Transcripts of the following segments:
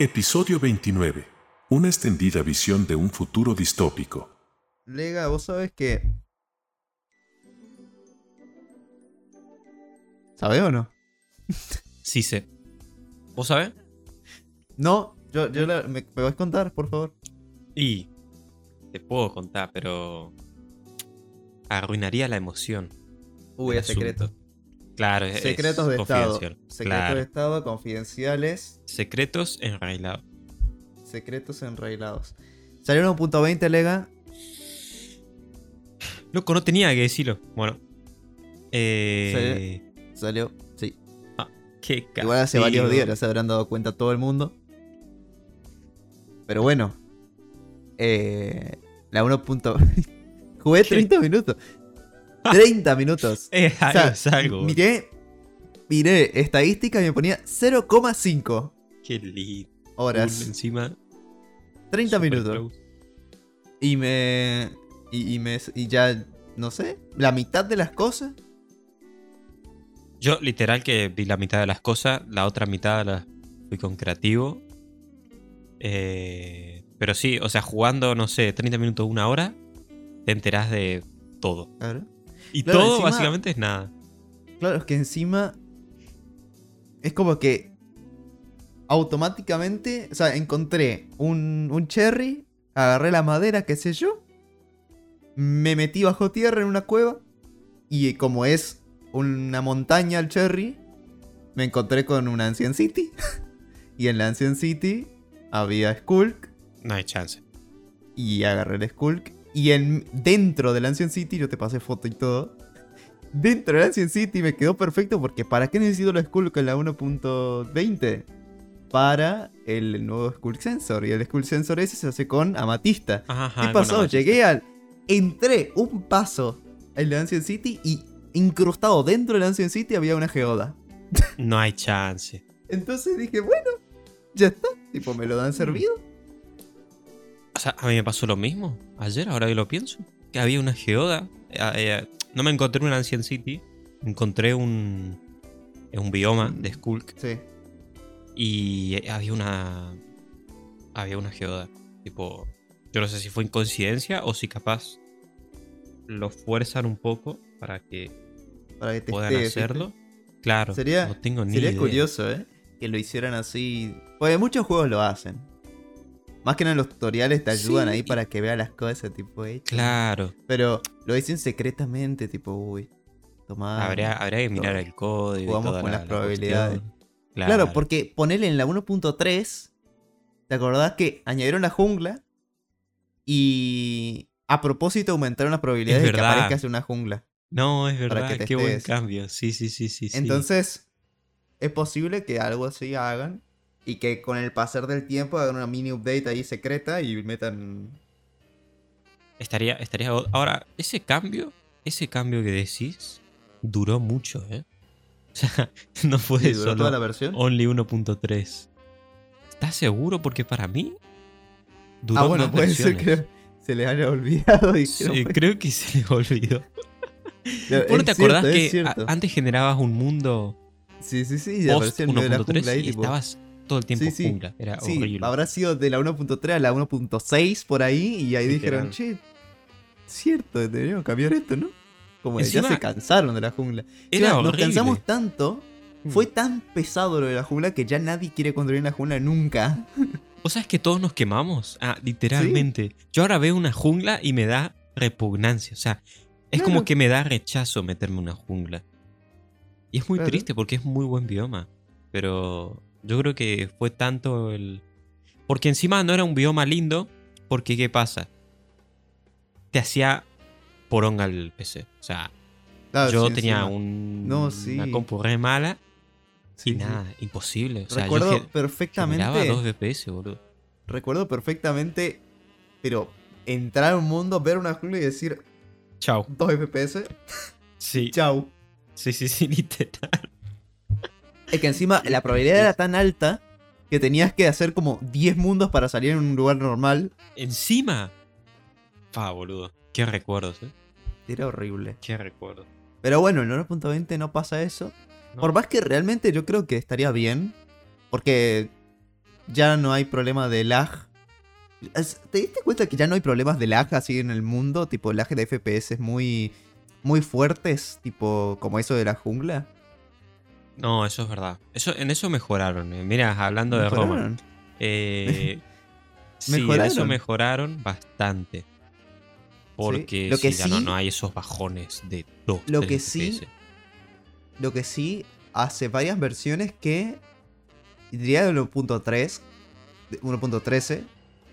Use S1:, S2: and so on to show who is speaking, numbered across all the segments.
S1: Episodio 29. Una extendida visión de un futuro distópico.
S2: Lega, vos sabés que. ¿Sabés o no?
S3: Sí sé. ¿Vos sabés?
S2: No, yo, yo la- ¿me, ¿me vas a contar, por favor?
S3: Y te puedo contar, pero arruinaría la emoción.
S2: Uy, es secreto.
S3: Claro,
S2: Secretos
S3: es
S2: de Estado. Secretos
S3: Claro.
S2: de Estado, confidenciales,
S3: Secretos enrailados.
S2: secretos enrailados. Salió 1.20, Lega.
S3: Loco, no tenía que decirlo. Bueno. Eh,
S2: Salió, sí.
S3: qué
S2: Igual hace varios días, ya se habrán dado cuenta todo el mundo. Pero bueno. Eh, la 1.20. Jugué
S3: ¿Qué?
S2: 30 minutos. 30 minutos.
S3: Es
S2: O
S3: algo,
S2: sea,
S3: es algo.
S2: Miré, miré estadística y me ponía 0,5
S3: Qué lindo.
S2: horas.
S3: Encima.
S2: 30
S3: super
S2: minutos.
S3: close.
S2: Y me, y, y me. Y ya, no sé, la mitad de las cosas.
S3: Yo, literal, que vi la mitad de las cosas, la otra mitad la fui con creativo. Eh, pero sí, o sea, jugando, no sé, 30 minutos, una hora, te enterás de todo.
S2: Claro.
S3: Y
S2: Claro,
S3: todo
S2: encima-
S3: básicamente es nada.
S2: Claro, es que encima. Es como que. Automáticamente. O sea, encontré un, un cherry. Agarré la madera, qué sé yo. Me metí bajo tierra en una cueva. Y como es una montaña el cherry. Me encontré con una Ancient City. y en la Ancient City había Skulk.
S3: No hay chance.
S2: Y agarré el Skulk. Y en, dentro del Ancient City, yo te pasé foto y todo. Dentro del Ancient City me quedó perfecto porque ¿para qué necesito el Skulk en la 1.20? Para el nuevo Skulk Sensor. Y el Skulk Sensor ese se hace con amatista.
S3: Ajá,
S2: ¿Qué
S3: con
S2: pasó?
S3: amatista.
S2: Llegué al... Entré un paso en la Ancient City y incrustado dentro del Ancient City había una geoda.
S3: No hay chance.
S2: Entonces dije, bueno, ya está. Tipo, me lo dan servido.
S3: O sea, a mí me pasó lo mismo. Ayer, ahora que lo pienso. Que había una geoda. Eh, eh, no me encontré una Ancient City. Encontré un. Un bioma de Skulk.
S2: Sí.
S3: Y había una. Había una geoda. Tipo. Yo no sé si fue en coincidencia o si capaz lo fuerzan un poco para que
S2: Para que te
S3: puedan hacerlo. Claro,
S2: Sería-
S3: no tengo ni
S2: Sería
S3: idea.
S2: curioso, ¿eh? Que lo hicieran así. Porque muchos juegos lo hacen. Más que nada en los tutoriales te ayudan
S3: Sí.
S2: ahí para que veas las cosas, tipo, hechas.
S3: Claro,
S2: Pero lo dicen secretamente, tipo, uy, tomá.
S3: habría, habría que mirar el código. y
S2: Jugamos
S3: toda
S2: con
S3: la-
S2: las
S3: la
S2: probabilidades.
S3: cuestión.
S2: Claro. porque ponerle en la 1.3, ¿te acordás que añadieron la jungla? Y a propósito aumentaron las probabilidades de que
S3: verdad.
S2: aparezca una jungla.
S3: No, es verdad,
S2: que
S3: qué buen cambio. Sí, sí, sí, sí. sí.
S2: Entonces, es posible que algo así hagan y que con el pasar del tiempo hagan una mini update ahí secreta y metan.
S3: Estaría, estaría. Ahora, ese cambio, ese cambio que decís, duró mucho, ¿eh? O sea, no fue
S2: Sí, duró
S3: solo
S2: toda la versión.
S3: Only 1.3. ¿Estás seguro? Porque para mí. Duró
S2: ah, bueno, puede ser
S3: versiones.
S2: que se les haya olvidado. Y
S3: Sí,
S2: dijeron,
S3: creo que se les olvidó.
S2: "Pero
S3: ¿Vos no te acordás
S2: cierto,
S3: que a-
S2: cierto".
S3: antes generabas un mundo
S2: Sí, sí, sí. De la
S3: 1.3
S2: jungla ahí,
S3: y
S2: tipo.
S3: estabas todo el tiempo
S2: Sí, sí.
S3: jungla? Era
S2: Sí,
S3: horrible.
S2: habrá sido de la 1.3 a la 1.6 por ahí y ahí
S3: Literal.
S2: dijeron, che, cierto, deberíamos cambiar esto, ¿no? Como que ya se cansaron de la jungla.
S3: Era
S2: Encima, nos cansamos tanto,
S3: Mm.
S2: fue tan pesado lo de la jungla que ya nadie quiere construir una jungla nunca.
S3: ¿Vos sabés que todos nos quemamos? Ah, literalmente. Yo ahora veo una jungla y me da repugnancia. O sea, es como que me da rechazo meterme en una jungla. Y es muy
S2: Claro.
S3: triste porque es muy buen bioma. Pero yo creo que fue tanto el... Porque encima no era un bioma lindo. Porque ¿qué pasa? Te hacía poronga el PC. O sea,
S2: Claro,
S3: yo
S2: sí,
S3: tenía un,
S2: No, sí.
S3: una compu re mala.
S2: Sí,
S3: y nada, imposible. O sea,
S2: Recuerdo
S3: yo
S2: perfectamente.
S3: generaba 2 FPS, boludo.
S2: Recuerdo perfectamente. Pero entrar a un mundo, ver una jungla y decir
S3: Chao.
S2: 2 FPS.
S3: Sí.
S2: Chau.
S3: Sí, sí, sí, literal.
S2: Es que encima la probabilidad era tan alta que tenías que hacer como 10 mundos para salir en un lugar normal.
S3: Encima. Pa, boludo. Qué recuerdos, eh.
S2: Era horrible.
S3: Qué recuerdos.
S2: Pero bueno, en 1.20 no pasa eso.
S3: No.
S2: Por más que realmente yo creo que estaría bien. Porque ya no hay problema de lag. ¿Te diste cuenta que ya no hay problemas de lag así en el mundo? Tipo, lag de FPS muy, muy fuertes, tipo, como eso de la jungla.
S3: No, eso es verdad. Eso, en eso mejoraron. eh. Mira, hablando de Roma.
S2: ¿Mejoraron?
S3: Eh, sí, en eso mejoraron bastante. Porque
S2: Lo que
S3: sí, ya no,
S2: sí-
S3: no hay esos bajones de 2.
S2: Lo que sí- Lo que sí, hace varias versiones que. Diría de 1.3, de 1.13.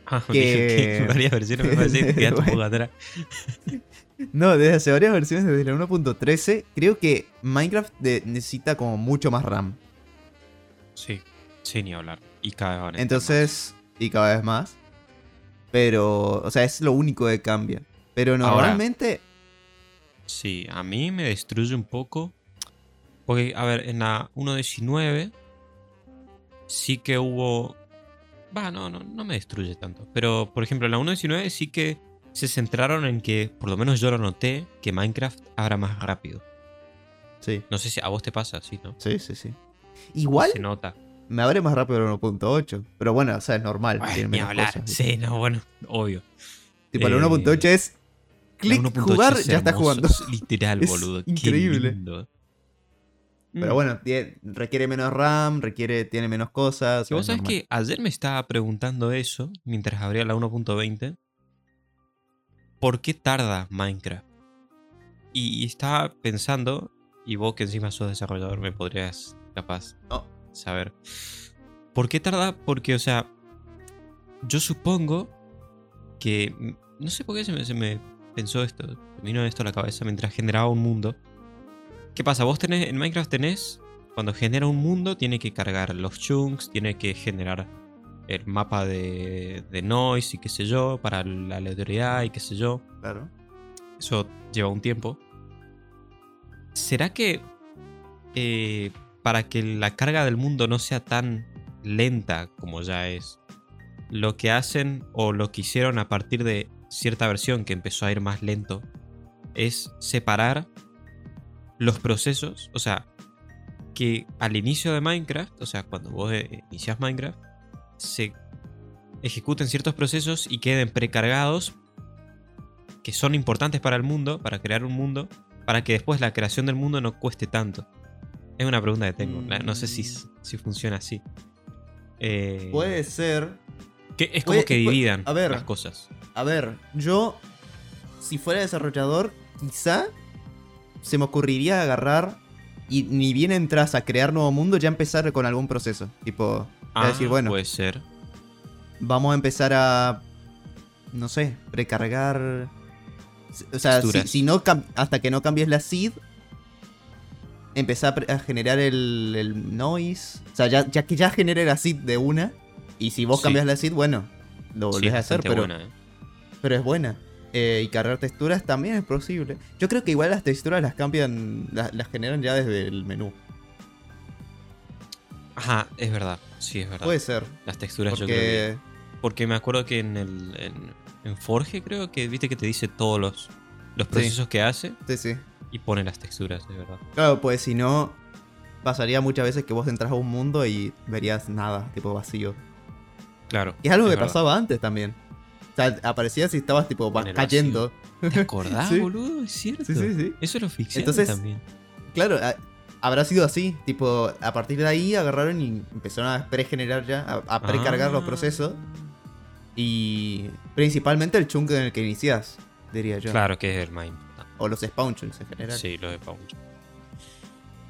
S3: Ah,
S2: que-
S3: varias versiones me parece que quedaste un poco
S2: Bueno.
S3: atrás.
S2: No, desde hace varias versiones, desde la 1.13, creo que Minecraft de- necesita como mucho más RAM.
S3: Sí, sin ni hablar. Y cada vez van a
S2: Entonces, y cada vez más. Pero, o sea, es lo único que cambia. Pero normalmente.
S3: Sí, a mí me destruye un poco. Porque, a ver, en la 1.19 sí que hubo. Va, no, no, no me destruye tanto. Pero, por ejemplo, en la 1.19 sí que se centraron en que, por lo menos yo lo noté, que Minecraft abra más rápido.
S2: sí,
S3: No sé si a vos te pasa así, ¿no?
S2: sí, sí, sí. Igual
S3: Se nota.
S2: me abre más rápido el 1.8. Pero bueno, o sea, es normal.
S3: Ay,
S2: tiene
S3: ni
S2: menos
S3: hablar.
S2: cosas.
S3: Sí, no, bueno, obvio.
S2: Tipo, el
S3: Eh,
S2: 1.8 es. Clic,
S3: 1.8
S2: jugar, ya está jugando.
S3: Literal, boludo.
S2: increíble.
S3: lindo.
S2: Pero
S3: Mm.
S2: bueno, requiere menos RAM, requiere, tiene menos cosas.
S3: Y vos sabés
S2: normal.
S3: que ayer me estaba preguntando eso mientras abría la 1.20. ¿Por qué tarda Minecraft? Y, y estaba pensando, y vos que encima sos desarrollador me podrías capaz
S2: Oh.
S3: saber. ¿Por qué tarda? Porque, o sea, yo supongo que... mm, No sé por qué se me, se me pensó esto, vino esto a la cabeza mientras generaba un mundo. ¿Qué pasa? Vos tenés, en Minecraft tenés, cuando genera un mundo, tiene que cargar los chunks, tiene que generar el mapa de, de noise y qué sé yo, para la aleatoriedad y qué sé yo.
S2: Claro.
S3: Eso lleva un tiempo. ¿Será que eh, para que la carga del mundo no sea tan lenta como ya es, lo que hacen o lo que hicieron a partir de cierta versión que empezó a ir más lento es separar los procesos, o sea, que al inicio de Minecraft, o sea, cuando vos eh, inicias Minecraft, se ejecuten ciertos procesos y queden precargados que son importantes para el mundo, para crear un mundo, para que después la creación del mundo no cueste tanto. Es una pregunta que tengo. No sé si,
S2: Mm.
S3: si funciona así. Eh,
S2: Puede ser.
S3: que es como que
S2: puede-
S3: dividan
S2: a ver.
S3: las cosas.
S2: A ver, yo, si fuera desarrollador, quizá se me ocurriría agarrar y ni bien entras a crear nuevo mundo, ya empezar con algún proceso. Tipo,
S3: Ah,
S2: decir, bueno.
S3: puede ser.
S2: vamos a empezar a, no sé, precargar... O sea, si, si no, hasta que no cambies la seed, empezar a, generar el, el noise. O sea, ya, ya que ya genere la seed de una, y si vos
S3: Sí.
S2: cambias la seed, bueno, lo
S3: Sí,
S2: volvés a hacer, pero,
S3: buena, ¿eh?
S2: pero es buena. Eh, y cargar texturas también es posible. Yo creo que igual las texturas las cambian, las, las generan ya desde el menú.
S3: Ajá, es verdad. Sí, es verdad.
S2: Puede ser.
S3: Las texturas yo creo que...
S2: Porque...
S3: Porque me acuerdo que en el... En, en Forge creo que viste que te dice todos los, los procesos que hace
S2: Sí, sí.
S3: y pone las texturas, es verdad.
S2: Claro, pues si no, pasaría muchas veces que vos entras a un mundo y verías nada, tipo vacío.
S3: Claro.
S2: Y es algo que
S3: verdad.
S2: pasaba antes también. Sea, aparecía si estabas tipo cayendo.
S3: ¿Te acordás,
S2: Sí.
S3: boludo? Es cierto.
S2: Sí, sí, sí.
S3: Eso lo ficción
S2: Entonces,
S3: también.
S2: Claro, a- habrá sido así. Tipo, a partir de ahí agarraron y empezaron a pregenerar ya, a, a precargar los
S3: Ah.
S2: procesos. Y principalmente el chunk en el que inicias, diría yo.
S3: Claro que es el importante.
S2: O los spawn chunks en general.
S3: Sí, lo de Pauncho.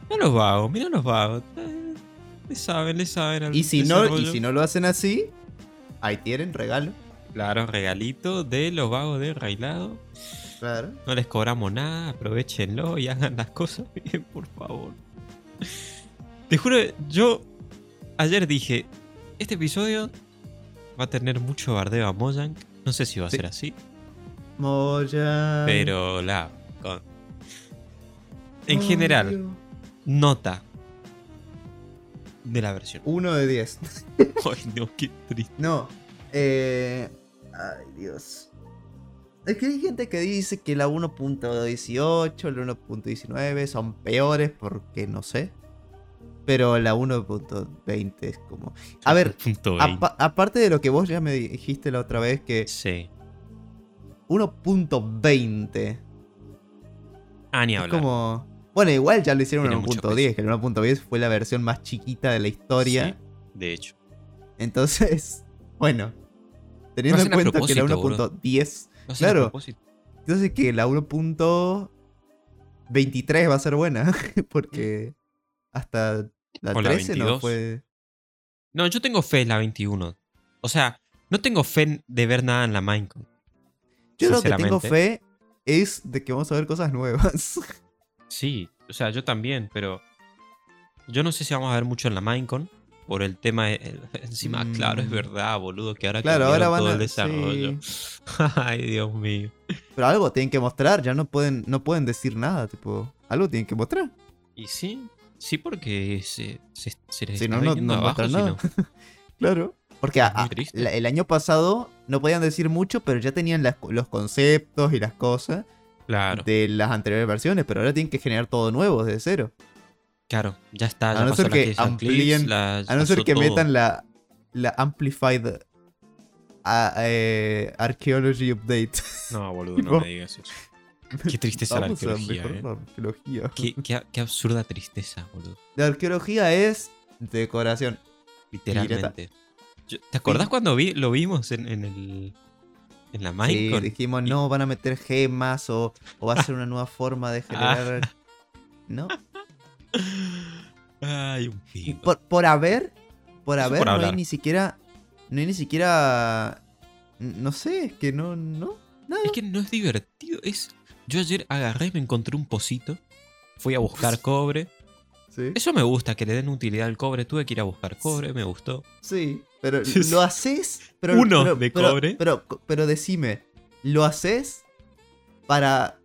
S3: Mira los vagos, mira los vagos. Le saben, le saben. al
S2: Y si, no, y si no lo hacen así, ahí tienen regalo.
S3: Claro, regalito de los vagos de Railado.
S2: Claro.
S3: No les cobramos nada, aprovechenlo y hagan las cosas bien, por favor. Te juro, yo ayer dije, este episodio va a tener mucho bardeo a Mojang. No sé si va a
S2: Sí.
S3: ser así,
S2: Moya.
S3: pero la... con- En general, nota de la versión.
S2: Uno de 10.
S3: Ay, no, qué triste.
S2: No. Eh. Ay, Dios. Es que hay gente que dice que la 1.18, la 1.19 son peores porque no sé. Pero la 1.20 es como. A ver,
S3: Punto 20.
S2: apa- aparte de lo que vos ya me dijiste la otra vez, que
S3: Sí.
S2: 1.20
S3: Ah, ni
S2: es
S3: hablar.
S2: como. Bueno, igual ya lo hicieron en
S3: Tiene mucho
S2: 1.10, que el 1.10 fue la versión más chiquita de la historia.
S3: Sí, de hecho.
S2: Entonces, bueno. Teniendo en cuenta que la
S3: propósito, boludo.
S2: 1.10.
S3: Lo hacen a
S2: Claro. Entonces que la 1.23 va a ser buena. Porque hasta la
S3: O la
S2: 13 no
S3: 22.
S2: fue.
S3: No, yo tengo fe en la 21. O sea, no tengo fe de ver nada en la Minecon.
S2: Yo lo que tengo fe es de que vamos a ver cosas nuevas.
S3: Sí, o sea, yo también, pero yo no sé si vamos a ver mucho en la Minecon por el tema el- encima, claro, es
S2: Mm.
S3: verdad, boludo, que ahora
S2: Claro, ahora van
S3: todo
S2: a-
S3: el desarrollo. Ay, Dios mío.
S2: Pero algo tienen que mostrar, ya no pueden, no pueden decir nada, tipo. Algo tienen que mostrar.
S3: Y sí, sí porque se, se, se les
S2: Si
S3: está
S2: no, no, no
S3: abajo,
S2: nada. Claro. Porque a-
S3: Muy
S2: a-
S3: triste.
S2: la- el año pasado no podían decir mucho, pero ya tenían las- los conceptos y las cosas
S3: Claro,
S2: de las anteriores versiones, pero ahora tienen que generar todo nuevo desde cero.
S3: Claro, ya está,
S2: A
S3: ya
S2: no ser
S3: la
S2: que
S3: and
S2: amplíen-
S3: Clips, la-
S2: A no ser que
S3: todo.
S2: metan la, la Amplified a- eh, Archaeology Update.
S3: No, boludo, no me digas eso. Qué tristeza la arqueología, eh.
S2: la arqueología.
S3: Qué, qué- qué absurda tristeza, boludo.
S2: La arqueología es decoración.
S3: Literalmente. Yo- ¿Te acordás cuando vi, lo vimos en, en el. en la
S2: Sí,
S3: Minecon?
S2: dijimos,
S3: Y-
S2: no, van a meter gemas o, o va a ser una nueva forma de generar...
S3: Ah.
S2: ¿No?
S3: Ay, un.
S2: Por, por haber, por haber,
S3: por
S2: no hay ni siquiera, no hay ni siquiera, no sé, es que no, no, nada.
S3: Es que no es divertido. Es. Yo ayer agarré y me encontré un pocito. Fui a buscar cobre.
S2: Sí,
S3: Eso me gusta, que le den utilidad al cobre. Tuve que ir a buscar cobre, me gustó.
S2: sí, pero lo haces, pero,
S3: Uno
S2: pero-
S3: de
S2: pero-
S3: cobre.
S2: Pero, pero, decime, ¿lo haces para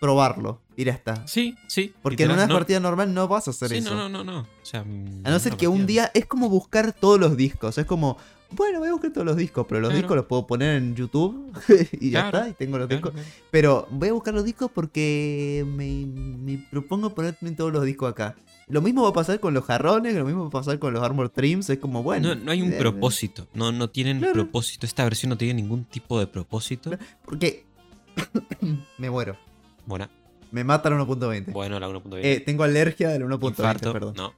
S2: probarlo? Y ya está.
S3: Sí, sí.
S2: Porque en una
S3: no-
S2: partida normal no vas a hacer
S3: Sí,
S2: eso.
S3: no, no, no, no. O sea, mm,
S2: A no ser que un día es como buscar todos los discos. Es como, bueno, voy a buscar todos los discos, pero los
S3: Claro.
S2: discos los puedo poner en YouTube y ya
S3: Claro,
S2: está, y tengo los
S3: Claro,
S2: discos. Pero voy a buscar los discos porque me, me propongo poner también todos los discos acá. Lo mismo va a pasar con los jarrones, lo mismo va a pasar con los armor trims. Es como, bueno.
S3: No, no hay un
S2: eh,
S3: propósito. No, no tienen propósito. Esta versión no tiene ningún tipo de propósito.
S2: Porque me muero.
S3: Buena.
S2: Me mata el 1.20.
S3: Bueno, la 1.20.
S2: Eh, tengo alergia del 1.20,
S3: Infarto.
S2: perdón.
S3: No.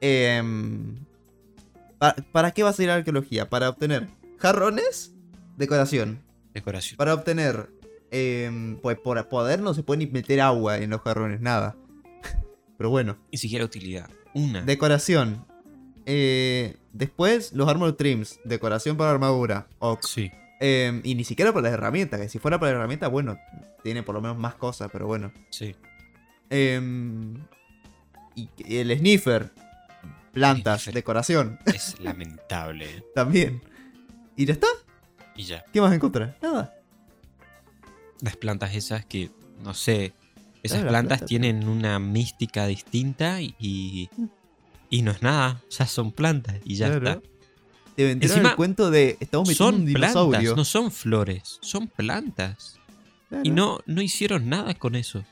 S2: Em, ¿pa- ¿Para qué va a ser la arqueología? Para obtener jarrones, decoración.
S3: Decoración.
S2: Para obtener. em, pues por poder no se puede ni meter agua en los jarrones, nada. Pero bueno,
S3: Ni siquiera utilidad. Una.
S2: decoración. Eh, después, los armor trims. Decoración para armadura. Ok.
S3: Sí.
S2: Em, y ni siquiera para las herramientas. Que si fuera para las herramientas, bueno, tiene por lo menos más cosas, pero bueno.
S3: Sí.
S2: Em, y y el sniffer. Plantas,
S3: Sniffer.
S2: decoración.
S3: Es lamentable.
S2: También. ¿Y ya está?
S3: Y ya.
S2: ¿Qué más encontrar? Nada.
S3: Las plantas esas que, no sé. Esas
S2: Claro,
S3: plantas tienen una mística distinta y. Y no es nada. O sea, son plantas y ya
S2: Claro.
S3: está.
S2: Te vendieron
S3: Encima,
S2: el cuento de estamos metiendo
S3: Son
S2: un
S3: plantas, no son flores. Son plantas.
S2: Claro,
S3: Y no, no hicieron nada con eso.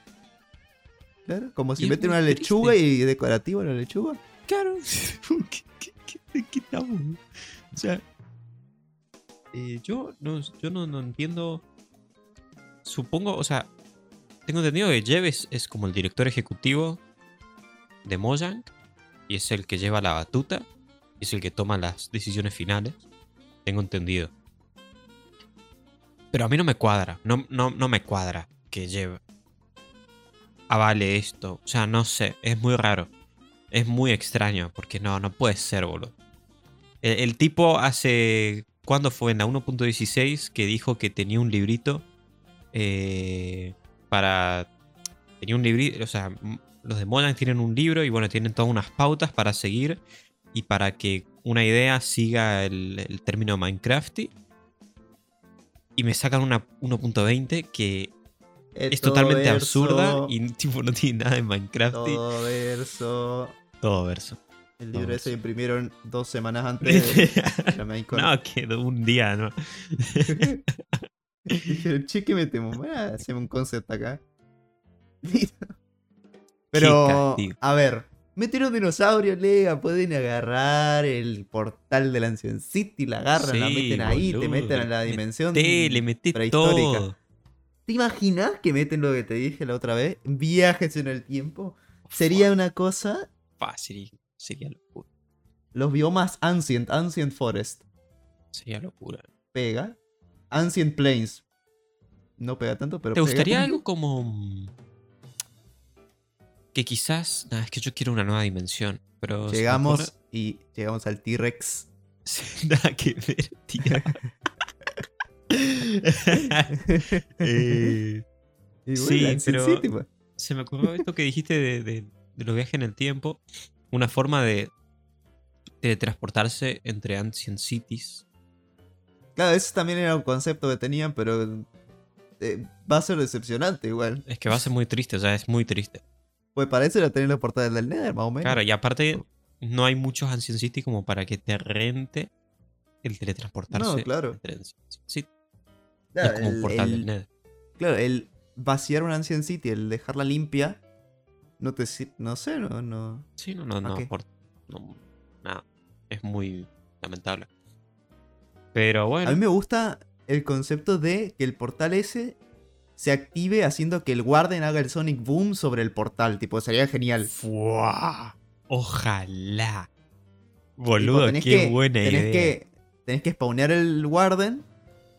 S2: claro, Como si meten una
S3: triste.
S2: lechuga y decorativa la lechuga.
S3: Claro. ¿Qué, qué, qué- de qué estamos? O sea. eh, yo no, yo no, no entiendo. Supongo, o sea. Tengo entendido que Jeves es como el director ejecutivo de Mojang. Y es el que lleva la batuta. Es el que toma las decisiones finales. Tengo entendido. Pero a mí no me cuadra. No, no, no me cuadra que lleve. Avale esto. O sea, no sé. Es muy raro. Es muy extraño, porque no, no puede ser, boludo. El, el tipo hace. ¿Cuándo fue? En la 1.16 que dijo que tenía un librito. eh, para. Tenía un librito. O sea, los de Mojang tienen un libro y bueno, tienen todas unas pautas para seguir. Y para que una idea siga el, el término Minecrafty. Y me sacan una 1.20 que es totalmente absurda y tipo no tiene nada de Minecrafty.
S2: Todo verso.
S3: Todo verso.
S2: El libro ese imprimieron dos semanas antes de la Minecon.
S3: no, quedó un día, ¿no?
S2: Dijeron, che, ¿qué metemos? Bueno, hacemos un concept acá. Pero, a ver, Meten un dinosaurio, Lega, pueden agarrar el portal del Ancient City, la agarran, la meten ahí, te meten a la dimensión
S3: Meté, le
S2: prehistórica.
S3: todo.
S2: ¿Te imaginas que meten lo que te dije la otra vez? Viajes en el tiempo. Sería una cosa.
S3: Fácil, sería locura.
S2: Los biomas Ancient, Ancient Forest.
S3: Sería locura.
S2: Pega. Ancient Plains. No pega tanto, pero
S3: ¿Te
S2: pega.
S3: gustaría algo como. Que quizás. Nada, es que yo quiero una nueva dimensión. Pero.
S2: Llegamos y llegamos al T-Rex.
S3: Nada que ver, tío. Eh,
S2: Y
S3: Sí, pero-
S2: City, pues.
S3: se me ocurrió esto que dijiste de, de- de los viajes en el tiempo. Una forma de teletransportarse entre Ancient Cities.
S2: Claro, ese también era un concepto que tenían, pero eh, va a ser decepcionante igual.
S3: Es que va a ser muy triste, o sea, es muy triste.
S2: Pues parece la tener los portales del Nether, más o menos.
S3: Claro, y aparte, no hay muchos Ancient Cities como para que te rente el teletransportarse.
S2: No, claro.
S3: No
S2: Claro,
S3: es como un portal
S2: el-
S3: del Nether.
S2: Claro, el vaciar una Ancient City, el dejarla limpia, no te... No sé, no... no...
S3: Sí, no, no, no, por- no, nada. Es muy lamentable. Pero bueno.
S2: A mí me gusta el concepto de que el portal ese se active haciendo que el Warden haga el Sonic Boom sobre el portal. Tipo, sería genial.
S3: ¡Fua! Ojalá. Boludo, qué
S2: que-
S3: buena
S2: tenés
S3: idea.
S2: Que, tenés que spawnear el Warden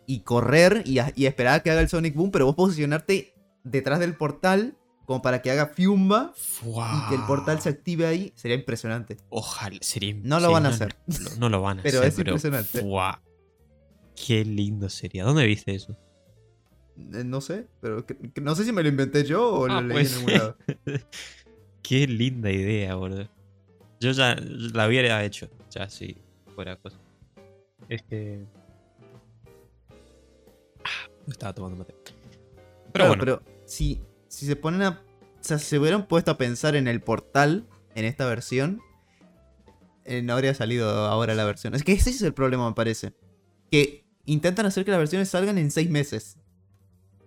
S2: y correr y, a- y esperar a que haga el Sonic Boom, pero vos posicionarte detrás del portal como para que haga Fiumba
S3: Fua.
S2: y que el portal se active ahí. Sería impresionante.
S3: Ojalá. Sería,
S2: No lo
S3: sería
S2: van a hacer.
S3: No, no lo van a
S2: Pero
S3: hacer.
S2: es impresionante.
S3: ¡fua! Qué lindo sería. ¿Dónde viste eso?
S2: Eh, No sé, pero que- que no sé si me lo inventé yo o
S3: Ah,
S2: lo leí
S3: pues.
S2: en algún lado.
S3: Qué linda idea, boludo. Yo ya la hubiera hecho, ya si fuera cosa. Es que. Ah, no estaba tomando mate. Pero
S2: Claro,
S3: bueno,
S2: pero si, si se ponen a. O sea, si se hubieran puesto a pensar en el portal en esta versión, eh, no habría salido ahora la versión. Es que ese es el problema, me parece. Que intentan hacer que las versiones salgan en seis meses.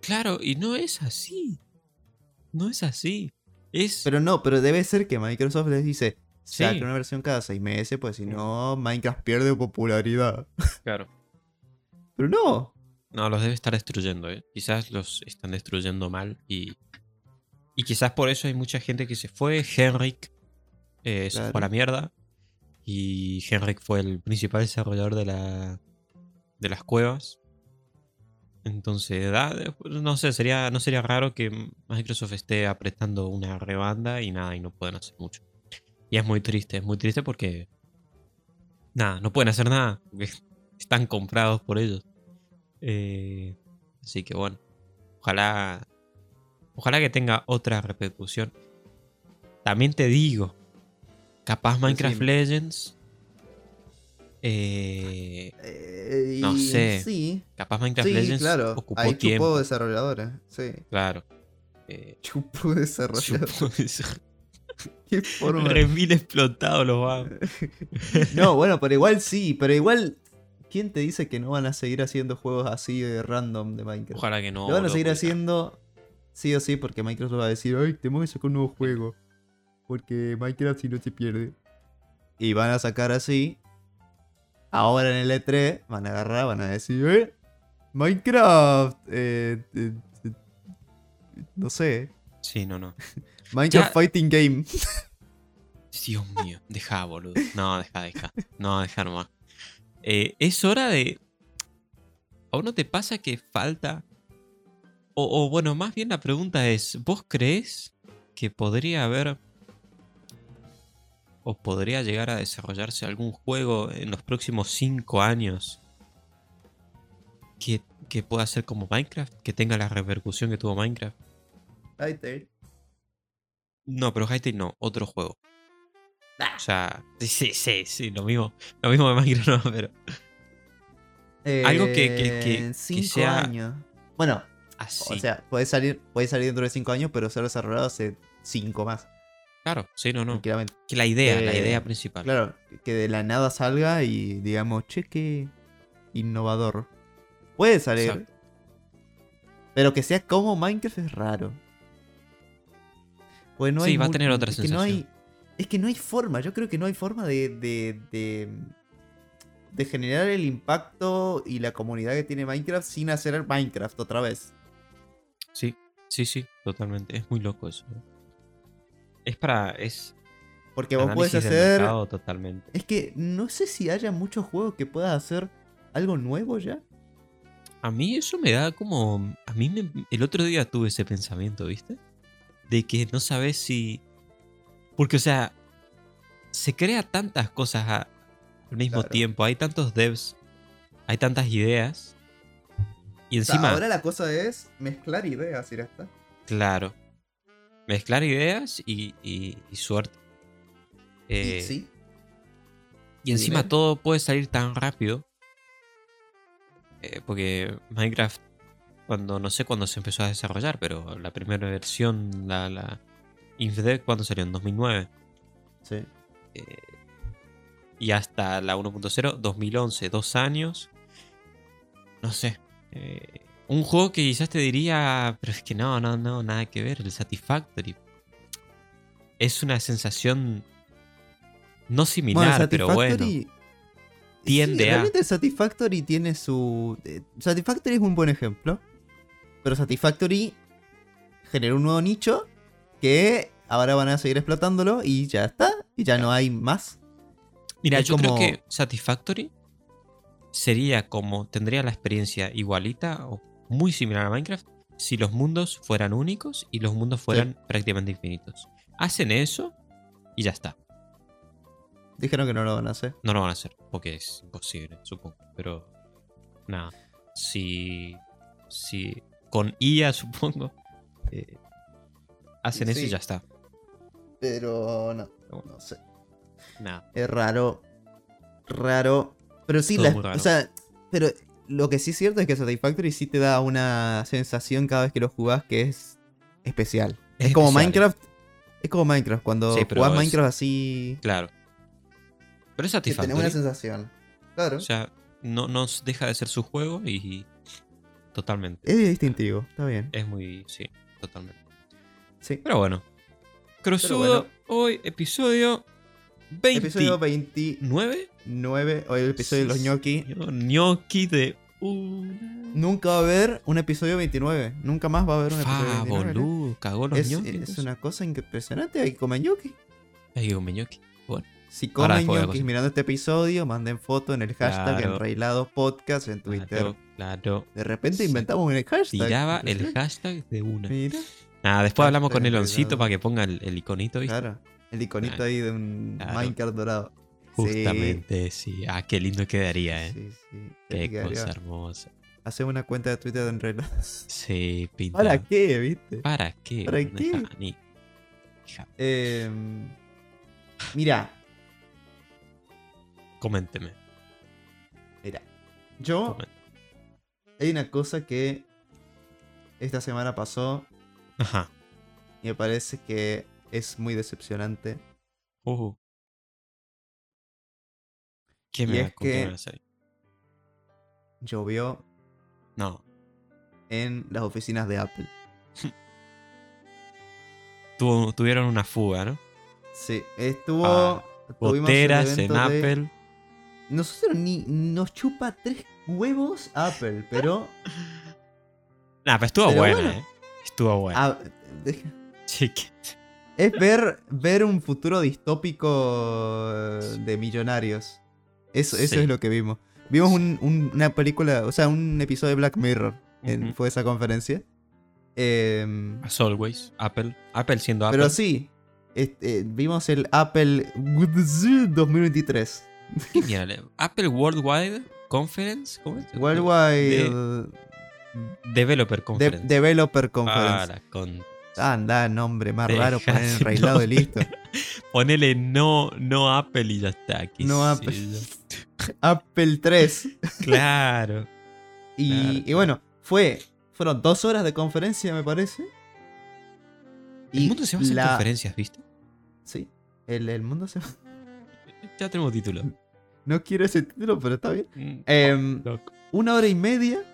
S3: Claro, y no es así. No es así. Es.
S2: Pero no, pero debe ser que Microsoft les dice.
S3: Sí.
S2: Saca una versión cada seis meses, pues si no, Minecraft pierde popularidad.
S3: Claro.
S2: Pero no.
S3: No, los debe estar destruyendo, ¿eh? Quizás los están destruyendo mal y. Y quizás por eso hay mucha gente que se fue. Henrik eh, se fue a
S2: Claro.
S3: la mierda. Y Henrik fue el principal desarrollador de la. de las cuevas. Entonces, da- no sé, sería, no sería raro que Microsoft esté apretando una rebanda y nada, y no puedan hacer mucho. Y es muy triste, es muy triste porque. Nada, no pueden hacer nada. Porque están comprados por ellos. Eh, así que bueno. Ojalá. Ojalá que tenga otra repercusión. También te digo. Capaz Minecraft. Legends. Eh,
S2: Eh,
S3: No sé.
S2: Sí,
S3: capaz Minecraft
S2: sí,
S3: Legends
S2: claro.
S3: ocupó
S2: Ahí
S3: tiempo.
S2: chupó desarrolladores. Sí.
S3: Claro. Eh,
S2: Chupó desarrolladores.
S3: chupó-
S2: Qué forma.
S3: Remil explotado los vagos.
S2: No, bueno, pero igual sí, pero igual. ¿Quién te dice que no van a seguir haciendo juegos así de random de Minecraft?
S3: Ojalá que no.
S2: Lo van a seguir haciendo sí o sí, porque Microsoft va a decir, ay, tenemos que sacar un nuevo juego. Porque Minecraft si no se pierde. Y van a sacar así. Ahora en el E3 van a agarrar, van a decir, eh, Minecraft. eh, eh, no sé.
S3: Sí, no, no.
S2: Minecraft
S3: Ya-
S2: Fighting Game.
S3: Dios mío, deja, boludo. No, deja, deja. No, deja nomás. Es hora de. ¿A uno te pasa que falta? O, o, bueno, más bien la pregunta es: ¿Vos crees que podría haber. O podría llegar a desarrollarse algún juego en los próximos 5 años que, que pueda ser como Minecraft? Que tenga la repercusión que tuvo Minecraft. No, pero Hytale no, otro juego. O sea, sí, sí, sí, lo mismo, lo mismo de Minecraft, no, pero Algo que- que- que- que
S2: Eh,
S3: sea
S2: años. Bueno,
S3: así.
S2: o sea, puede salir, puede salir dentro de 5 años, pero ser desarrollado hace 5 más.
S3: Claro, sí, no, no. Que la idea, la
S2: Eh,
S3: idea principal.
S2: Claro, que de la nada salga y digamos, che, qué innovador. Puede salir.
S3: Exacto.
S2: Pero que sea como Minecraft es raro. Pues no
S3: Sí,
S2: hay
S3: va a tener otra
S2: es que no hay, Es que no hay forma, yo creo que no hay forma de, de, de, de generar el impacto y la comunidad que tiene Minecraft sin hacer Minecraft otra vez.
S3: Sí, sí, sí, totalmente. Es muy loco eso. Es para. Es.
S2: Porque vos puedes hacer...
S3: totalmente.
S2: Es que no sé si haya muchos juegos que puedas hacer algo nuevo ya.
S3: A mí eso me da como. A mí me- el otro día tuve ese pensamiento, ¿viste? De que no sabes si. Porque, o sea, se crea tantas cosas a- al mismo
S2: Claro.
S3: tiempo. Hay tantos devs, hay tantas ideas. Y
S2: O sea,
S3: encima,
S2: ahora la cosa es mezclar ideas y ya está.
S3: claro, mezclar ideas y, y- y suerte. Eh,
S2: sí.
S3: Y encima todo puede salir tan rápido. Eh, porque Minecraft, cuando no sé cuándo se empezó a desarrollar, pero la primera versión, la, la InfDev, ¿cuándo salió? En 2009.
S2: Sí.
S3: Eh, y hasta la 1.0, 2011, dos años. No sé. Eh, un juego que quizás te diría, pero es que no, no, no, nada que ver, el Satisfactory. Es una sensación no similar, pero bueno. tiende
S2: sí,
S3: a-
S2: Realmente Satisfactory tiene su. eh, Satisfactory es un buen ejemplo. Pero Satisfactory generó un nuevo nicho que ahora van a seguir explotándolo y ya está. Y ya no hay más.
S3: Mira,
S2: Es
S3: yo creo que Satisfactory sería como, tendría la experiencia igualita o muy similar a Minecraft si los mundos fueran únicos y los mundos fueran prácticamente infinitos. Hacen eso y ya está.
S2: Dijeron que no lo van a hacer.
S3: No lo van a hacer porque es imposible, supongo. Pero nada, si, si con IA, supongo, eh, hacen eso y ya está.
S2: Pero no. No sé.
S3: Nada.
S2: Es raro. Raro. Pero sí, la-
S3: raro.
S2: o sea, pero lo que sí es cierto es que Satisfactory sí te da una sensación cada vez que lo jugás que es especial. Es,
S3: Es
S2: como
S3: especial.
S2: Minecraft. Es como Minecraft. Cuando
S3: Sí,
S2: jugás
S3: es-
S2: Minecraft así.
S3: Claro. Pero es
S2: tenés
S3: Satisfactory.
S2: una sensación. Claro.
S3: O sea, no nos deja de ser su juego y totalmente.
S2: es distintivo. Está bien.
S3: Es muy, sí, totalmente.
S2: Sí.
S3: Pero bueno.
S2: Bueno.
S3: hoy episodio 29.
S2: Episodio 29. O el episodio de los ñoqui.
S3: Gnocchi de.
S2: Nunca va a haber un episodio 29. Nunca más va a haber un episodio
S3: Fa,
S2: 29. ¿no?
S3: boludo, cagó los
S2: Es, es una cosa impresionante. Hay que comer ñoqui.
S3: Digo, me gnocchi. Bueno,
S2: Si comen ñoquis mirando este episodio, manden foto en el hashtag
S3: Claro.
S2: Enrailados Podcast en Twitter.
S3: claro, claro.
S2: De repente
S3: Sí.
S2: inventamos un hashtag.
S3: Tiraba el hashtag de una.
S2: Mira,
S3: Nada, después hablamos con Eloncito
S2: enredado.
S3: para que ponga el, el iconito, ¿viste?
S2: claro. El iconito ahí de un. Minecraft dorado.
S3: Justamente, sí. Ah, qué lindo quedaría, eh.
S2: Sí, sí.
S3: Qué
S2: Quedaría-
S3: cosa hermosa.
S2: Hacemos una cuenta de Twitter de Enrailados.
S3: Sí, pinta.
S2: ¿Para qué, viste?
S3: ¿Para qué?
S2: ¿Para qué?
S3: ni-
S2: Eh, mira,
S3: coménteme.
S2: mira. Yo
S3: coménteme.
S2: hay una cosa que esta semana pasó
S3: Ajá.
S2: y me parece que es muy decepcionante.
S3: Uh. ¿Qué
S2: Y
S3: me,
S2: es que-
S3: me vas a ir?
S2: Llovió
S3: No.
S2: en las oficinas de Apple.
S3: Tuvo- tuvieron una fuga, ¿no?
S2: Sí, estuvo.
S3: Ah, Boteras en
S2: de-
S3: Apple.
S2: Nosotros ni nos chupa tres huevos Apple, pero.
S3: Nah, pero estuvo
S2: Pero
S3: buena,
S2: bueno.
S3: ¿eh? Estuvo buena.
S2: ah,
S3: Chiqui.
S2: es ver, ver un futuro distópico de millonarios. Eso, eso
S3: Sí.
S2: es lo que vimos. Vimos un- un- una película, o sea, un episodio de Black Mirror. en-. Fue esa conferencia. Em,
S3: As always. Apple. Apple siendo Apple.
S2: pero sí, este, vimos el Apple 2023.
S3: ¿Qué mierda? Apple Worldwide Conference. ¿Cómo es?
S2: Worldwide
S3: Developer
S2: De-
S3: Conference.
S2: Developer Conference.
S3: Para, con...
S2: Anda, nombre más raro, poner enrailado y listo.
S3: Ponele no, no Apple y ya está. qué
S2: No Apple. Apple 3.
S3: Claro.
S2: Y,
S3: Claro,
S2: y
S3: claro.
S2: bueno, fue, fueron dos horas de conferencia, me parece.
S3: El mundo se basa
S2: la-
S3: en conferencias, ¿viste?
S2: Sí, el, el mundo se
S3: Ya tenemos título.
S2: No quiero ese título, pero está bien.
S3: Mm,
S2: Em, una hora y media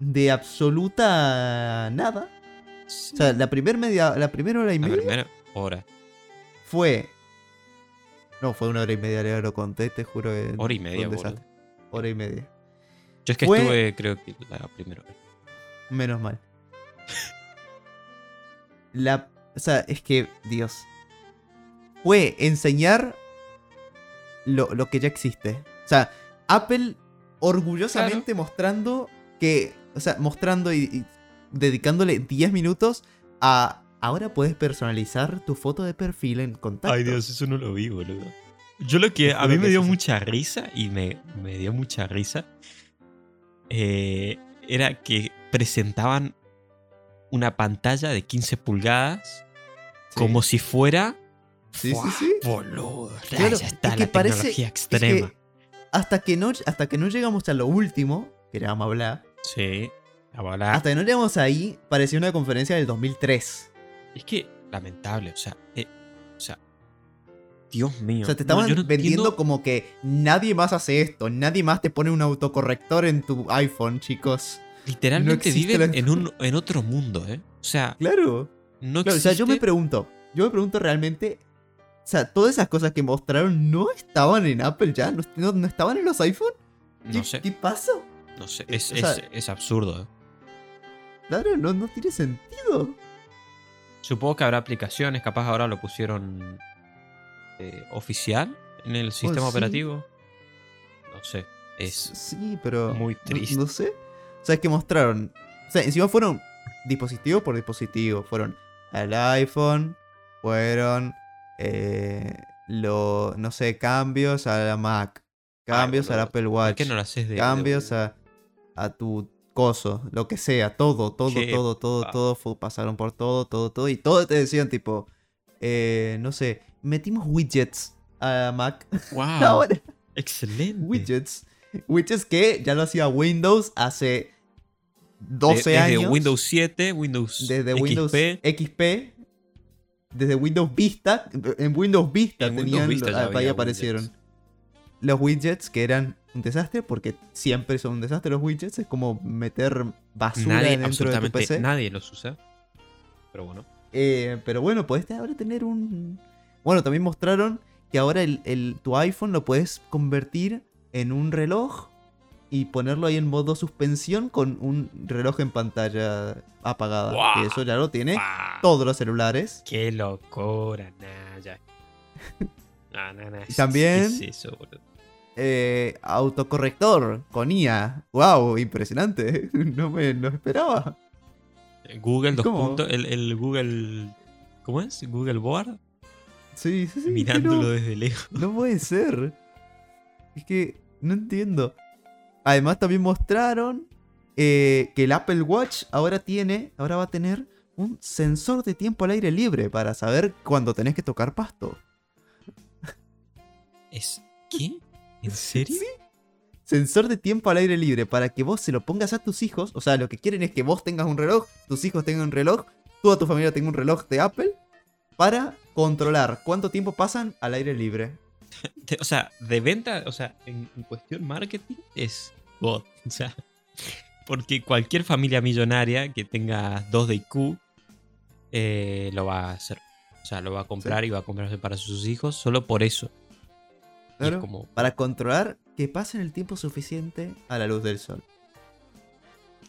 S2: de absoluta nada. O sea, la, primer media, la primera hora y
S3: La
S2: media
S3: primera hora.
S2: fue. No, fue una hora y media, ya lo conté, te juro. que
S3: Hora y media.
S2: Hora y media.
S3: Yo es que
S2: Fue-
S3: estuve, creo que la primera vez.
S2: Menos mal. La. O sea, es que. Dios. Fue enseñar lo, lo que ya existe. O sea, Apple orgullosamente mostrando que. O sea, mostrando y, y dedicándole 10 minutos a. Ahora puedes personalizar tu foto de perfil en contacto.
S3: Ay Dios, eso no lo vi, boludo. Yo lo que a mí me dio mucha risa y me, me dio mucha risa eh, era que presentaban una pantalla de 15 pulgadas
S2: Sí.
S3: como si fuera
S2: Sí, sí,
S3: ¡Fua!
S2: sí.
S3: boludo. ya
S2: Claro,
S3: está
S2: es que
S3: la
S2: parece-
S3: tecnología
S2: Es
S3: extrema.
S2: que hasta que no, hasta que no llegamos a lo último, que le vamos a hablar,
S3: Sí,
S2: hasta que no llegamos ahí, parecía una conferencia del 2003.
S3: Es que lamentable, o sea, eh, o sea, Dios mío.
S2: O sea, te
S3: No,
S2: estaban
S3: no
S2: vendiendo
S3: entiendo-
S2: como que nadie más hace esto, nadie más te pone un autocorrector en tu iPhone, chicos.
S3: literalmente
S2: existe
S3: viven
S2: la-
S3: en un en otro mundo, ¿eh? O sea,
S2: Claro.
S3: no
S2: Claro, o sea, yo me pregunto, yo me pregunto realmente, o sea, todas esas cosas que mostraron no estaban en Apple ya, no, no- no estaban en los iPhone. ¿Qué,
S3: no sé,
S2: ¿Qué pasa?
S3: no sé,
S2: eh,
S3: es,
S2: o sea-
S3: es- es absurdo. ¿eh?
S2: Claro, no, no tiene sentido.
S3: Supongo que habrá aplicaciones, capaz ahora lo pusieron eh, oficial en el sistema
S2: sí.
S3: operativo. No sé, es
S2: Sí, pero.
S3: muy triste.
S2: No, sé. O sea, es que mostraron. O sea, encima fueron dispositivo por dispositivo. Fueron al iPhone, fueron. Eh, lo, no sé, cambios a la Mac, cambios al Apple
S3: ¿por
S2: Watch,
S3: qué no lo haces de
S2: cambios
S3: de-
S2: a, a tu coso, lo que sea, todo, todo, todo, todo,
S3: pa-
S2: todo, pasaron por todo, todo, todo. Y todo te decían, tipo, eh, no sé, metimos widgets a Mac.
S3: Wow,
S2: Ahora.
S3: excelente.
S2: widgets. Widgets que ya lo hacía Windows hace 12
S3: De- desde
S2: años.
S3: Windows 7, Windows
S2: desde
S3: XP,
S2: Windows XP. Desde Windows Vista. En Windows Vista
S3: En Windows
S2: tenían.
S3: Vista ya
S2: ahí aparecieron.
S3: widgets.
S2: Los widgets que eran un desastre. Porque siempre son un desastre los widgets. Es como meter basura
S3: Nadie,
S2: dentro de tu
S3: absolutamente
S2: PC.
S3: nadie los usa. Pero bueno.
S2: Eh, pero bueno, podés ahora tener un. Bueno, también mostraron que ahora el, el- tu iPhone lo puedes convertir en un reloj y ponerlo ahí en modo suspensión con un reloj en pantalla apagada. Eso ya lo tiene todos los celulares.
S3: ¡Qué locura! Nah, ya. No, no, no,
S2: Y también-
S3: ¿qué es eso, boludo?
S2: Eh, autocorrector con IA. ¡Wow! Impresionante. No me lo esperaba.
S3: Google dos el, el Google... ¿Cómo es? Google Board.
S2: Sí, sí, sí.
S3: mirándolo desde lejos.
S2: No puede ser. Es que no entiendo. Además también mostraron eh, que el Apple Watch ahora tiene, ahora va a tener un sensor de tiempo al aire libre para saber cuándo tenés que tocar pasto.
S3: ¿Es qué? ¿En serio?
S2: Sí. Sensor de tiempo al aire libre para que vos se lo pongas a tus hijos. O sea, lo que quieren es que vos tengas un reloj, tus hijos tengan un reloj, toda tu familia tenga un reloj de Apple para controlar cuánto tiempo pasan al aire libre.
S3: O sea, de venta, o sea, en, en cuestión marketing es God. O sea, porque cualquier familia millonaria que tenga 2 de IQ eh, lo va a hacer. O sea, lo va a comprar y va a comprarse para sus hijos solo por eso. Es como,
S2: Para controlar que pasen el tiempo suficiente a la luz del sol.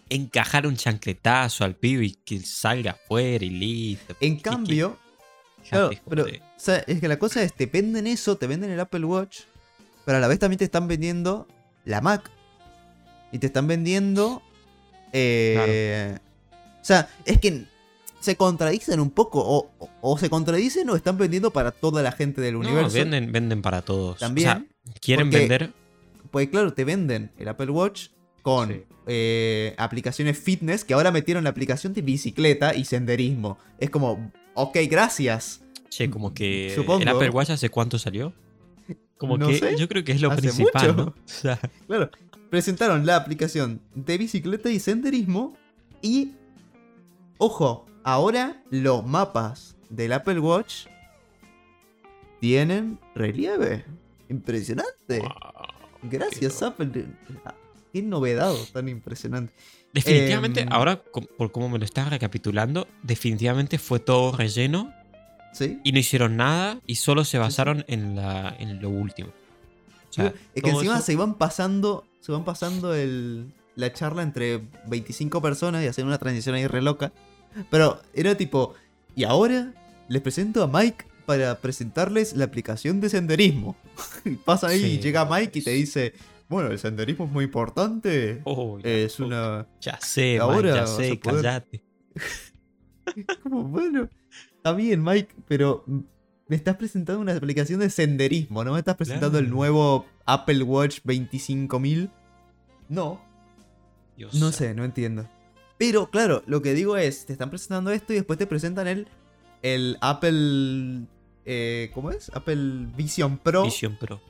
S3: encajar un chancletazo al pibe y que salga afuera y listo.
S2: En
S3: ¿Qué-
S2: cambio, claro, pero,
S3: joder.
S2: o sea, es que la cosa es, te venden eso, te venden el Apple Watch, pero a la vez también te están vendiendo la Mac. Y te están vendiendo... eh, O sea, es que se contradicen un poco, o, o- o se contradicen o están vendiendo para toda la gente del
S3: No,
S2: universo.
S3: venden, venden para todos.
S2: También,
S3: O sea, quieren
S2: porque-
S3: vender.
S2: pues claro, te venden el Apple Watch con
S3: Sí.
S2: eh, aplicaciones fitness que ahora metieron la aplicación de bicicleta y senderismo. Es como, ok, gracias.
S3: Che, como que
S2: Supongo.
S3: el Apple Watch hace cuánto salió. Como
S2: No
S3: que
S2: sé.
S3: yo creo que es lo
S2: Hace
S3: principal,
S2: mucho.
S3: ¿no? O sea,
S2: Claro, presentaron la aplicación de bicicleta y senderismo y, ojo, ahora los mapas del Apple Watch tienen relieve. Impresionante.
S3: wow.
S2: Gracias,
S3: qué
S2: Apple. Ah, Qué novedad tan impresionante.
S3: Definitivamente,
S2: Em,
S3: ahora, por cómo me lo estás recapitulando, definitivamente fue todo relleno
S2: ¿Sí?
S3: y no hicieron nada y solo se basaron en, la, en lo último. O sea,
S2: es que encima
S3: eso-
S2: se iban pasando, se van pasando el, la charla entre 25 personas y hacen una transición ahí re loca. Pero era tipo, y ahora les presento a Mike para presentarles la aplicación de senderismo. y pasa ahí y llega Mike y te dice, bueno, el senderismo es muy importante.
S3: Oh,
S2: es
S3: oh,
S2: una...
S3: Ya sé,
S2: Ahora
S3: ya sé,
S2: poder-
S3: callate.
S2: Como, bueno, está bien Mike, pero me estás presentando una aplicación de senderismo, ¿no me estás presentando el nuevo Apple Watch 25000? No,
S3: Dios
S2: No sé, no entiendo. Pero claro, lo que digo es, te están presentando esto y después te presentan el, el Apple... eh, ¿Cómo es? Apple Vision Pro.
S3: Vision Pro.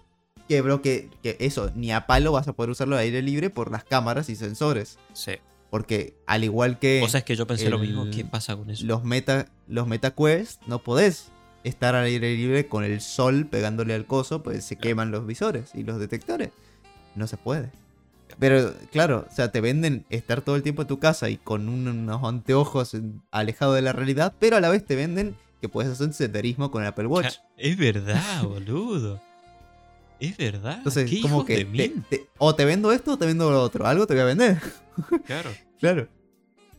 S2: Que, bro, que, que eso, ni a palo vas a poder usarlo al aire libre por las cámaras y sensores.
S3: Sí.
S2: Porque al igual que
S3: O sea, es que yo pensé lo mismo. ¿Qué pasa con eso?
S2: los Meta, los Meta Quest, no podés estar al aire libre con el sol pegándole al coso, pues se queman los visores y los detectores. No se puede. Pero claro, o sea, te venden estar todo el tiempo en tu casa y con un- unos anteojos alejado de la realidad, pero a la vez te venden que puedes hacer senderismo con el Apple Watch.
S3: es verdad, boludo. Es verdad.
S2: Entonces,
S3: ¿Qué
S2: como que te- te- o te vendo esto o te vendo lo otro. Algo te voy a vender.
S3: Claro.
S2: Claro.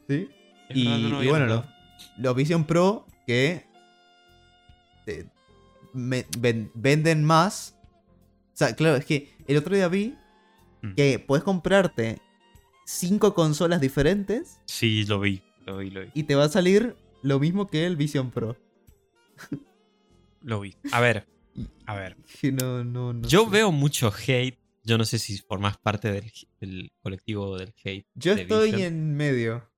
S2: Sí.
S3: Es
S2: Y,
S3: no
S2: y bueno, los, los Vision Pro que te- me- ven- venden más. O sea, claro, es que el otro día vi
S3: Mm.
S2: que puedes comprarte cinco consolas diferentes
S3: Sí, lo vi. Lo vi, lo vi.
S2: y te va a salir lo mismo que el Vision Pro.
S3: Lo vi. A ver. A ver.
S2: No, no, no
S3: Yo
S2: sé.
S3: veo mucho hate. Yo no sé si formás parte del, del colectivo del hate.
S2: Yo
S3: de
S2: estoy
S3: Vision.
S2: en medio.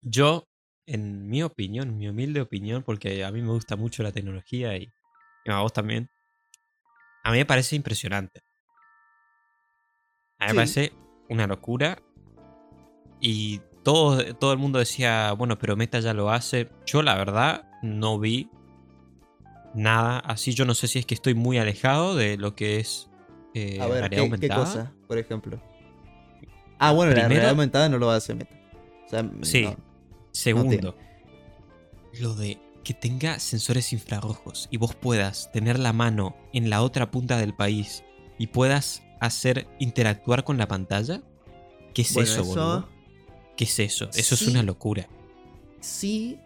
S3: Yo, en mi opinión, mi humilde opinión, porque a mí me gusta mucho la tecnología y, y a vos también, a mí me parece impresionante. A mí
S2: Sí.
S3: me parece una locura y todo, todo el mundo decía, bueno, pero Meta ya lo hace. Yo la verdad no vi nada así. Yo no sé si es que estoy muy alejado de lo que es eh,
S2: A ver, ¿qué, qué
S3: aumentada.
S2: cosa, por ejemplo? Ah, bueno, la realidad aumentada no lo va a hacer Meta. O sea,
S3: Sí.
S2: no.
S3: Segundo, lo de que tenga sensores infrarrojos y vos puedas tener la mano en la otra punta del país y puedas hacer interactuar con la pantalla. ¿Qué es
S2: Bueno,
S3: eso,
S2: eso-
S3: boludo? ¿Qué es eso? Eso
S2: Sí.
S3: es una locura.
S2: Sí.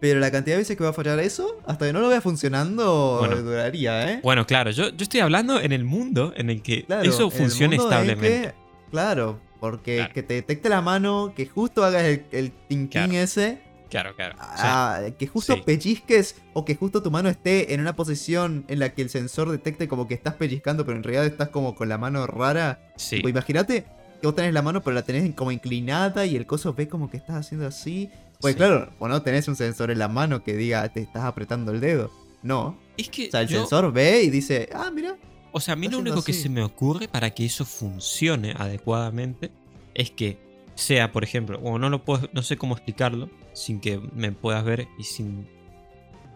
S2: Pero la cantidad de veces que va a fallar eso, hasta que no lo vea funcionando,
S3: Bueno.
S2: duraría, ¿eh?
S3: Bueno, claro, yo, yo estoy hablando en el mundo en el que
S2: Claro,
S3: eso funcione establemente.
S2: que- claro, porque
S3: Claro.
S2: que te detecte la mano, que justo hagas el, el
S3: Claro.
S2: ese,
S3: Claro, claro.
S2: Ah, que justo
S3: sí.
S2: pellizques o que justo tu mano esté en una posición en la que el sensor detecte como que estás pellizcando, pero en realidad estás como con la mano rara.
S3: sí.
S2: Imagínate que vos tenés la mano, pero la tenés como inclinada y el coso ve como que estás haciendo así. Pues
S3: Sí.
S2: claro, o no tenés un sensor en la mano que diga te estás apretando el dedo. No.
S3: Es que
S2: O sea, el
S3: yo-
S2: sensor ve y dice, ah, mira.
S3: O sea, a mí lo único que se me ocurre para que eso funcione adecuadamente es que sea, por ejemplo, o no lo puedo, no sé cómo explicarlo sin que me puedas ver y sin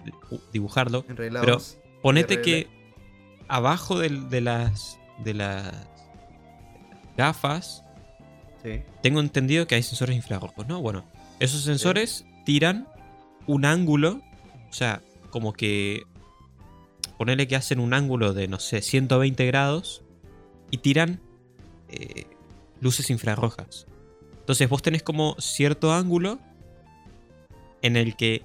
S3: dibu- dibujarlo.
S2: En realidad,
S3: Pero Ponete que abajo del- de, las de las gafas
S2: Sí.
S3: tengo entendido que hay sensores infrarrojos, ¿no? Bueno, esos sensores tiran un ángulo, o sea, como que ponerle que hacen un ángulo de, no sé, 120 grados y tiran eh, luces infrarrojas. Entonces vos tenés como cierto ángulo en el que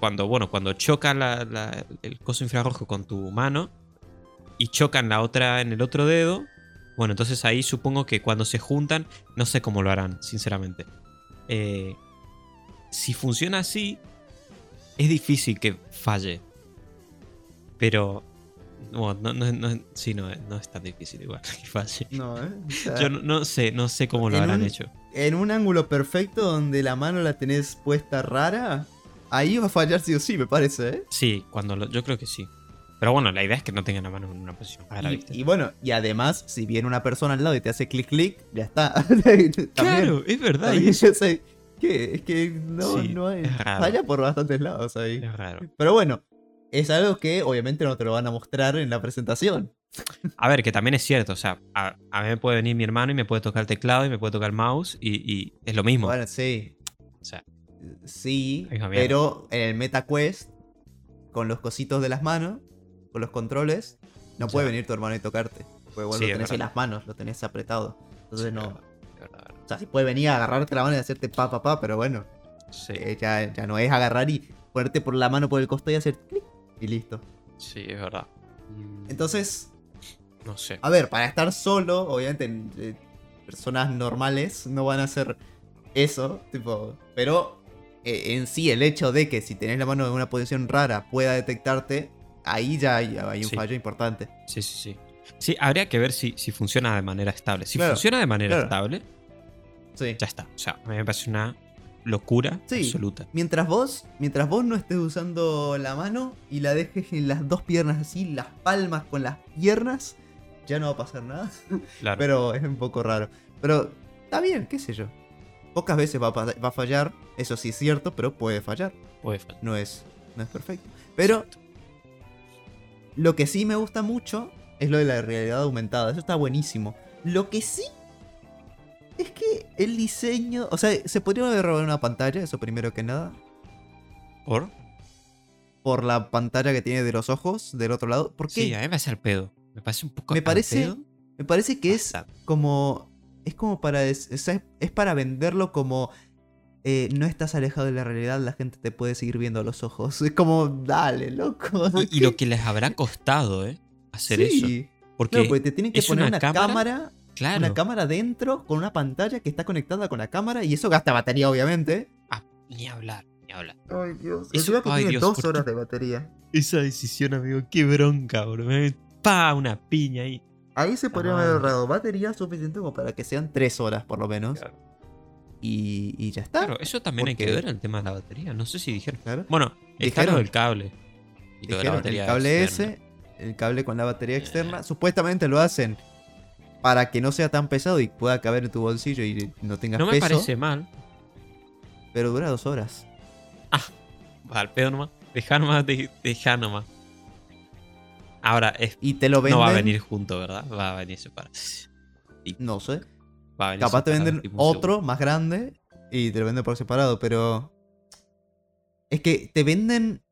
S3: cuando, bueno, cuando choca la- la- el coso infrarrojo con tu mano y chocan la otra en el otro dedo, bueno, entonces ahí supongo que cuando se juntan, no sé cómo lo harán, sinceramente. Eh, si funciona así, es difícil que falle. Pero, bueno, no, no, no- sí, no, no es tan difícil igual que falle.
S2: No, ¿eh? O sea,
S3: Yo no, no sé, no sé cómo lo habrán
S2: un-
S3: hecho.
S2: En un ángulo perfecto donde la mano la tenés puesta rara, ahí va a fallar sí o sí, me parece, ¿eh?
S3: Sí, cuando lo- yo creo que sí. Pero bueno, la idea es que no tengan la mano en una posición rara,
S2: Y, y bueno, y además, si viene una persona al lado y te hace clic clic, ya está. También.
S3: claro, es verdad. Y es,
S2: yo sé que es que no,
S3: Sí,
S2: no hay. Falla por bastantes lados ahí.
S3: es raro.
S2: Pero bueno, es algo que obviamente no te lo van a mostrar en la presentación.
S3: A ver, que también es cierto, o sea, a, a mí me puede venir mi hermano y me puede tocar el teclado y me puede tocar el mouse y, y es lo mismo.
S2: Bueno, sí.
S3: O sea,
S2: Sí, pero en el MetaQuest, con los cositos de las manos, con los controles, no puede venir tu hermano y tocarte. Porque vos
S3: Sí,
S2: lo tenés en las manos, lo tenés apretado. Entonces no.
S3: Verdad, verdad.
S2: O sea, sí puede venir a agarrarte la mano y hacerte pa pa pa, pero bueno,
S3: Sí,
S2: eh, ya, ya no es agarrar y ponerte por la mano por el costado y hacer clic y listo.
S3: sí, es verdad.
S2: Entonces,
S3: no sé.
S2: a ver, para estar solo, obviamente en- eh, personas normales no van a hacer eso, tipo, pero eh, en sí el hecho de que si tenés la mano en una posición rara pueda detectarte, ahí ya hay, hay un
S3: Sí.
S2: fallo importante.
S3: Sí, sí, sí. Sí, habría que ver si, si funciona de manera estable. Si
S2: Claro,
S3: funciona de manera
S2: claro.
S3: estable,
S2: Sí.
S3: ya está. O sea, a mí me parece una locura
S2: Sí.
S3: absoluta.
S2: Mientras vos, mientras vos no estés usando la mano y la dejes en las dos piernas así, las palmas con las piernas, ya no va a pasar nada.
S3: Claro.
S2: Pero es un poco raro. Pero está bien, qué sé yo. Pocas veces va a, va a fallar, eso sí es cierto, pero puede fallar.
S3: Puede fallar.
S2: No es, no es perfecto. Pero lo que sí me gusta mucho es lo de la realidad aumentada. Eso está buenísimo. Lo que sí es que el diseño. O sea, se podría haber robado una pantalla, eso primero que nada.
S3: ¿Por?
S2: Por la pantalla que tiene de los ojos del otro lado. Porque
S3: Sí, a mí me parece al pedo. Me parece un poco
S2: Me parece- me parece que es como. Es como para. Es, es para venderlo como. eh, no estás alejado de la realidad, la gente te puede seguir viendo a los ojos. Es como, dale, loco.
S3: Y, y lo que les habrá costado, ¿eh? Hacer eso.
S2: Sí,
S3: Porque,
S2: Claro, porque te tienen que poner
S3: una
S2: una,
S3: cámara,
S2: cámara,
S3: claro.
S2: una cámara dentro con una pantalla que está conectada con la cámara y eso gasta batería, obviamente.
S3: ah, ni hablar, ni hablar.
S2: Ay, Dios.
S3: Eso- ay,
S2: tiene
S3: Dios,
S2: dos horas de batería.
S3: Esa decisión, amigo, qué bronca, bro. Me pa una piña ahí.
S2: Ahí se podría haber ahorrado batería suficiente como para que sean tres horas por lo menos.
S3: Claro.
S2: Y, y ya está.
S3: Claro, eso también hay que ver el tema de la batería. No sé si dijeron.
S2: Claro.
S3: Bueno, lo del cable. Y lo de la
S2: Dijeron,
S3: batería
S2: el cable
S3: externa.
S2: ese, el cable con la batería externa,
S3: Eh.
S2: supuestamente lo hacen para que no sea tan pesado y pueda caber en tu bolsillo y no tengas
S3: No me
S2: peso,
S3: parece mal.
S2: pero dura dos horas.
S3: Va al pedo nomás. Deja nomás, de- deja nomás. Ahora, es-
S2: Y te lo venden.
S3: no va a venir junto, ¿verdad? Va a venir separado.
S2: No sé.
S3: Va a venir
S2: Capaz te venden otro más grande y te lo venden por separado, pero. Es que te venden.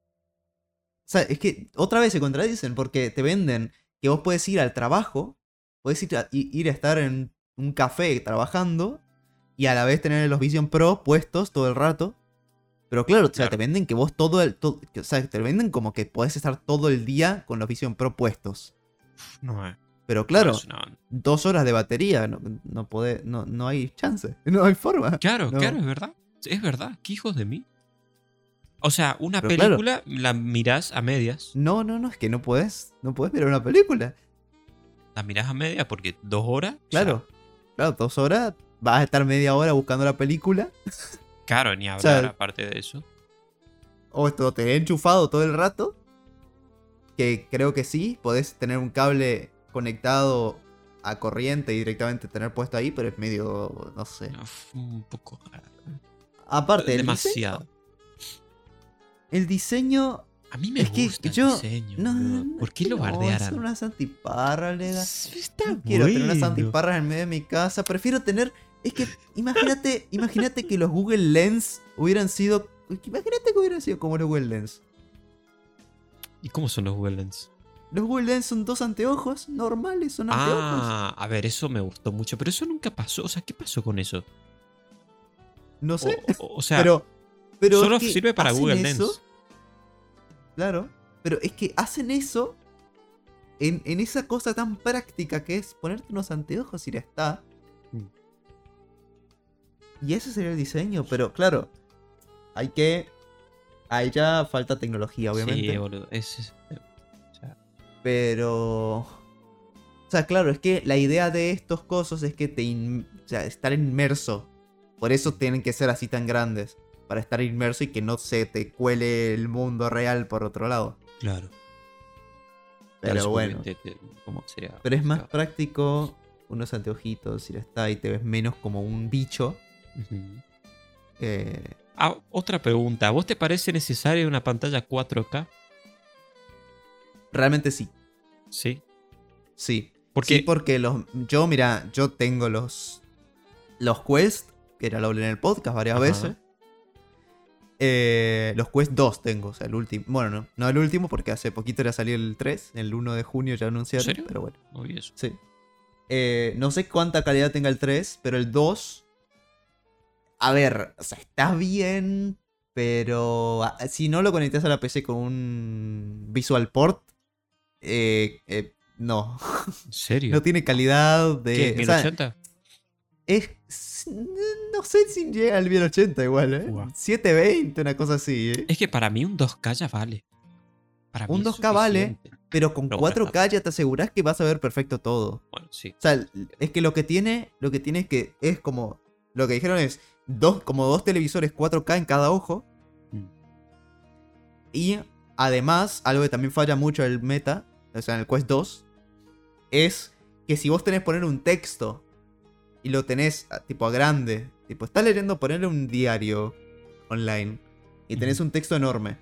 S2: O sea, es que otra vez se contradicen porque te venden que vos puedes ir al trabajo, puedes ir a, ir a estar en un café trabajando y a la vez tener los Vision Pro puestos todo el rato. Pero claro, o sea, te venden que vos todo el. todo- o sea, te venden como que podés estar todo el día con los Vision Pro puestos.
S3: No, eh,
S2: Pero claro, dos horas de batería, no, no, podés- no, no hay chance, no hay forma.
S3: Claro,
S2: No.
S3: claro, es verdad. Es verdad. ¿Qué hijos de mí? O sea, una
S2: Pero claro.
S3: película la mirás a medias.
S2: No, no, no, es que no puedes, no puedes mirar una película.
S3: La mirás a medias porque dos horas. o sea,
S2: Claro, claro, dos horas, vas a estar media hora buscando la película,
S3: claro, ni
S2: sea,
S3: hablar aparte de eso.
S2: o esto te he enchufado todo el rato, que creo que sí, podés tener un cable conectado a corriente y directamente tener puesto ahí, pero es medio, no sé.
S3: Uf, Un poco raro.
S2: Aparte, el
S3: Demasiado.
S2: diseño, el diseño
S3: A mí me
S2: es que
S3: gusta
S2: yo-
S3: el diseño.
S2: no, no,
S3: ¿Por qué
S2: que
S3: lo bardearan?
S2: Unas antiparras.
S3: Está
S2: quiero tener unas antiparras en medio de mi casa. Prefiero tener. Es que imagínate, imagínate que los Google Lens hubieran sido. Imagínate que hubieran sido como los Google Lens.
S3: ¿Y cómo son los Google Lens?
S2: Los Google Lens son dos anteojos normales, son anteojos.
S3: Ah, a ver, eso me gustó mucho. Pero eso nunca pasó. O sea, ¿qué pasó con eso?
S2: no sé.
S3: o- o sea,
S2: pero. pero
S3: solo
S2: es que
S3: sirve para Google
S2: eso,
S3: Lens.
S2: Claro. Pero es que hacen eso. En, en esa cosa tan práctica que es ponerte unos anteojos y ya está. Y ese sería el diseño, pero claro, hay que. Ahí ya falta tecnología, obviamente.
S3: Sí, boludo. Es,
S2: Pero. O sea, claro, es que la idea de estos cosos es que te. in- O sea, estar inmerso. Por eso tienen que ser así tan grandes. Para estar inmerso y que no se te cuele el mundo real por otro lado.
S3: claro.
S2: Pero
S3: Claro,
S2: bueno.
S3: suponete, te- ¿Cómo sería?
S2: Pero es más
S3: Claro.
S2: práctico unos anteojitos y ya está. Y te ves menos como un bicho. Eh,
S3: Ah, otra pregunta. ¿A vos te parece necesaria una pantalla 4K?
S2: realmente sí.
S3: Sí.
S2: Sí.
S3: Porque
S2: Sí, porque los. Yo, mira, yo tengo los. Los Quest, que era lo hablé en el podcast varias
S3: Ajá.
S2: veces. Eh, los Quest 2 tengo, o sea, el último. Bueno, no, no el último porque hace poquito era salir el 3, el 1 de junio ya anunciaron,
S3: serio?
S2: pero bueno.
S3: No vi eso.
S2: Sí. Eh, no sé cuánta calidad tenga el 3, pero el 2. A ver, o sea, está bien, pero ah, si no lo conectas a la PC con un Visual Port, eh, eh, no.
S3: ¿En serio?
S2: No tiene calidad de.
S3: ¿Qué?
S2: o sea,
S3: ¿1080?
S2: es. No sé si llega al 1080 igual, ¿eh?
S3: Guau.
S2: 720, una cosa así, ¿eh?
S3: Es que para mí un 2K ya vale. Para
S2: Un
S3: mí es
S2: 2K vale. Pero con
S3: Pero bueno,
S2: 4K ya te aseguras que vas a ver perfecto todo.
S3: Bueno, sí.
S2: O sea, es que lo que tiene, lo que tiene es que es como, lo que dijeron es dos, como dos televisores 4K en cada ojo.
S3: Mm.
S2: Y además, algo que también falla mucho el meta, o sea, en el Quest 2, es que si vos tenés poner un texto y lo tenés a- tipo a grande, tipo, estás leyendo, ponerle un diario online y tenés un texto enorme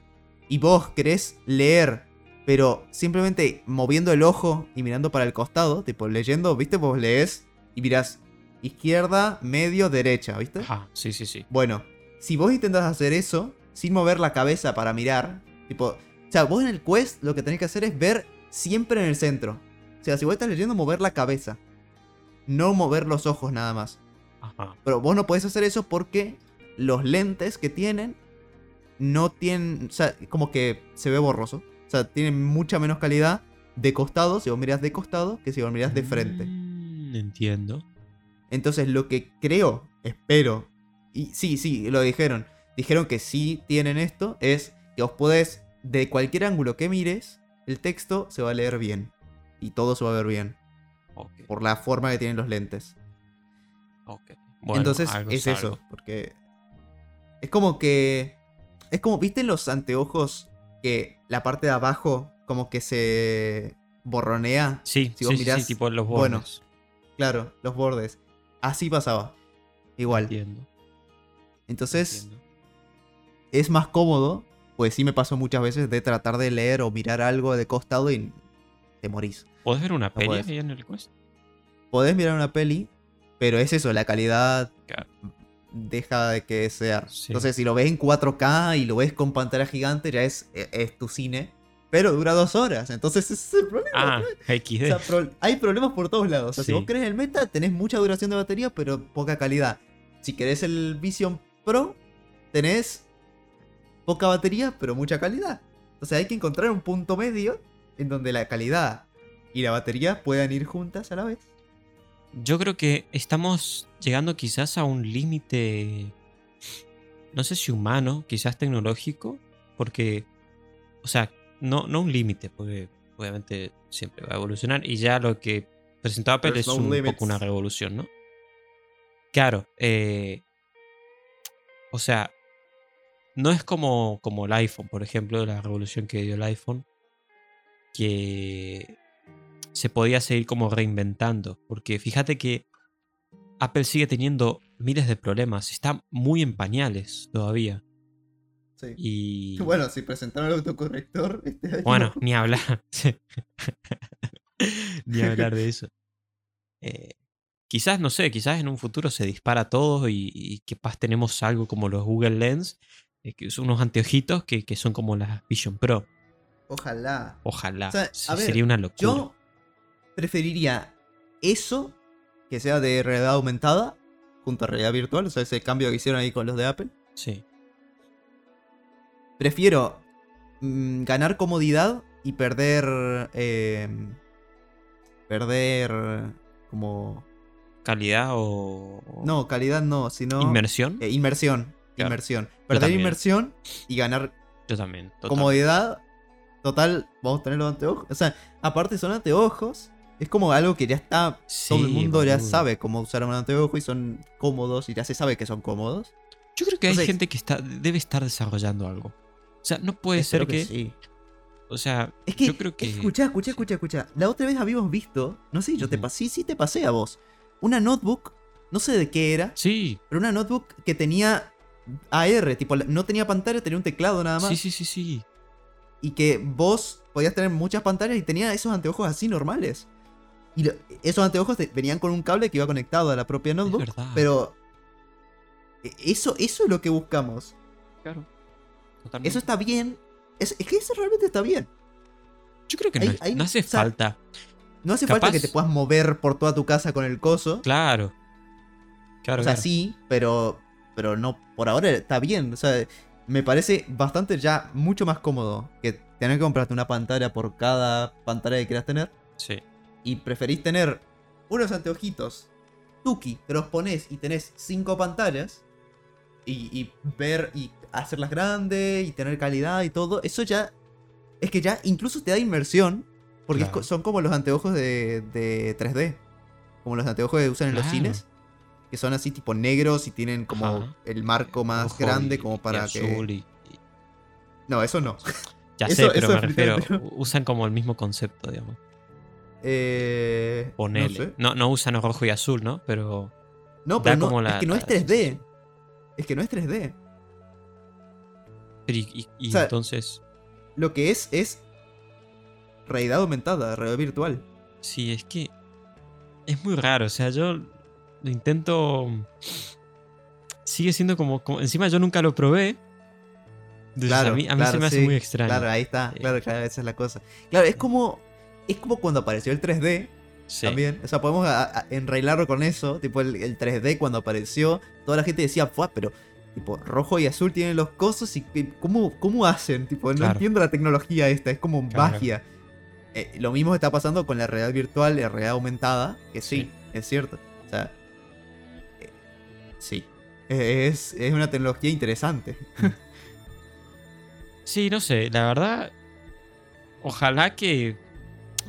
S2: y vos querés leer, pero simplemente moviendo el ojo y mirando para el costado, tipo leyendo, ¿viste? Vos lees y mirás izquierda, medio, derecha, ¿viste?
S3: Ajá, sí, sí, sí.
S2: Bueno, si vos intentás hacer eso sin mover la cabeza para mirar, tipo, o sea, vos en el quest lo que tenés que hacer es ver siempre en el centro. O sea, si vos estás leyendo, mover la cabeza. No mover los ojos nada más.
S3: Ajá.
S2: Pero vos no podés hacer eso porque los lentes que tienen no tienen, o sea, como que se ve borroso. O sea, tienen mucha menos calidad de costado, si vos mirás de costado, que si vos mirás de frente.
S3: Mm, entiendo.
S2: Entonces lo que creo, espero, y sí, sí, lo dijeron, dijeron que sí tienen esto, es que os podés, de cualquier ángulo que mires, el texto se va a leer bien. Y todo se va a ver bien, por la forma que tienen los lentes.
S3: ok. Bueno,
S2: Entonces es eso, porque es como que... Es como, ¿viste los anteojos que la parte de abajo como que se borronea?
S3: Sí,
S2: Si
S3: sí,
S2: vos
S3: sí,
S2: mirás-
S3: sí, tipo los
S2: bueno,
S3: bordes.
S2: Claro, los bordes. Así pasaba. Igual.
S3: Entiendo.
S2: Entonces
S3: entiendo.
S2: es más cómodo, pues sí me pasó muchas veces de tratar de leer o mirar algo de costado y te morís.
S3: ¿Podés ver una peli
S2: podés.
S3: ahí en el quest?
S2: Podés mirar una peli, pero es eso, la calidad
S3: Claro.
S2: deja de que.
S3: Sí.
S2: Entonces si lo ves en 4K y lo ves con pantalla gigante ya es, e, es tu cine, pero dura dos horas. Entonces ese es el problema.
S3: Ah,
S2: O
S3: XD.
S2: sea, pro- hay problemas por todos lados. O sea, si vos querés el meta, tenés mucha duración de batería, pero poca calidad. Si querés el Vision Pro, tenés poca batería, pero mucha calidad. O sea, hay que encontrar un punto medio en donde la calidad y la batería puedan ir juntas a la vez.
S3: Yo creo que estamos llegando quizás a un límite, no sé si humano, quizás tecnológico, porque, o sea, no, no un límite, porque obviamente siempre va a evolucionar y ya lo que presentó Apple
S2: There's
S3: es un
S2: limits.
S3: poco una revolución, ¿no? Claro, eh, o sea, no es como, como el iPhone, por ejemplo, la revolución que dio el iPhone, que se podía seguir como reinventando. Porque fíjate que Apple sigue teniendo miles de problemas. Está muy en pañales todavía.
S2: Sí.
S3: Y.
S2: Bueno, si presentaron el autocorrector este año.
S3: Bueno, ni hablar. ni hablar de eso. Eh, quizás, no sé, quizás en un futuro se dispara todo y, y capaz tenemos algo como los Google Lens, eh, que son unos anteojitos que, que son como las Vision Pro.
S2: Ojalá.
S3: Ojalá.
S2: O sea, a
S3: Se-
S2: ver,
S3: Sería una locura.
S2: Yo preferiría eso, que sea de realidad aumentada, junto a realidad virtual, o sea, ese cambio que hicieron ahí con los de Apple.
S3: Sí.
S2: Prefiero mm, ganar comodidad y perder. eh, perder. como.
S3: Calidad o.
S2: No, calidad no, sino.
S3: Inmersión.
S2: eh, inmersión.
S3: Claro.
S2: Inmersión. Perder inmersión y ganar
S3: Yo también. total.
S2: comodidad. Total, vamos a tener los anteojos. O sea, aparte son anteojos. Es como algo que ya está. todo el mundo ya
S3: boludo.
S2: sabe cómo usar un anteojo y son cómodos y ya se sabe que son cómodos.
S3: Yo creo que hay gente que está, debe estar desarrollando algo. O sea, no puede
S2: Espero
S3: ser que.
S2: sí.
S3: O sea,
S2: Es que,
S3: yo creo que.
S2: escucha, escucha, escucha, escucha. La otra vez habíamos visto, no sé, yo te pasé, sí, sí te pasé a vos. Una notebook, no sé de qué era,
S3: Sí,
S2: pero una notebook que tenía AR, tipo, no tenía pantalla, tenía un teclado nada más.
S3: sí, sí, sí, sí.
S2: Y que vos podías tener muchas pantallas y tenía esos anteojos así normales. Y lo- esos anteojos te- venían con un cable que iba conectado a la propia notebook.
S3: verdad.
S2: Pero e- eso, eso es lo que buscamos.
S3: Claro. Totalmente.
S2: Eso está bien. Es, es que eso realmente está bien.
S3: Yo creo que no, hace
S2: o sea,
S3: falta.
S2: No hace falta que te puedas mover por toda tu casa con el coso.
S3: Claro. Claro,
S2: o sea,
S3: claro.
S2: sí, pero, pero no, por ahora está bien. O sea, me parece bastante ya mucho más cómodo que tener que comprarte una pantalla por cada pantalla que quieras tener.
S3: Sí.
S2: Y preferís tener unos anteojitos Tuki, que los pones y tenés cinco pantallas. Y, y ver y hacerlas grandes y tener calidad y todo. Eso ya. Es que ya incluso te da inmersión. Porque
S3: Claro.
S2: son como los anteojos de, de 3D. Como los anteojos que usan en los cines. Que son así tipo negros y tienen como
S3: Ajá.
S2: el marco más grande
S3: y-
S2: como
S3: y
S2: para que...
S3: azul y- y-
S2: No, eso no.
S3: Ya
S2: Eso-
S3: sé, pero me refiero. Usan como el mismo concepto, digamos.
S2: Eh,
S3: Ponele.
S2: No sé.
S3: No, no usan rojo y azul, ¿no? Pero.
S2: No, pero no,
S3: como la-
S2: es que no es
S3: la
S2: 3D. Es que no es 3D.
S3: Pero y, y- y
S2: O sea,
S3: entonces.
S2: Lo que es es realidad aumentada, realidad virtual.
S3: Sí, es que. Es muy raro. O sea, yo lo intento. Sigue siendo como. como- encima yo nunca lo probé. Entonces,
S2: Claro,
S3: a mí, a mí
S2: claro,
S3: se me hace
S2: sí.
S3: muy extraño.
S2: Claro, ahí está.
S3: Eh.
S2: Claro, claro, esa es la cosa. Claro, es como. Es como cuando apareció el 3D
S3: Sí.
S2: también. O sea, podemos a- a- enrailarlo con eso. Tipo, el, el 3D cuando apareció, toda la gente decía, fue, pero. Tipo, rojo y azul tienen los cosos y ¿cómo, cómo hacen? Tipo, no
S3: Claro.
S2: entiendo la tecnología esta, es como
S3: Claro.
S2: magia. Eh, lo mismo está pasando con la realidad virtual la realidad aumentada, que sí,
S3: Sí.
S2: es cierto. O sea, eh, sí. Es, es una tecnología interesante.
S3: Sí, no sé, la verdad. Ojalá que.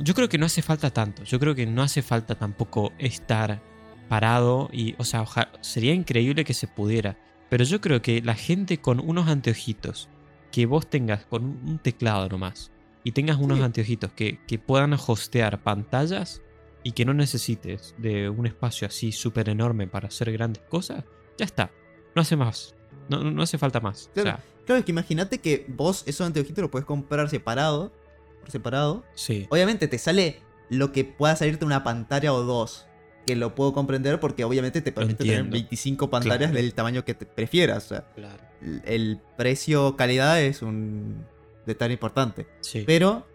S3: Yo creo que no hace falta tanto. Yo creo que no hace falta tampoco estar parado. Y. O sea, sería increíble que se pudiera. Pero yo creo que la gente con unos anteojitos. Que vos tengas con un teclado nomás. Y tengas unos
S2: Sí.
S3: anteojitos que, que puedan hostear pantallas. Y que no necesites de un espacio así súper enorme para hacer grandes cosas. Ya está. No hace más. No, no hace falta más. O
S2: Claro.
S3: sea,
S2: Claro, es que imagínate que vos esos anteojitos los puedes comprar separado. Por separado.
S3: sí.
S2: Obviamente te sale lo que pueda salirte una pantalla o dos. Que lo puedo comprender porque obviamente te permite tener
S3: entiendo.
S2: 25 pantallas
S3: Claro.
S2: del tamaño que te prefieras. O sea,
S3: Claro.
S2: el- el precio-calidad es un detalle importante.
S3: Sí.
S2: Pero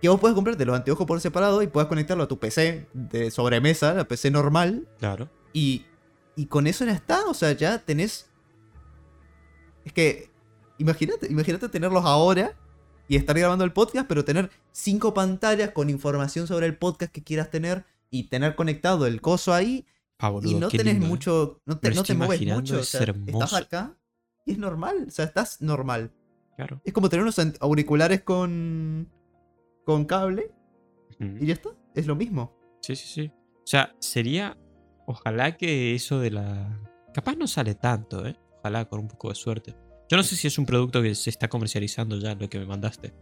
S2: que vos puedes comprarte los anteojos por separado y puedas conectarlo a tu PC de sobremesa, la PC normal,
S3: Claro.
S2: y, y con eso ya está. O sea, ya tenés. Es que. Imagínate, imagínate tenerlos ahora y estar grabando el podcast, pero tener cinco pantallas con información sobre el podcast que quieras tener y tener conectado el coso ahí
S3: Ah, boludo,
S2: y no tenés
S3: lindo, ¿eh?
S2: mucho. No te, no te mueves mucho. o
S3: es
S2: estás acá y es normal. O sea, estás normal.
S3: Claro.
S2: Es como tener unos auriculares con. con cable y ya está. Es lo mismo.
S3: Sí, sí, sí. O sea, sería. Ojalá que eso de la. Capaz no sale tanto, ¿eh? Ojalá con un poco de suerte. Yo no sé si es un producto que se está comercializando ya, lo que me mandaste.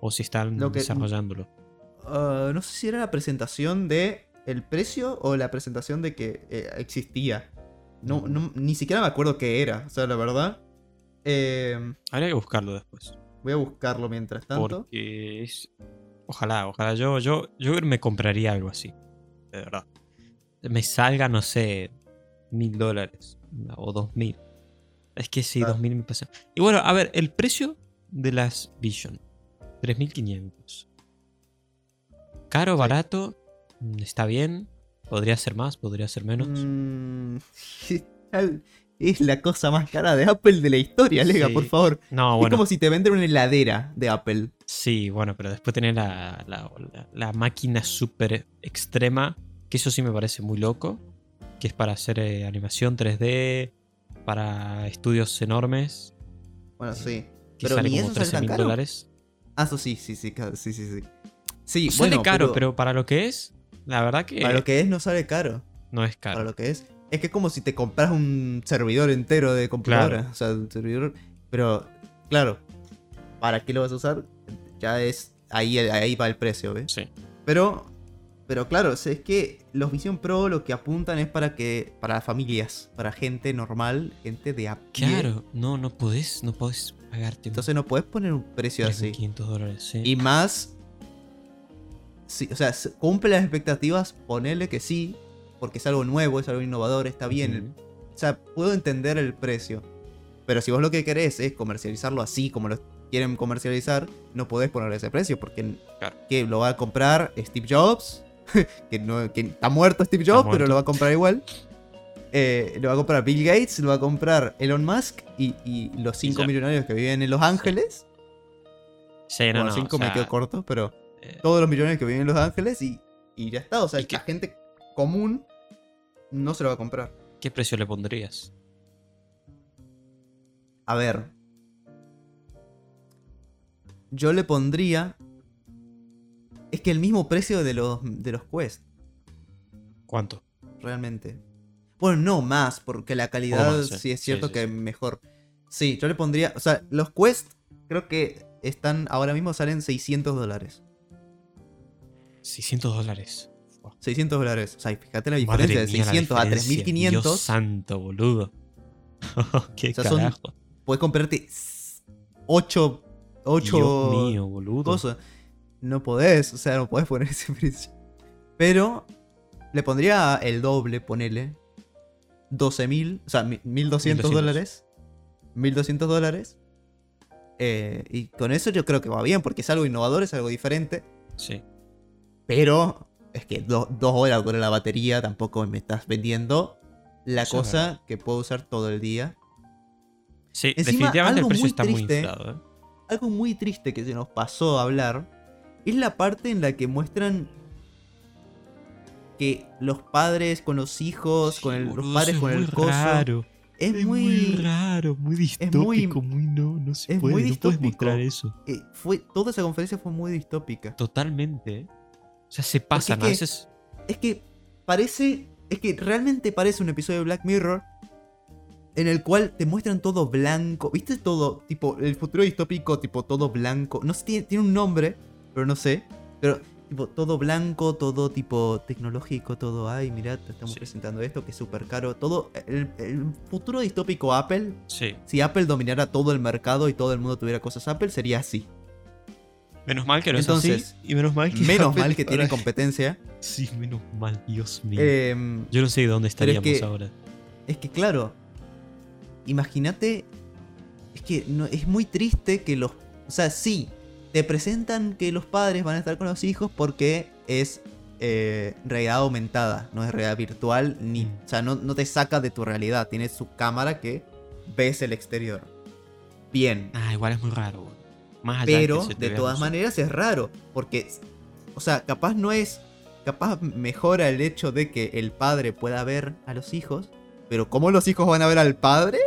S3: O si están
S2: Lo que-
S3: desarrollándolo.
S2: Ah, no sé si era la presentación de el precio o la presentación de que eh, existía. No, no- ni siquiera me acuerdo qué era. O sea, la verdad. Eh,
S3: Habría que buscarlo después.
S2: voy a buscarlo mientras tanto.
S3: Porque es. Ojalá, ojalá. Yo, yo, yo me compraría algo así. De verdad. Me salga, no sé, mil dólares. O dos mil. Es que sí,
S2: Ah.
S3: dos mil me pasa. Y bueno, a ver, el precio de las Vision. 3500. Caro, barato. Mm, Está bien. Podría ser más, podría ser menos.
S2: Mm, es la cosa más cara de Apple de la historia, Lega,
S3: Sí.
S2: por favor.
S3: No,
S2: Es
S3: bueno.
S2: como si te venden una heladera de Apple.
S3: Sí, bueno, pero después tener la, la- la- la máquina súper extrema, que eso sí me parece muy loco, que es para hacer eh, animación 3D, para estudios enormes,
S2: Bueno, sí.
S3: que
S2: Pero
S3: sale
S2: ni
S3: como
S2: eso sale
S3: 13
S2: tan
S3: mil dólares.
S2: Ah, eso sí, sí, sí, sí, sí, sí. Sí,
S3: Sale
S2: bueno,
S3: caro, pero... para lo que es, la verdad que
S2: para lo que es no sale caro.
S3: no es
S2: para
S3: caro.
S2: lo que es. Es que es como si te compras un servidor entero de computadora.
S3: Claro.
S2: O sea, un servidor. Pero, claro, ¿para qué lo vas a usar? Ya es. Ahí, ahí va el precio, ¿ves?
S3: Sí.
S2: Pero. Pero claro, o sea, es que los Vision Pro lo que apuntan es para que. para familias, para gente normal, gente de a pie.
S3: Claro, no, no podés, no podés pagarte
S2: Entonces no puedes poner un precio así.
S3: 3.500 dólares. Sí.
S2: Y más. Sí, o sea, cumple las expectativas, ponele que sí, porque es algo nuevo, es algo innovador, está bien. O sea, puedo entender el precio. Pero si vos lo que querés es comercializarlo así como lo quieren comercializar, no podés ponerle ese precio porque
S3: Claro.
S2: que lo va a comprar Steve Jobs, que, no, que está muerto Steve Jobs, pero lo va a comprar igual. Eh, lo va a comprar Bill Gates, lo va a comprar Elon Musk y, y los cinco
S3: ya.
S2: millonarios que viven en Los Ángeles.
S3: Sí, no,
S2: bueno,
S3: no,
S2: cinco
S3: o
S2: me quedo corto, pero todos los millonarios que viven en Los Ángeles y, y ya está. O sea, la gente común no se lo va a comprar.
S3: ¿Qué precio le pondrías?
S2: A ver. Yo le pondría. Es que el mismo precio de los, de los Quest,
S3: ¿Cuánto?
S2: realmente. Bueno, no más, porque la calidad
S3: más, sí.
S2: sí es cierto
S3: sí,
S2: que
S3: sí.
S2: es mejor. Sí, yo le pondría. O sea, los Quest creo que están. Ahora mismo salen 600 dólares.
S3: 600 dólares.
S2: 600 dólares. O sea, fíjate la
S3: Madre
S2: diferencia de
S3: mía, la
S2: 600 a
S3: diferencia.
S2: 3500.
S3: Dios santo, boludo. Qué
S2: O sea, son
S3: carajo.
S2: Puedes comprarte 8. 8
S3: Dios mío, boludo.
S2: cosas. No podés, o sea, no podés poner ese precio. Pero le pondría el doble, ponele. 12.000, o sea, mi- 1.200
S3: 1200.
S2: dólares. 1.200 dólares. Eh, y con eso yo creo que va bien, porque es algo innovador, es algo diferente.
S3: Sí.
S2: Pero es que do- dos horas dura la batería, tampoco me estás vendiendo la cosa que puedo usar todo el día.
S3: Sí,
S2: Encima,
S3: definitivamente el precio
S2: muy
S3: está muy
S2: triste,
S3: inflado, ¿eh?
S2: algo muy triste que se nos pasó a hablar es la parte en la que muestran que los padres con los hijos, con el- los padres con el
S3: muy
S2: coso.
S3: raro.
S2: Es muy.
S3: raro, muy
S2: distópico,
S3: muy no, no se
S2: es
S3: puede,
S2: muy
S3: no puedes
S2: distópico.
S3: mostrar eso.
S2: eh, fue, toda esa conferencia fue muy distópica.
S3: Totalmente. O sea, se pasan
S2: que-
S3: a veces.
S2: Es que parece. Es que realmente parece un episodio de Black Mirror. En el cual te muestran todo blanco. ¿Viste todo? Tipo, el futuro distópico, tipo todo blanco. No sé, tiene, tiene un nombre, pero no sé. Pero, tipo, todo blanco, todo tipo tecnológico, todo. Ay, mirá, te estamos
S3: Sí.
S2: presentando esto que es súper caro. Todo. El, el futuro distópico Apple.
S3: Sí.
S2: Si Apple dominara todo el mercado y todo el mundo tuviera cosas Apple, sería así.
S3: Menos mal que no
S2: Entonces,
S3: es así. Y menos mal que.
S2: Menos mal que tienen competencia.
S3: Sí, menos mal, Dios mío.
S2: Em,
S3: Yo no sé de dónde
S2: es
S3: estaríamos
S2: que-
S3: ahora.
S2: Es que claro, imagínate, es que no, es muy triste que los, o sea, sí, te presentan que los padres van a estar con los hijos porque es eh, realidad aumentada, no es realidad virtual, ni,
S3: Mm.
S2: o sea, no, no te saca de tu realidad, tienes su cámara que ves el exterior. Bien,
S3: Ah, igual es muy raro. Boludo. Más allá
S2: pero de todas maneras es raro, porque, o sea, capaz no es, capaz mejora el hecho de que el padre pueda ver a los hijos, pero ¿cómo los hijos van a ver al padre?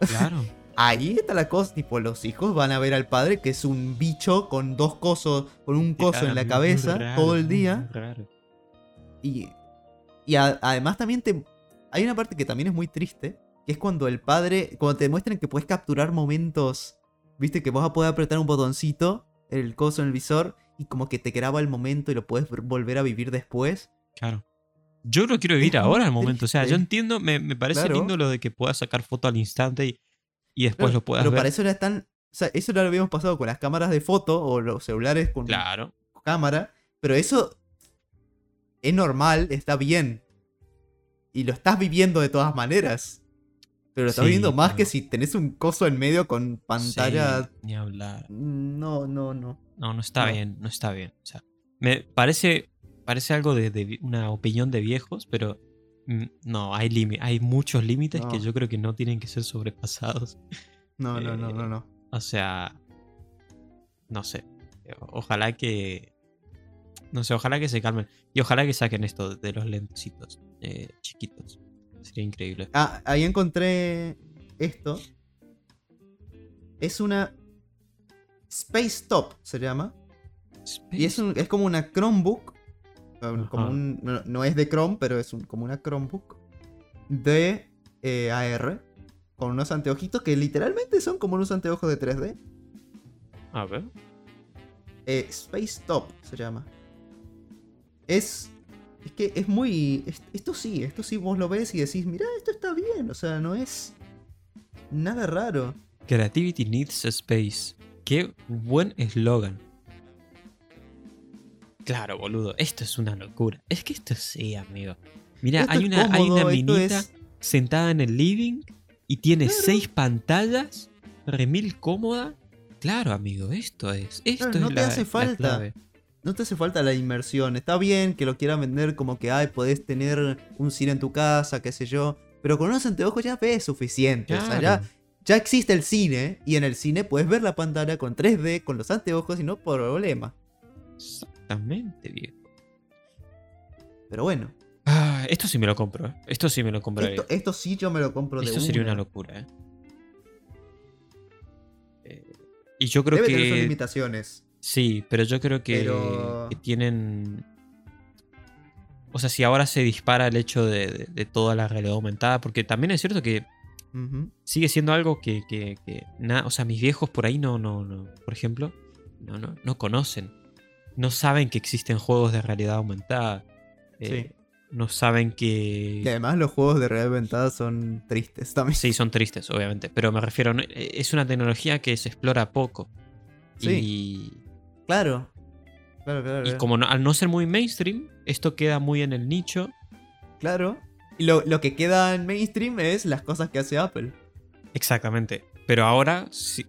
S3: Claro.
S2: Ahí está la cosa, tipo, los hijos van a ver al padre que es un bicho con dos cosos, con un coso en la cabeza
S3: raro,
S2: todo el día.
S3: raro.
S2: Y, y a- además también te... Hay una parte que también es muy triste, que es cuando el padre, cuando te muestran que puedes capturar momentos, viste que vas a poder apretar un botoncito, el coso en el visor, y como que te graba el momento y lo puedes ver- volver a vivir después.
S3: Claro. Yo lo quiero vivir
S2: Es
S3: ahora al momento. O sea, yo entiendo, me, me parece
S2: Claro.
S3: lindo lo de que puedas sacar foto al instante y, y después
S2: Claro,
S3: lo puedas
S2: Pero
S3: ver.
S2: para eso ya están... O sea, eso ya lo habíamos pasado con las cámaras de foto o los celulares con
S3: Claro.
S2: cámara, pero eso es normal, está bien. Y lo estás viviendo de todas maneras. Pero lo estás
S3: Sí,
S2: viviendo más que si tenés un coso en medio con pantalla.
S3: Sí, ni hablar.
S2: No, no, no.
S3: No, no está
S2: No.
S3: bien, no está bien. O sea, me parece, parece algo de, una opinión de viejos, pero mm, no, hay hay muchos límites que yo creo que no tienen que ser sobrepasados.
S2: No, no, no,
S3: Eh,
S2: no, no.
S3: O sea, no sé. Ojalá que. No sé, ojalá que se calmen. Y ojalá que saquen esto de los lentecitos eh, chiquitos. Sería increíble.
S2: Ah, ahí encontré esto. Es una Space Top, se llama. Y es, un- es como una Chromebook. Como un, no, no es de Chrome, pero es un- como una Chromebook. De eh, AR. Con unos anteojitos que literalmente son como unos anteojos de 3D.
S3: A ver.
S2: Eh, Space Top se llama. Es. Es que es muy. es- esto sí, esto sí vos lo ves y decís, mira, esto está bien. O sea, no es. Nada raro.
S3: Creativity needs a space. Qué buen eslogan. Claro, boludo. Esto es una locura. Es que esto sí, amigo. Mira, hay una, hay una minita
S2: es-
S3: sentada en el living y tiene
S2: Claro.
S3: seis pantallas, remil cómoda. Claro, amigo, esto es. Esto
S2: Claro, no
S3: es
S2: te
S3: la-
S2: hace
S3: la
S2: falta.
S3: clave.
S2: No te hace falta la inmersión. Está bien que lo quieran vender como que, ay, podés tener un cine en tu casa, qué sé yo. Pero con unos anteojos ya ves suficiente. O sea, ya,
S3: Claro.
S2: ya existe el cine. Y en el cine puedes ver la pantalla con 3D, con los anteojos y no por problema.
S3: Exactamente, viejo.
S2: Pero bueno,
S3: Ah, esto sí me lo compro, ¿eh? Esto sí me lo compraría.
S2: esto, esto sí yo me lo compro de
S3: Esto sería una
S2: una.
S3: locura, ¿eh? Eh, Y yo creo
S2: Debe tener sus
S3: que.
S2: limitaciones.
S3: Sí, pero yo creo que,
S2: Pero-
S3: que tienen. O sea, si ahora se dispara el hecho de, de- de toda la realidad aumentada, porque también es cierto que sigue siendo algo que, que- que na- o sea, mis viejos por ahí no, no, no, por ejemplo, no, no, no conocen. No saben que existen juegos de realidad aumentada. Eh, No saben que...
S2: Y además los juegos de realidad aumentada son tristes también.
S3: Sí, son tristes, obviamente. Pero me refiero, eh, es una tecnología que se explora poco.
S2: Sí. Claro. Claro, claro.
S3: Y,
S2: claro.
S3: como no- al no ser muy mainstream, esto queda muy en el nicho.
S2: Claro. Y lo, lo que queda en mainstream es las cosas que hace Apple.
S3: Exactamente. Pero ahora, sí.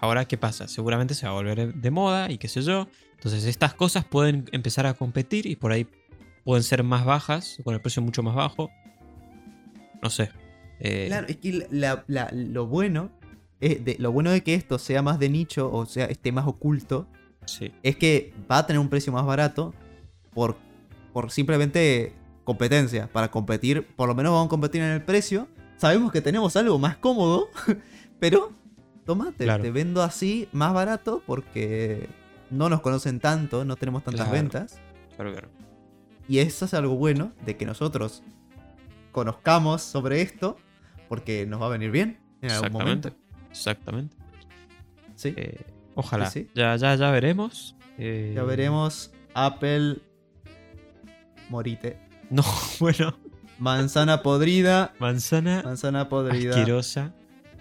S3: Ahora, ¿qué pasa? Seguramente se va a volver de moda y qué sé yo. Entonces, estas cosas pueden empezar a competir y por ahí pueden ser más bajas, con el precio mucho más bajo. No sé. Eh,
S2: Claro, es que la- la- lo bueno. De, lo bueno de que esto sea más de nicho, o sea, esté más oculto,
S3: Sí.
S2: es que va a tener un precio más barato por, por simplemente competencia. Para competir, por lo menos vamos a competir en el precio. Sabemos que tenemos algo más cómodo, pero tomate,
S3: Claro.
S2: te vendo así más barato porque no nos conocen tanto, no tenemos tantas
S3: Claro.
S2: ventas.
S3: Claro, claro.
S2: Y eso es algo bueno de que nosotros conozcamos sobre esto porque nos va a venir bien en algún momento.
S3: Exactamente.
S2: Sí.
S3: Eh, ojalá.
S2: Sí, sí.
S3: Ya, ya, ya veremos. Eh,
S2: Ya veremos Apple morite.
S3: No, bueno.
S2: Manzana podrida,
S3: Manzana
S2: manzana podrida,
S3: asquerosa.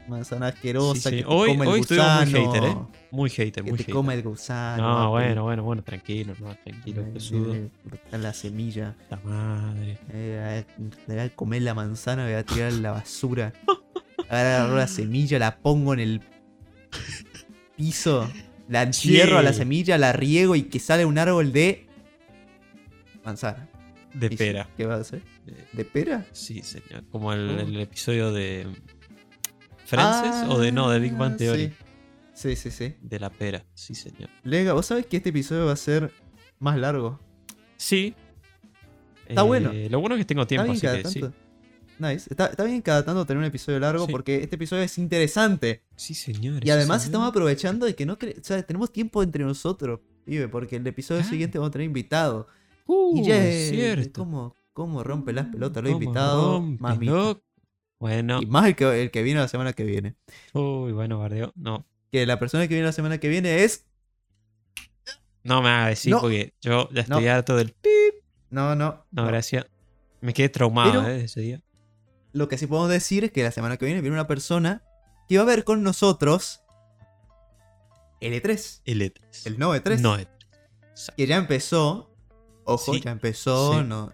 S2: manzana asquerosa
S3: Sí,
S2: que te
S3: Hoy-
S2: come el
S3: hoy muy
S2: gusano.
S3: hater, ¿eh? Muy hater,
S2: Que
S3: muy
S2: te
S3: hater.
S2: come el gusano.
S3: No,
S2: Apple.
S3: bueno, bueno, bueno, tranquilo, no, tranquilo,
S2: la semilla.
S3: La madre.
S2: Eh, le voy a comer la manzana, voy a tirar la basura. Agarro la semilla, la pongo en el piso, la entierro a la semilla, la riego y que sale un árbol de manzana.
S3: De pera.
S2: ¿Qué va a hacer?
S3: Eh,
S2: ¿De pera?
S3: Sí, señor. Como el, el episodio de Frances o de no, de Big Bang
S2: Ah,
S3: Theory.
S2: Sí, sí, sí. sí.
S3: De la pera, sí, señor.
S2: Lega, ¿vos sabés que este episodio va a ser más largo?
S3: Sí.
S2: Está bueno.
S3: Lo bueno es que tengo tiempo, así que sí.
S2: Nice. Está, está bien cada tanto tener un episodio largo
S3: Sí.
S2: porque este episodio es interesante.
S3: Sí, señor.
S2: Y además
S3: señor.
S2: estamos aprovechando de que no o sea, tenemos tiempo entre nosotros, pibe, porque el episodio
S3: Ah.
S2: siguiente vamos a tener invitado.
S3: Uh,
S2: y ya
S3: es cierto.
S2: ¿cómo, ¿Cómo rompe las pelotas los
S3: ¿Cómo
S2: invitados? Mamita.
S3: loco? Bueno.
S2: Y más el que, el que viene la semana que viene.
S3: Uy, bueno, bardeo. No.
S2: Que la persona que viene la semana que viene es.
S3: No me haga decir
S2: No.
S3: porque yo ya estoy
S2: No.
S3: harto del
S2: No, no.
S3: No,
S2: no.
S3: gracias. Me quedé traumado
S2: Pero-
S3: eh, ese día.
S2: Lo que sí podemos decir es que la semana que viene viene una persona que va a ver con nosotros el E3.
S3: El E3.
S2: El nuevo E3.
S3: No, E3. Exacto.
S2: que ya empezó. Ojo,
S3: Sí.
S2: ya empezó.
S3: Sí.
S2: No,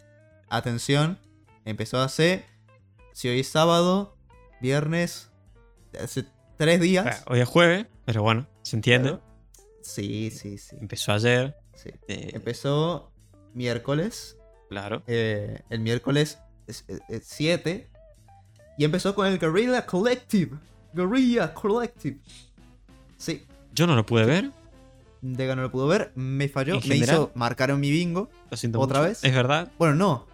S2: atención. Empezó hace. Si hoy es sábado, viernes. Hace tres días.
S3: Hoy es jueves, pero bueno, se entiende.
S2: Claro. Sí, sí, sí.
S3: Empezó ayer.
S2: sí.
S3: eh,
S2: Empezó miércoles.
S3: claro.
S2: eh, el miércoles 7. Y empezó con el Guerrilla Collective. Guerrilla Collective. Sí.
S3: Yo no lo pude ver.
S2: Dega no lo pudo ver. Me falló.
S3: ¿En
S2: Me hizo marcar en mi bingo.
S3: Lo siento
S2: ¿Otra
S3: mucho.
S2: vez?
S3: Es verdad.
S2: Bueno, no.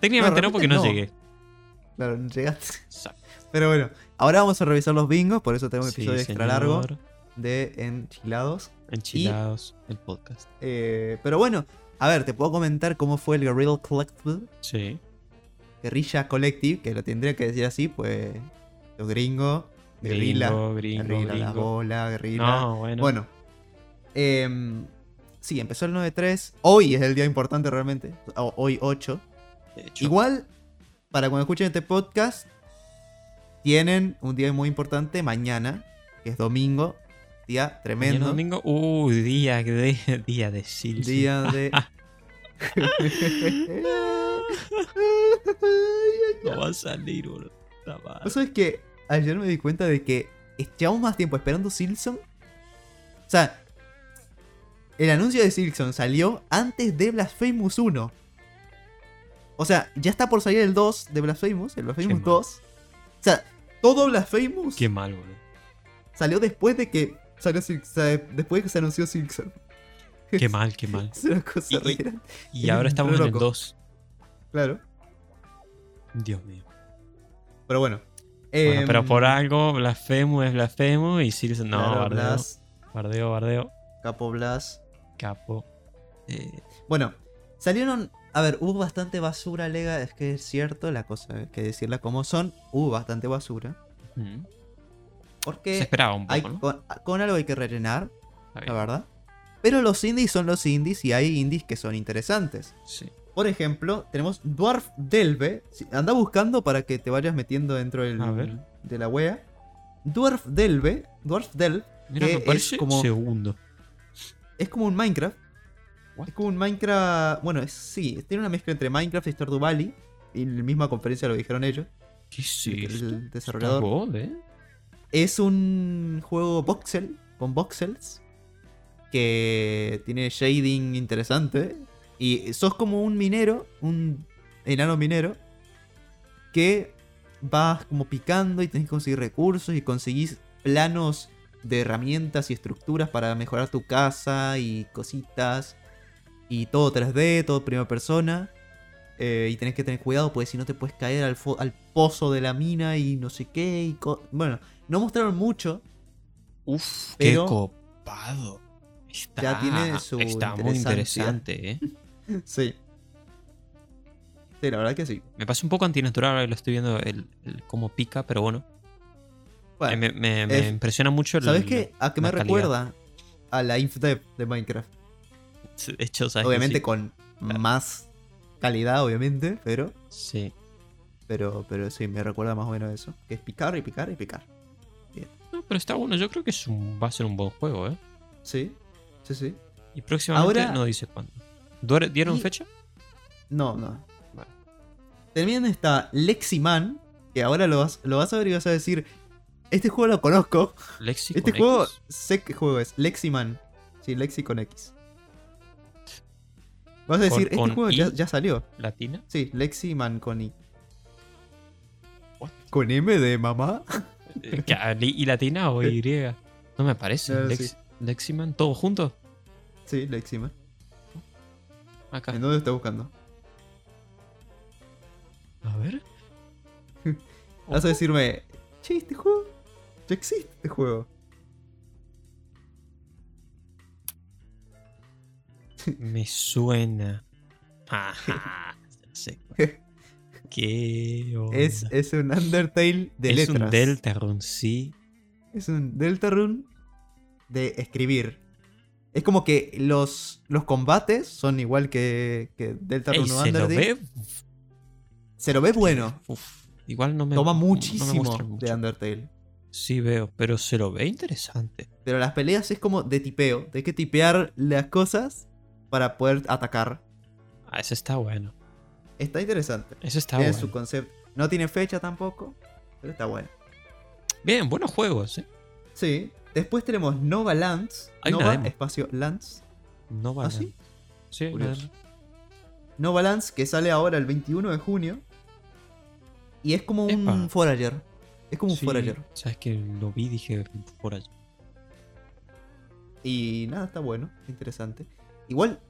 S3: Técnicamente
S2: No,
S3: no, porque no,
S2: no.
S3: llegué.
S2: Claro, no llegaste.
S3: Exacto.
S2: Pero bueno, ahora vamos a revisar los bingos, por eso tengo un
S3: Sí,
S2: episodio extra largo de Enchilados.
S3: Enchilados, el podcast.
S2: Eh, pero bueno, a ver, te puedo comentar cómo fue el Guerrilla Collective.
S3: Sí.
S2: Guerrilla Collective, que lo tendría que decir así, pues. Los gringos. Guerrilla.
S3: Gringo, gringo,
S2: Guerrilla, la bola, guerrilla.
S3: No, bueno.
S2: Bueno. em, sí, empezó el 9-3. Hoy es el día importante realmente. o- Hoy 8.
S3: de hecho,
S2: Igual, para cuando escuchen este podcast, tienen un día muy importante mañana, que es domingo. Día tremendo.
S3: domingo. Uy, día de, día de Silsi.
S2: Día de.
S3: No va a salir, boludo.
S2: ¿Vos sabés que ayer me di cuenta de que llevamos más tiempo esperando Silson? O sea, el anuncio de Silson salió antes de Blasphemous 1. O sea, ya está por salir el 2 de Blasphemous, el Blasphemous
S3: mal.
S2: 2. O sea, todo Blasphemous
S3: Qué mal, boludo.
S2: salió después de que salió después de que se anunció Silson.
S3: Qué mal, qué mal.
S2: Es una cosa
S3: Y-. Y ahora estamos en el
S2: loco.
S3: 2.
S2: Claro.
S3: Dios mío.
S2: Pero bueno.
S3: Bueno,
S2: Em,
S3: pero por algo, blasfemo es blasfemo y Silson. No,
S2: claro,
S3: bardeo,
S2: Blas,
S3: bardeo, bardeo.
S2: Capo Blas.
S3: Capo. Eh,
S2: Bueno, salieron. A ver, hubo bastante basura, Lega. Es que es cierto, la cosa hay que decirla como son. Hubo bastante basura.
S3: mm, se
S2: Porque
S3: esperaba un
S2: hay,
S3: poco, ¿no?
S2: con, con algo hay que rellenar, la verdad. Pero los indies son los indies y hay indies que son interesantes.
S3: Sí.
S2: Por ejemplo, tenemos Dwarf Delve. Anda buscando para que te vayas metiendo dentro del,
S3: A ver.
S2: de la wea. Dwarf Delve. Dwarf Delve
S3: Mira,
S2: que
S3: me
S2: es
S3: parece
S2: como-
S3: segundo.
S2: es como un Minecraft.
S3: What?
S2: Es como un Minecraft. Bueno, es- sí, tiene una mezcla entre Minecraft y Stardew Valley. Y en la misma conferencia lo dijeron ellos.
S3: ¿Qué es
S2: el
S3: esto?
S2: Desarrollador.
S3: ¿eh?
S2: Es un juego voxel, con voxels, que tiene shading interesante. Y sos como un minero, un enano minero, que vas como picando y tenés que conseguir recursos y conseguís planos de herramientas y estructuras para mejorar tu casa y cositas. Y todo 3D, todo primera persona. Eh, y tenés que tener cuidado, porque si no te puedes caer al, al pozo de la mina y no sé qué. Y bueno, no mostraron mucho.
S3: Uf,
S2: Pero-
S3: qué copado. Está,
S2: tiene su
S3: está muy interesante, ¿eh?
S2: Sí. Sí, la verdad que sí.
S3: Me parece un poco antinatural ahora que lo estoy viendo el, el cómo pica, pero bueno.
S2: Bueno,
S3: Eh, me me- me
S2: es-
S3: impresiona mucho el.
S2: ¿Sabes qué? ¿A qué me
S3: calidad.
S2: recuerda? A la InfDev de Minecraft.
S3: De hecho, ¿sabes
S2: Obviamente
S3: sí?
S2: con
S3: Claro.
S2: más calidad, obviamente, pero,
S3: Sí.
S2: pero, pero sí, me recuerda más o menos a eso. Que es picar y picar y picar.
S3: No, pero está bueno. Yo creo que es un- va a ser un buen juego, ¿eh?
S2: Sí, sí, sí.
S3: Y próximamente
S2: Ahora-
S3: no dice cuándo. ¿Duer- ¿Dieron
S2: Y-
S3: fecha?
S2: No, no.
S3: Bueno.
S2: También está Leximan, que ahora lo vas, lo vas a ver y vas a decir, este juego lo conozco.
S3: Lexi
S2: este
S3: con
S2: juego,
S3: X.
S2: sé qué juego es. Leximan. Sí, Lexi con X. Vas a decir,
S3: Con- con
S2: este juego ya, ya salió.
S3: ¿Latina?
S2: Sí, Leximan con I.
S3: What?
S2: ¿Con M de mamá?
S3: Eh, ¿qué, ah, ¿Y latina o Y? No me parece. Lex-
S2: sí.
S3: Leximan, ¿todo junto?
S2: Sí, Leximan.
S3: Acá.
S2: ¿En dónde estás buscando?
S3: A ver.
S2: Vas a decirme, che, este juego. Ya existe este juego.
S3: Me suena. Ajá. Sé. ¿Qué onda?
S2: Es, es un Undertale de
S3: Es
S2: letras.
S3: un Deltarune, sí.
S2: Es un Deltarune de escribir. Es como que los, los combates son igual que, que Deltarune
S3: Ey,
S2: o
S3: se lo ve.
S2: Se lo ve bueno.
S3: Uf, igual no me.
S2: Toma
S3: no me
S2: muchísimo
S3: mucho.
S2: de Undertale.
S3: Sí veo, pero se lo ve interesante.
S2: Pero las peleas es como de tipeo. De que tipear las cosas para poder atacar.
S3: Ah, ese está bueno.
S2: Está interesante.
S3: Ese está
S2: Tiene
S3: bueno.
S2: su concepto. No tiene fecha tampoco. Pero está bueno.
S3: Bien, buenos juegos, ¿eh?
S2: Sí. Después tenemos Nova Lands.
S3: Hay
S2: Nova espacio Lands.
S3: No va
S2: ¿Ah, sí?
S3: Sí,
S2: Curioso. Nova Lands que sale ahora el 21 de junio. Y es como un. Forager. Es como un Forager.
S3: Sabes que lo vi y dije allá.
S2: Y nada, está bueno. Interesante. Igual,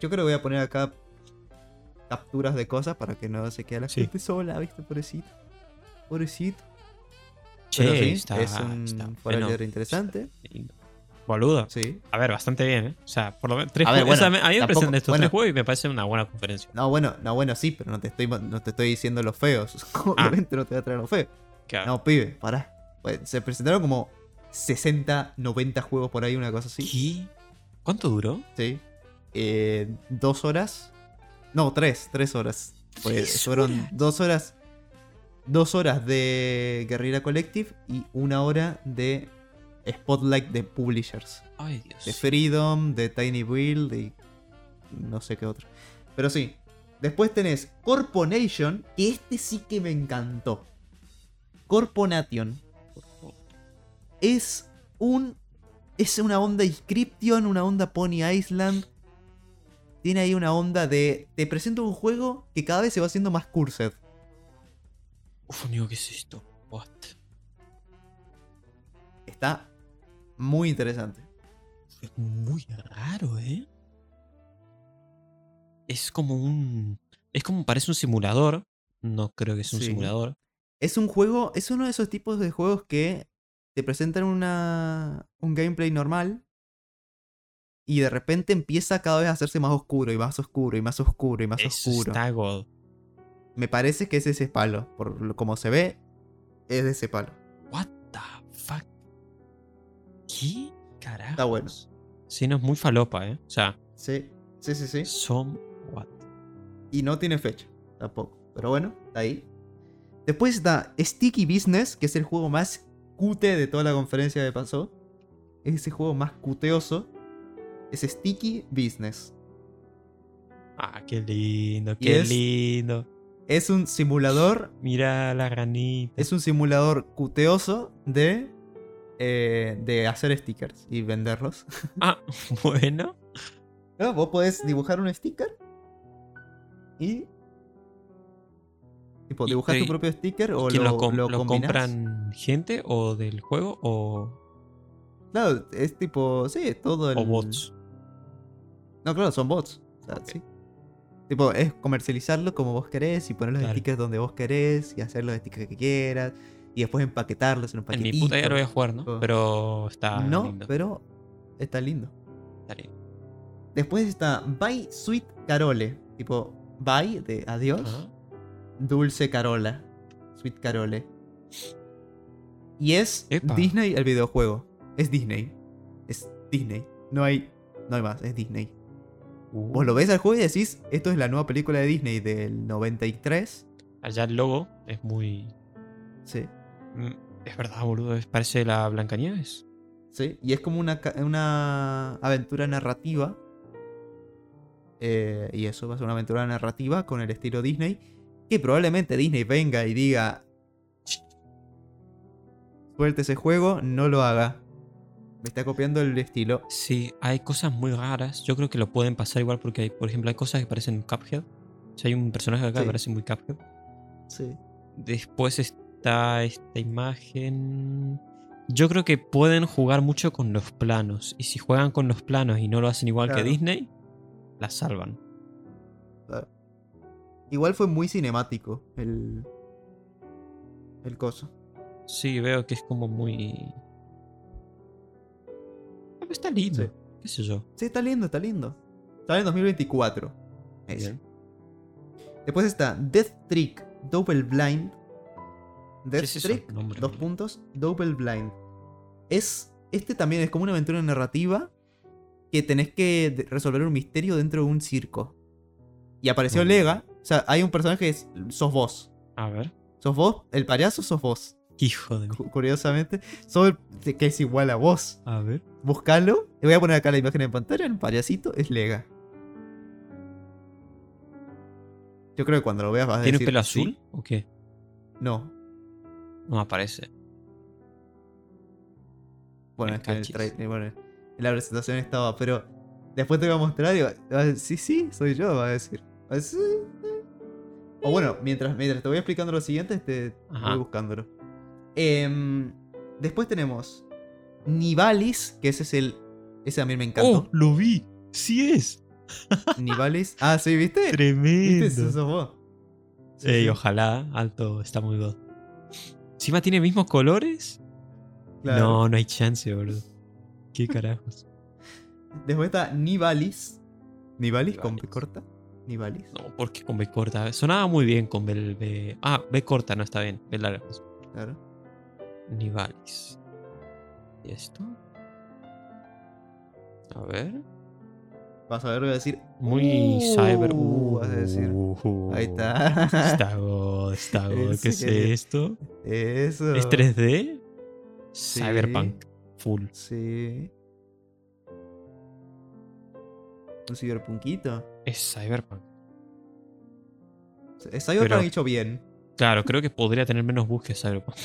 S2: yo creo que voy a poner acá capturas de cosas para que no se quede la
S3: Sí.
S2: gente sola, ¿viste? Pobrecito. Pobrecito.
S3: Che,
S2: Pero sí,
S3: está,
S2: es un
S3: está bueno.
S2: interesante.
S3: Y- Boludo.
S2: Sí.
S3: A ver, bastante bien, ¿eh? O sea, por lo menos tres
S2: A ver,
S3: juegos.
S2: bueno,
S3: o sea, a mí me presentan estos
S2: bueno.
S3: tres juegos y me parece una buena conferencia.
S2: No, bueno, no, bueno, sí, pero no te estoy, no te estoy diciendo los feos.
S3: Ah.
S2: Obviamente no te voy a traer los feos.
S3: Claro.
S2: No, pibe, pará. Pues, se presentaron como 60, 90 juegos por ahí, una cosa así.
S3: ¿Qué? ¿Cuánto duró?
S2: Sí. Eh, dos horas. No, tres, tres horas. Pues
S3: ¿Tres
S2: fueron
S3: horas?
S2: dos horas. Dos horas de Guerrilla Collective y una hora de Spotlight de Publishers.
S3: Ay, Dios.
S2: De Freedom, de Tiny Build y no sé qué otro. Pero sí. Después tenés Corponation, que este sí que me encantó. Corponation. Es un. Es una onda Inscription, una onda Pony Island. Tiene ahí una onda de. Te presento un juego que cada vez se va haciendo más cursed.
S3: Uf, amigo, ¿qué es esto? What?
S2: Está muy interesante.
S3: Es muy raro, ¿eh? Es como un. Es como parece un simulador. No creo que es un
S2: Sí.
S3: simulador.
S2: Es un juego. Es uno de esos tipos de juegos que te presentan una, un gameplay normal. Y de repente empieza cada vez a hacerse más oscuro y más oscuro y más oscuro y más
S3: Eso
S2: oscuro.
S3: está God.
S2: Me parece que es ese palo. Por como se ve, es de ese palo.
S3: What the fuck? ¿Qué carajo?
S2: Está bueno.
S3: Sí, no es muy falopa, ¿eh? O sea,
S2: Sí, sí, sí, sí.
S3: son. What?
S2: Y no tiene fecha, tampoco. Pero bueno, está ahí. Después está Sticky Business, que es el juego más cute de toda la conferencia que pasó. Es ese juego más cuteoso. Es Sticky Business.
S3: Ah, qué lindo,
S2: Y
S3: qué
S2: es-
S3: lindo.
S2: Es un simulador.
S3: Mira la ranita.
S2: Es un simulador cuteoso de. eh, de hacer stickers y venderlos.
S3: Ah, bueno.
S2: ¿No? Vos podés dibujar un sticker. Y. Tipo, dibujar tu propio sticker o
S3: ¿Quién
S2: lo,
S3: lo, com-
S2: lo
S3: compran gente o del juego o,
S2: Claro, es tipo, sí, todo el...
S3: o bots?
S2: No, claro, son bots. O sea, sí. Tipo, es comercializarlo como vos querés y poner los
S3: Claro.
S2: stickers donde vos querés y hacer los stickers que quieras y después empaquetarlos en un
S3: En
S2: paquetito.
S3: mi puta ya lo voy a jugar, ¿no? Pero está
S2: No,
S3: lindo.
S2: pero está lindo.
S3: Está lindo.
S2: Después está Bye Sweet Carole. Tipo, bye de adiós. Dulce Carola. Sweet Carole. Y es
S3: Epa.
S2: Disney el videojuego. Es Disney. Es Disney. No hay, no hay más, es Disney. Vos lo ves al juego y decís, esto es la nueva película de Disney del 93.
S3: Allá el logo es muy.
S2: Sí,
S3: Mm, Es verdad, boludo. Parece la Blancanieves.
S2: sí. Y es como una, una aventura narrativa. Eh, y eso va a ser una aventura narrativa con el estilo Disney. Que probablemente Disney venga y diga... Suelte ese juego, no lo haga. Me está copiando el estilo.
S3: Sí, hay cosas muy raras. Yo creo que lo pueden pasar igual porque, hay, por ejemplo, hay cosas que parecen Cuphead. O sea, hay un personaje acá
S2: Sí.
S3: que parece muy Cuphead.
S2: Sí.
S3: Después está esta imagen. Yo creo que pueden jugar mucho con los planos. Y si juegan con los planos y no lo hacen igual
S2: Claro.
S3: que Disney, la salvan.
S2: Igual fue muy cinemático el... El coso.
S3: Sí, veo que es como muy. Está lindo.
S2: Sí.
S3: ¿Qué sé yo?
S2: Sí, está lindo, está lindo. Sale en 2024. Ese.
S3: Bien.
S2: Después está Death Trick Double Blind. Death
S3: es?
S2: Trick,
S3: Nombre,
S2: dos puntos, Double Blind. Es. Este también es como una aventura narrativa que tenés que resolver un misterio dentro de un circo. Y apareció. Lega. O sea, hay un personaje que es, sos vos.
S3: A ver.
S2: ¿Sos vos? ¿El payaso sos vos?
S3: Hijo de
S2: Curiosamente. El que es igual a vos.
S3: A ver.
S2: Buscalo. Le voy a poner acá la imagen en pantalla. El payasito es Lega. Yo creo que cuando lo veas vas a
S3: ¿Tiene
S2: decir.
S3: pelo
S2: "Sí".
S3: azul o qué?
S2: No.
S3: No aparece.
S2: Bueno,
S3: El
S2: es que en, el
S3: cachis.
S2: trai- bueno, en la presentación estaba, pero después te voy a mostrar y a decir, sí, sí, soy yo, va a decir. O bueno, mientras, mientras te voy explicando lo siguiente, te
S3: Ajá.
S2: voy buscándolo. Em, después tenemos Nivalis, que ese es el. Ese mí me encantó.
S3: ¡Oh! ¡Lo vi! ¡Sí es!
S2: Nivalis. Ah, sí, ¿viste? ¿Viste?
S3: ¡Tremendo!
S2: Eso sos vos. Sí,
S3: Ey,
S2: sí,
S3: ojalá. Alto, está muy god. ¿Encima tiene mismos colores?
S2: claro.
S3: No, no hay chance, boludo. ¿Qué carajos?
S2: Después está Nivalis. ¿Nivalis con B corta? Nivalis.
S3: No, porque con B corta. Sonaba muy bien con B. B- Ah, B corta no está bien. B larga.
S2: Claro.
S3: Nivalis. ¿Y esto? A ver.
S2: Vas a ver, voy a decir.
S3: Muy
S2: "Uh",
S3: cyber.
S2: vas a decir.
S3: Uh,
S2: Ahí está.
S3: Está god, está god.
S2: ¿En
S3: ¿Qué es esto?
S2: Eso.
S3: ¿Es 3D?
S2: Sí.
S3: Cyberpunk. Full.
S2: Sí. Un ciberpunkito.
S3: Es Cyberpunk.
S2: Es Cyberpunk
S3: Pero-
S2: hecho bien.
S3: Claro, creo que podría tener menos bugs que Cyberpunk.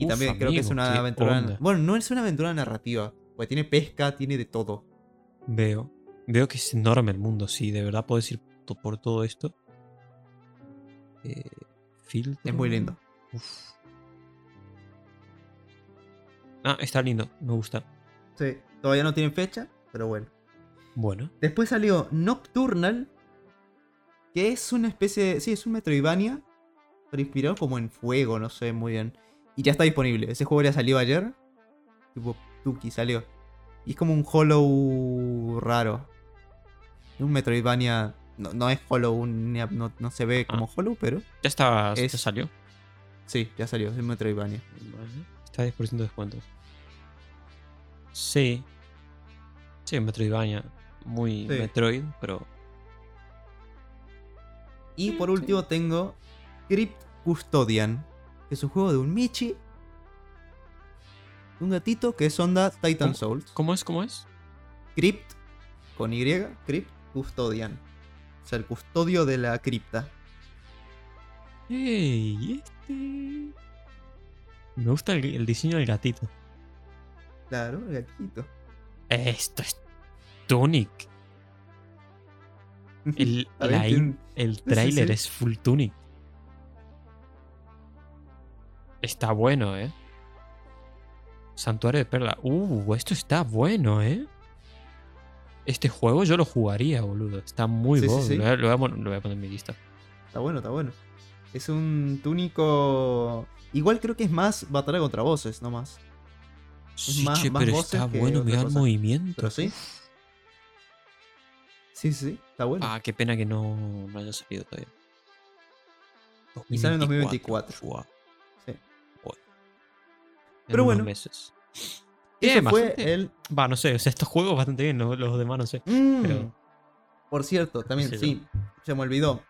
S2: Y
S3: Uf,
S2: también creo que es una aventura.
S3: onda.
S2: Bueno, no es una aventura narrativa. Porque tiene pesca, tiene de todo.
S3: Veo. Veo que es enorme el mundo, sí. De verdad puedes ir to- por todo esto. Eh, filtro.
S2: Es muy lindo.
S3: Uf. Ah, está lindo. Me gusta.
S2: Sí. Todavía no tiene fecha, pero bueno.
S3: Bueno.
S2: Después salió Nocturnal. Que es una especie de. Sí, es un Metroidvania. Pero inspirado como en fuego, no sé muy bien. Y ya está disponible. Ese juego ya salió ayer. Tipo, Tuki salió. Y es como un Hollow raro. Un Metroidvania. No, no es Hollow, un- no, no se ve como Hollow, pero.
S3: Ya está.
S2: Es-
S3: Ya salió.
S2: Sí, ya salió. Es un Metroidvania.
S3: Está 10% de descuentos. Sí. Sí, Metroidvania. Muy
S2: Sí.
S3: Metroid, pero.
S2: Y por último tengo Crypt Custodian, que es un juego de un Michi, un gatito que es onda Titan
S3: ¿Cómo?
S2: Souls.
S3: ¿Cómo es? ¿Cómo es?
S2: Crypt con Y, Crypt Custodian. O sea, el custodio de la cripta.
S3: ¡Ey! Este. Me gusta el, el diseño del gatito.
S2: Claro, el gatito.
S3: Esto es Tunic. El, la el trailer
S2: sí.
S3: es full Tunic. Está bueno, ¿eh? Santuario de Perla. Uh, esto está bueno, ¿eh? Este juego yo lo jugaría, boludo. Está muy
S2: Sí,
S3: bueno.
S2: sí.
S3: Lo, voy a- lo voy a pon- lo voy a poner en mi lista.
S2: Está bueno, está bueno. Es un túnico. Igual creo que es más batalla contra voces, no más.
S3: Sí,
S2: más-
S3: che,
S2: más
S3: pero
S2: voces
S3: está bueno, da el movimiento.
S2: Pero sí. Sí, sí, está bueno.
S3: Ah, qué pena que no, no haya salido todavía.
S2: Y sale en 2024.
S3: Guau. En
S2: Pero
S3: unos
S2: bueno.
S3: meses.
S2: Eso
S3: Bien,
S2: fue el.
S3: Va, no sé, o sea, estos juegos bastante bien, los, los demás no sé.
S2: Mm.
S3: Pero-
S2: Por cierto, también, sí, se me olvidó.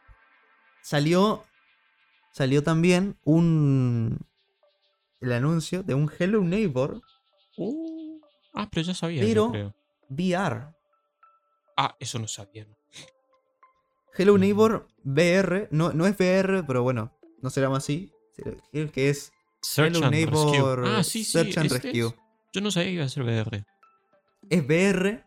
S2: Salió. Salió también un. El anuncio de un Hello Neighbor
S3: Uh, ah, pero ya sabía, yo
S2: Pero-
S3: creo.
S2: VR.
S3: Ah, eso no sabía. ¿no?
S2: Hello
S3: Mm.
S2: Neighbor VR. No, no es VR, pero bueno, no se llama así. Que es
S3: Search
S2: Hello
S3: and
S2: Neighbor
S3: Rescue. Ah, sí, sí.
S2: Search and
S3: este
S2: Rescue.
S3: es. Yo no sabía que iba a ser VR.
S2: Es VR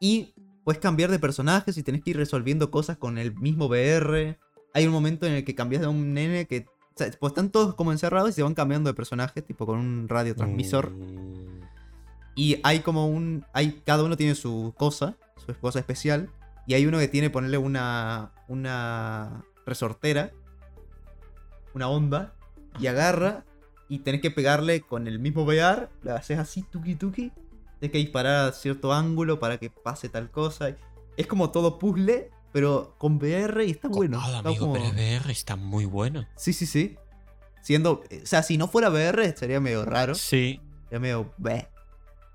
S2: y puedes cambiar de personajes y tenés que ir resolviendo cosas con el mismo VR. Hay un momento en el que cambias de un nene que. o sea, pues están todos como encerrados y se van cambiando de personaje, tipo con un radiotransmisor.
S3: Mm,
S2: Y hay como un. Hay, cada uno tiene su cosa, su cosa especial. Y hay uno que tiene ponerle una. una resortera. Una onda. Y agarra. Y tenés que pegarle con el mismo VR. Le haces así, tuki tuki. Tienes que disparar a cierto ángulo para que pase tal cosa. Es como todo puzzle, pero con VR y está bueno. Está
S3: amigo,
S2: como-
S3: pero VR está muy bueno.
S2: Sí, sí, sí. Siendo. O sea, si no fuera VR sería medio raro.
S3: Sí.
S2: Sería medio.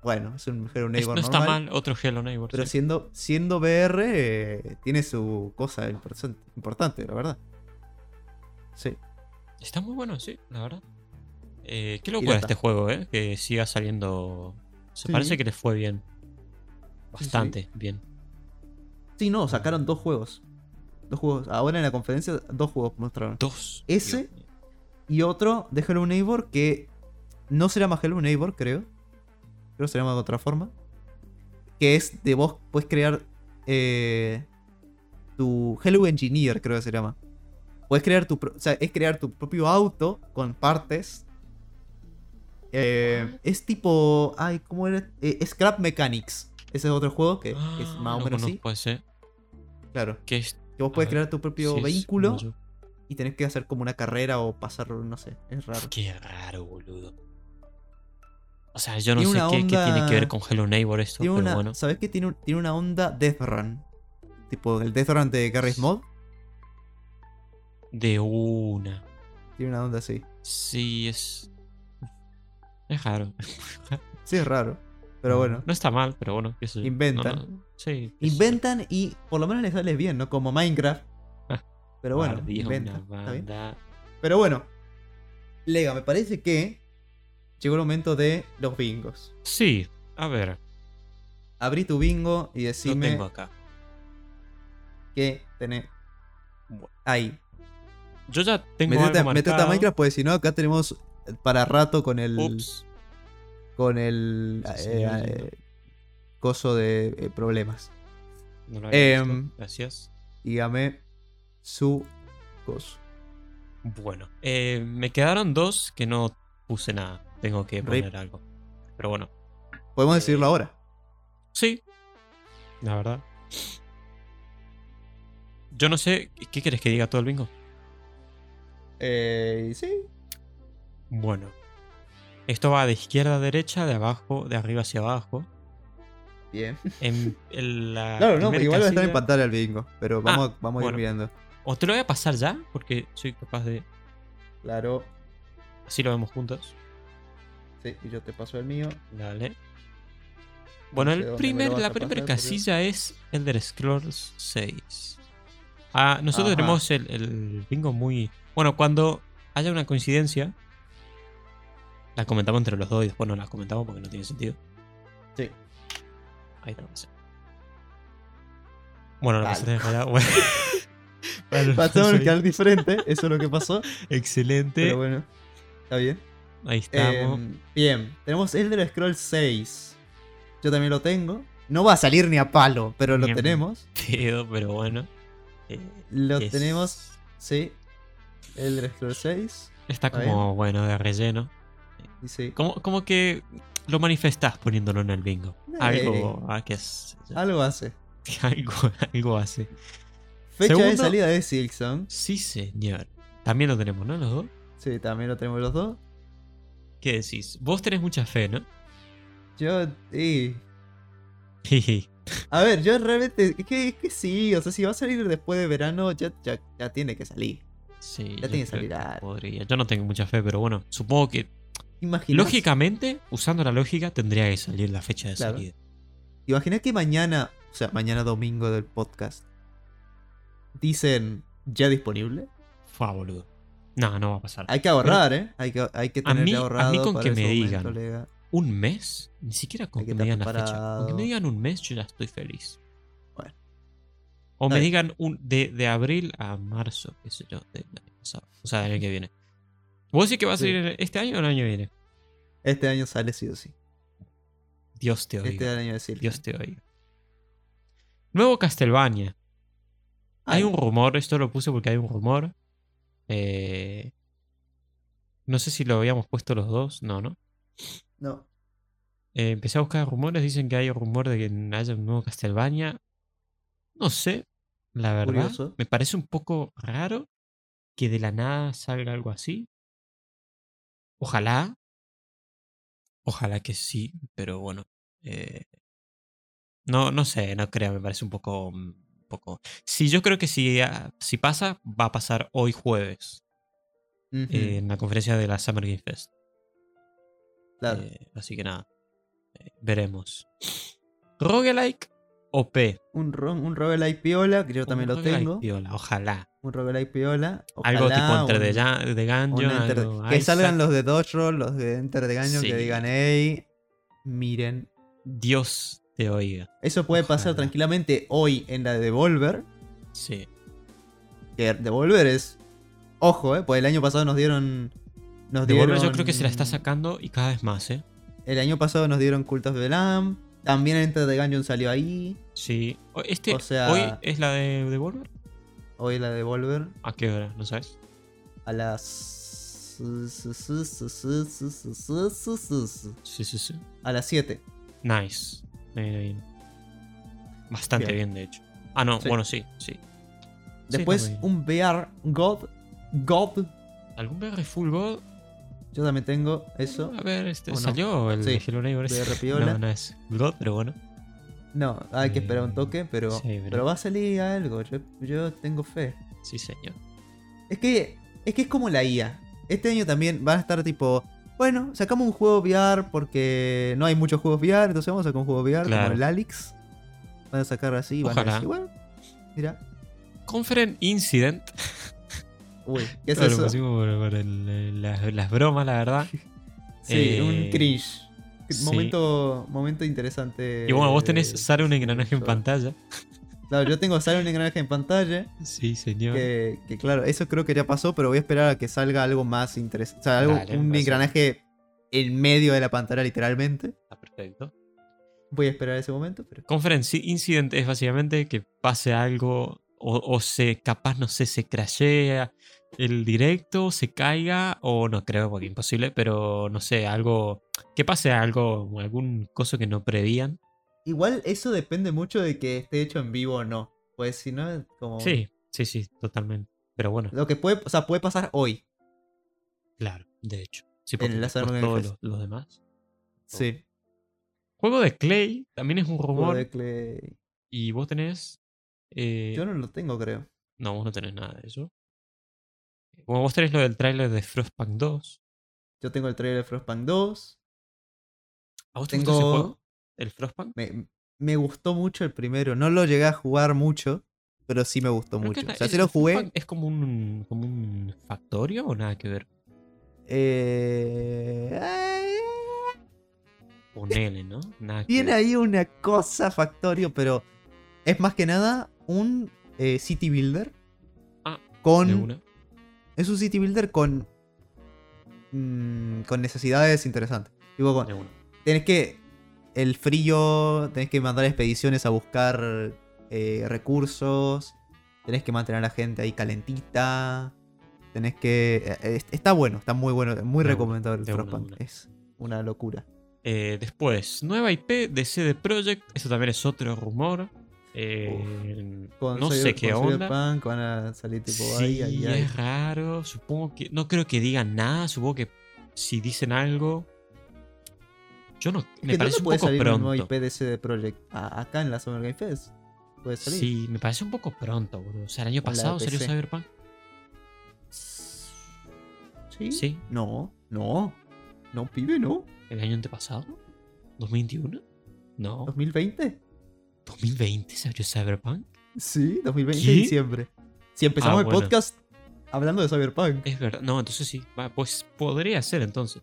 S2: Bueno, es un
S3: Es-
S2: Neighbor
S3: no está mal otro Hello Neighbor.
S2: Pero
S3: sí.
S2: siendo, siendo VR, eh, tiene su cosa importan- importante, la verdad. Sí.
S3: Está muy bueno, sí, la verdad. Eh, qué locura este juego, ¿eh? Que siga saliendo. Se
S2: Sí.
S3: parece que les fue bien.
S2: sí.
S3: Bastante bien.
S2: Sí, no, sacaron dos juegos. Dos juegos. Ahora en la conferencia, dos juegos mostraron.
S3: Dos.
S2: Ese-
S3: Dios.
S2: Y otro de Hello Neighbor que no se llama Hello Neighbor, creo. Creo que se llama de otra forma. Que es de vos, puedes crear eh, tu Hello Engineer, creo que se llama. Puedes crear tu. O sea, es crear tu propio auto con partes. Eh, es tipo. Ay, ¿cómo era? Eh, Scrap Mechanics. Ese es otro juego que
S3: Ah,
S2: es más o menos así.
S3: ese.
S2: Claro.
S3: Que es.
S2: Que vos puedes crear tu propio vehículo y tenés que hacer como una carrera o pasar, no sé. Es raro.
S3: Qué raro, boludo. O sea, yo no sé qué, qué tiene que ver con Hello Neighbor esto,
S2: Tiene
S3: pero
S2: una,
S3: bueno.
S2: ¿Sabes qué? Tiene, un- tiene una onda Death Run. Tipo el Death Run de Garry's Mod.
S3: De una.
S2: Tiene una onda así.
S3: Sí, es. Es raro.
S2: Sí, es raro. Pero bueno.
S3: No está mal, pero bueno. yo.
S2: Inventan.
S3: No, no, Sí.
S2: Inventan y por lo menos les sale bien, ¿no? Como Minecraft.
S3: Ah,
S2: Pero bueno,
S3: Guardia,
S2: inventan.
S3: una
S2: Está bien.
S3: banda.
S2: Pero bueno. Lega, me parece que llegó el momento de los bingos.
S3: Sí, a ver.
S2: Abrí tu bingo y
S3: Lo
S2: decime
S3: tengo acá.
S2: qué tenés. Ahí.
S3: Yo ya tengo
S2: Metete,
S3: algo
S2: metete a. Minecraft, pues si no, acá tenemos para rato con el.
S3: Ups.
S2: Con el.
S3: Sí,
S2: eh,
S3: sí,
S2: eh, coso de eh, problemas.
S3: No lo había visto.
S2: Em,
S3: Gracias.
S2: Dígame su coso.
S3: Bueno, eh, me quedaron dos que no puse nada. Tengo que
S2: Rip.
S3: poner algo. Pero bueno,
S2: Podemos
S3: Eh,
S2: decirlo ahora.
S3: sí. La verdad. Yo no sé. ¿Qué quieres que diga todo el bingo?
S2: Eh, sí.
S3: Bueno. Esto va de izquierda a derecha, de abajo, de arriba hacia abajo.
S2: Bien.
S3: En, en la
S2: Claro, no, igual va a estar en pantalla el bingo. Pero vamos, vamos a
S3: bueno.
S2: ir viendo.
S3: O te lo voy a pasar ya, porque soy capaz de.
S2: Claro.
S3: Así lo vemos juntos.
S2: Sí, y yo te paso el mío.
S3: Dale. Bueno,
S2: sé
S3: el primer, la primera
S2: pero-
S3: casilla es Elder Scrolls 6. Ah, nosotros
S2: Ajá.
S3: tenemos el, el bingo muy. Bueno, cuando haya una coincidencia, la comentamos entre los dos y después no la comentamos porque no tiene sentido.
S2: Sí.
S3: Ahí está. sí. Bueno, la
S2: Vale.
S3: realidad. Bueno. Bueno,
S2: Pasamos el canal diferente. Eso es lo que pasó.
S3: Excelente.
S2: Pero bueno. Está bien.
S3: Ahí estamos.
S2: Em, bien. Tenemos Elder Scrolls 6. Yo también lo tengo. No va a salir ni a palo, pero lo
S3: Bien.
S2: tenemos.
S3: Pero bueno. Eh,
S2: Lo
S3: es-
S2: tenemos. Sí. Elder Scrolls 6.
S3: Está
S2: Está
S3: como, bueno, de relleno.
S2: Sí.
S3: Como, como que lo manifestás poniéndolo en el bingo. Algo, ah, que es,
S2: Algo hace.
S3: algo, algo hace.
S2: Fecha de salida de Silksong.
S3: Sí, señor. También lo tenemos, ¿no? Los dos.
S2: Sí, también lo tenemos los dos.
S3: ¿Qué decís? Vos tenés mucha fe, ¿no?
S2: Yo. Sí.
S3: Jiji.
S2: A ver, yo realmente. Es que, es que sí. O sea, si va a salir después de verano, ya, ya, ya tiene que salir.
S3: sí,
S2: Ya tiene que salir
S3: que
S2: algo.
S3: podría. Yo no tengo mucha fe, pero bueno, supongo que Lógicamente, usando la lógica, tendría que salir la fecha de
S2: Claro.
S3: salida.
S2: Imagina que mañana, o sea, mañana domingo del podcast, dicen ya disponible.
S3: Fue boludo. No, no va a pasar.
S2: Hay que ahorrar, ¿eh? Hay que, hay que
S3: A
S2: tener
S3: mí- a
S2: ahorrado
S3: mí con
S2: para
S3: que me digan. ¿Un mes? Ni siquiera con que
S2: que
S3: me digan la fecha. Con que me digan un mes, yo ya estoy feliz.
S2: Bueno.
S3: O me digan un, de, de abril a marzo, qué sé yo, del año pasado. O sea, del año que viene. ¿Vos decís que va a
S2: Sí.
S3: salir este año o el año viene?
S2: Este año sale sí o sí.
S3: Dios te oiga.
S2: Este año.
S3: Dios te oiga. Nuevo Castlevania. Hay
S2: Ay,
S3: un rumor, esto lo puse porque hay un rumor. Eh, no sé si lo habíamos puesto los dos, no, ¿no?
S2: No.
S3: Eh, empecé a buscar rumores, dicen que hay un rumor de que haya un nuevo Castlevania. No sé, la verdad.
S2: Curioso.
S3: Me parece un poco raro que de la nada salga algo así. Ojalá. Ojalá que sí, pero bueno. eh, no, no sé, no creo, me parece un poco. un poco... Sí, yo creo que si, ah, si pasa, va a pasar hoy jueves. Eh, en la conferencia de la Summer Game Fest.
S2: claro.
S3: Eh, así que nada. eh, veremos. Roguelike
S2: un, ro- un roguelike piola, que yo también
S3: Un
S2: lo tengo.
S3: piola, ojalá.
S2: Un roguelike piola.
S3: Algo tipo entre de, de Gungeon.
S2: Enter-
S3: algo
S2: que
S3: Isaac.
S2: salgan los de Dodge Roll, los de Enter the Gungeon,
S3: Sí.
S2: que digan, hey, miren.
S3: Dios te oiga.
S2: Eso puede pasar tranquilamente hoy en la de Devolver.
S3: Sí.
S2: Que Devolver es. Ojo, eh, pues el año pasado nos dieron. Nos
S3: Devolver
S2: dieron,
S3: yo creo que se la está sacando y cada vez más, ¿eh?
S2: El año pasado nos dieron Cult of the Lamb. También Enter the Gungeon salió ahí.
S3: Sí. Este,
S2: O sea-
S3: ¿Hoy es la de Devolver?
S2: Hoy la de Devolver.
S3: ¿A qué hora? ¿No sabes?
S2: A las.
S3: Sí, sí, sí.
S2: A las 7.
S3: Nice. Bien, bien. Bastante bien.
S2: Bien.
S3: de hecho. Ah, no,
S2: Sí.
S3: bueno, sí, sí.
S2: Después un VR God. God.
S3: ¿Algún VR Full God?
S2: Yo también tengo eso.
S3: A ver, este,
S2: ¿O no?
S3: salió el
S2: Sí,
S3: de Hello Neighbor. No, no es God, pero bueno.
S2: No, hay que esperar un
S3: Eh,
S2: toque, pero,
S3: sí, pero-
S2: pero va a salir algo. Yo, yo tengo fe.
S3: Sí, señor.
S2: Es que, es que es como la IA. Este año también van a estar tipo, bueno, sacamos un juego VR porque no hay muchos juegos VR, entonces vamos a sacar un juego VR
S3: Claro.
S2: como el Alix. Van a sacar así, van
S3: Ojalá.
S2: a decir, bueno, mira,
S3: Conference Incident.
S2: uy, ¿qué es
S3: Lo
S2: eso?
S3: pusimos por, por el- las, las bromas, la verdad.
S2: Sí,
S3: Eh,
S2: un cringe.
S3: Sí.
S2: Momento, momento interesante.
S3: Y bueno, vos tenés Sara un engranaje en pantalla.
S2: Claro, yo tengo sale un engranaje en pantalla.
S3: Sí, señor.
S2: Que, que claro, eso creo que ya pasó, pero voy a esperar a que salga algo más interesante. O sea, algo,
S3: Dale,
S2: un engranaje en medio de la pantalla, literalmente.
S3: Está perfecto.
S2: Voy a esperar ese momento, pero.
S3: Conference Incident es básicamente que pase algo o, o se, capaz, no sé, se crashea el directo, se caiga o no creo, porque imposible, pero no sé, algo, que pase algo, algún coso que no prevían.
S2: Igual eso depende mucho de que esté hecho en vivo o no. Pues si no, es como.
S3: Sí, sí, sí, totalmente. Pero bueno,
S2: Lo que puede, o sea, puede pasar hoy.
S3: claro, de hecho. Sí,
S2: Game
S3: todos los, los demás.
S2: Sí.
S3: Juego de Clay también es un
S2: Juego
S3: rumor.
S2: de Clay.
S3: Y vos tenés. eh,
S2: Yo no lo tengo, creo.
S3: No, vos no tenés nada de eso. Como vos tenés lo del tráiler de Frostpunk 2.
S2: Yo tengo el trailer de Frostpunk 2.
S3: ¿A vos te gustó ese
S2: Tengo.
S3: juego? ¿El Frostpunk?
S2: Me, me gustó mucho el primero. No lo llegué a jugar mucho, pero sí me gustó
S3: Creo
S2: mucho. O sea, lo jugué.
S3: Frostpunk ¿Es como un, como un factorio o nada que ver?
S2: Eh,
S3: Ponele, ¿no? Nada que
S2: tiene ahí una cosa factorio, pero es más que nada un eh, city builder.
S3: Ah,
S2: con. Es un city builder con. mm, con necesidades interesantes. Tipo, con, que. El frío, tenés que mandar expediciones a buscar eh, recursos. Tenés que mantener a la gente ahí calentita. Tenés que. eh, está bueno, está muy bueno, muy
S3: De
S2: recomendable el Frostpunk. Es una locura.
S3: Eh, después, nueva IP de CD Projekt. Eso también es otro rumor. Eh,
S2: Con
S3: no sé qué onda.
S2: Cyberpunk van a salir tipo
S3: sí,
S2: ahí, ahí, ahí.
S3: es raro. Supongo que. No creo que digan nada. Supongo que si dicen algo. Yo no. Me
S2: que
S3: parece
S2: ¿dónde
S3: un
S2: puede
S3: poco
S2: salir un nuevo. IP de CD Projekt? Ah, acá en la Summer Game Fest. Puede salir.
S3: Sí, me parece un poco pronto, bro. O sea, el año pasado salió
S2: PC.
S3: Cyberpunk.
S2: ¿Sí?
S3: Sí.
S2: No, no. No, pibe, no.
S3: ¿El año antepasado? ¿2021? No.
S2: ¿2020?
S3: ¿2020 salió Cyberpunk?
S2: Sí, 2020
S3: ¿Qué?
S2: diciembre. Si empezamos
S3: Ah,
S2: el podcast hablando de Cyberpunk.
S3: Es verdad. No, entonces sí. Pues podría ser entonces.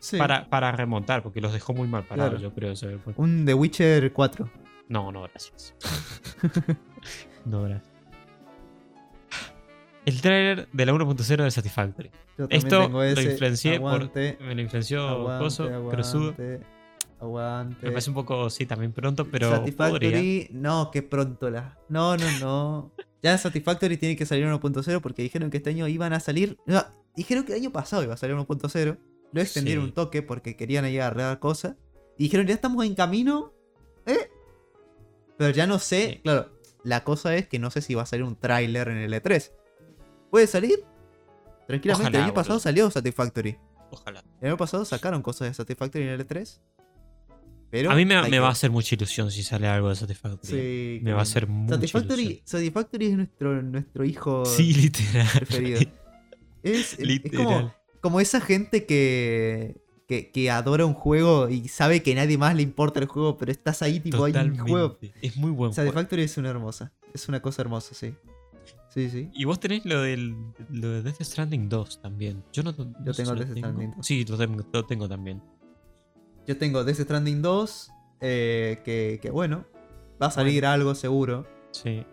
S2: Sí.
S3: Para, para remontar, porque los dejó muy mal parados,
S2: Claro.
S3: yo creo, Cyberpunk.
S2: Un The Witcher 4.
S3: No, no, gracias. no, gracias. El trailer de la 1.0 de Satisfactory.
S2: Yo
S3: Esto
S2: tengo
S3: lo influencié
S2: aguante,
S3: por. Me lo influenció
S2: aguante,
S3: Coso,
S2: aguante. Aguante.
S3: Me parece un poco, sí, también pronto, pero. podría.
S2: Satisfactory, no, que pronto la. No, no, no. Ya Satisfactory tiene que salir 1.0 porque dijeron que este año iban a salir. No, dijeron que el año pasado iba a salir 1.0. Lo extendieron
S3: Sí.
S2: un toque porque querían ahí arreglar cosas. Y dijeron, ya estamos en camino. ¿Eh? Pero ya no sé.
S3: Sí.
S2: Claro, la cosa es que no sé si va a salir un tráiler en el E3. ¿Puede salir? Tranquilamente,
S3: Ojalá,
S2: el año pasado salió Satisfactory.
S3: Ojalá.
S2: El año pasado sacaron cosas de Satisfactory en el E3. Pero
S3: A mí me, va a hacer mucha ilusión si sale algo de Satisfactory.
S2: Sí,
S3: me va a hacer mucha
S2: Satisfactory,
S3: ilusión.
S2: Satisfactory es nuestro, nuestro hijo
S3: Sí, literal.
S2: preferido. Es, como, como esa gente que, que, que adora un juego y sabe que a nadie más le importa el juego, pero estás ahí, tipo, hay un juego.
S3: Es muy buen juego.
S2: Satisfactory es una hermosa. Es una cosa hermosa, sí. Sí, sí.
S3: Y vos tenés lo del lo de Death Stranding 2 también. Yo no, no
S2: Yo tengo Death. Stranding 2.
S3: Sí, lo tengo, lo tengo también.
S2: Yo tengo Death Stranding 2, eh, que, que bueno, va a salir algo seguro.
S3: Sí.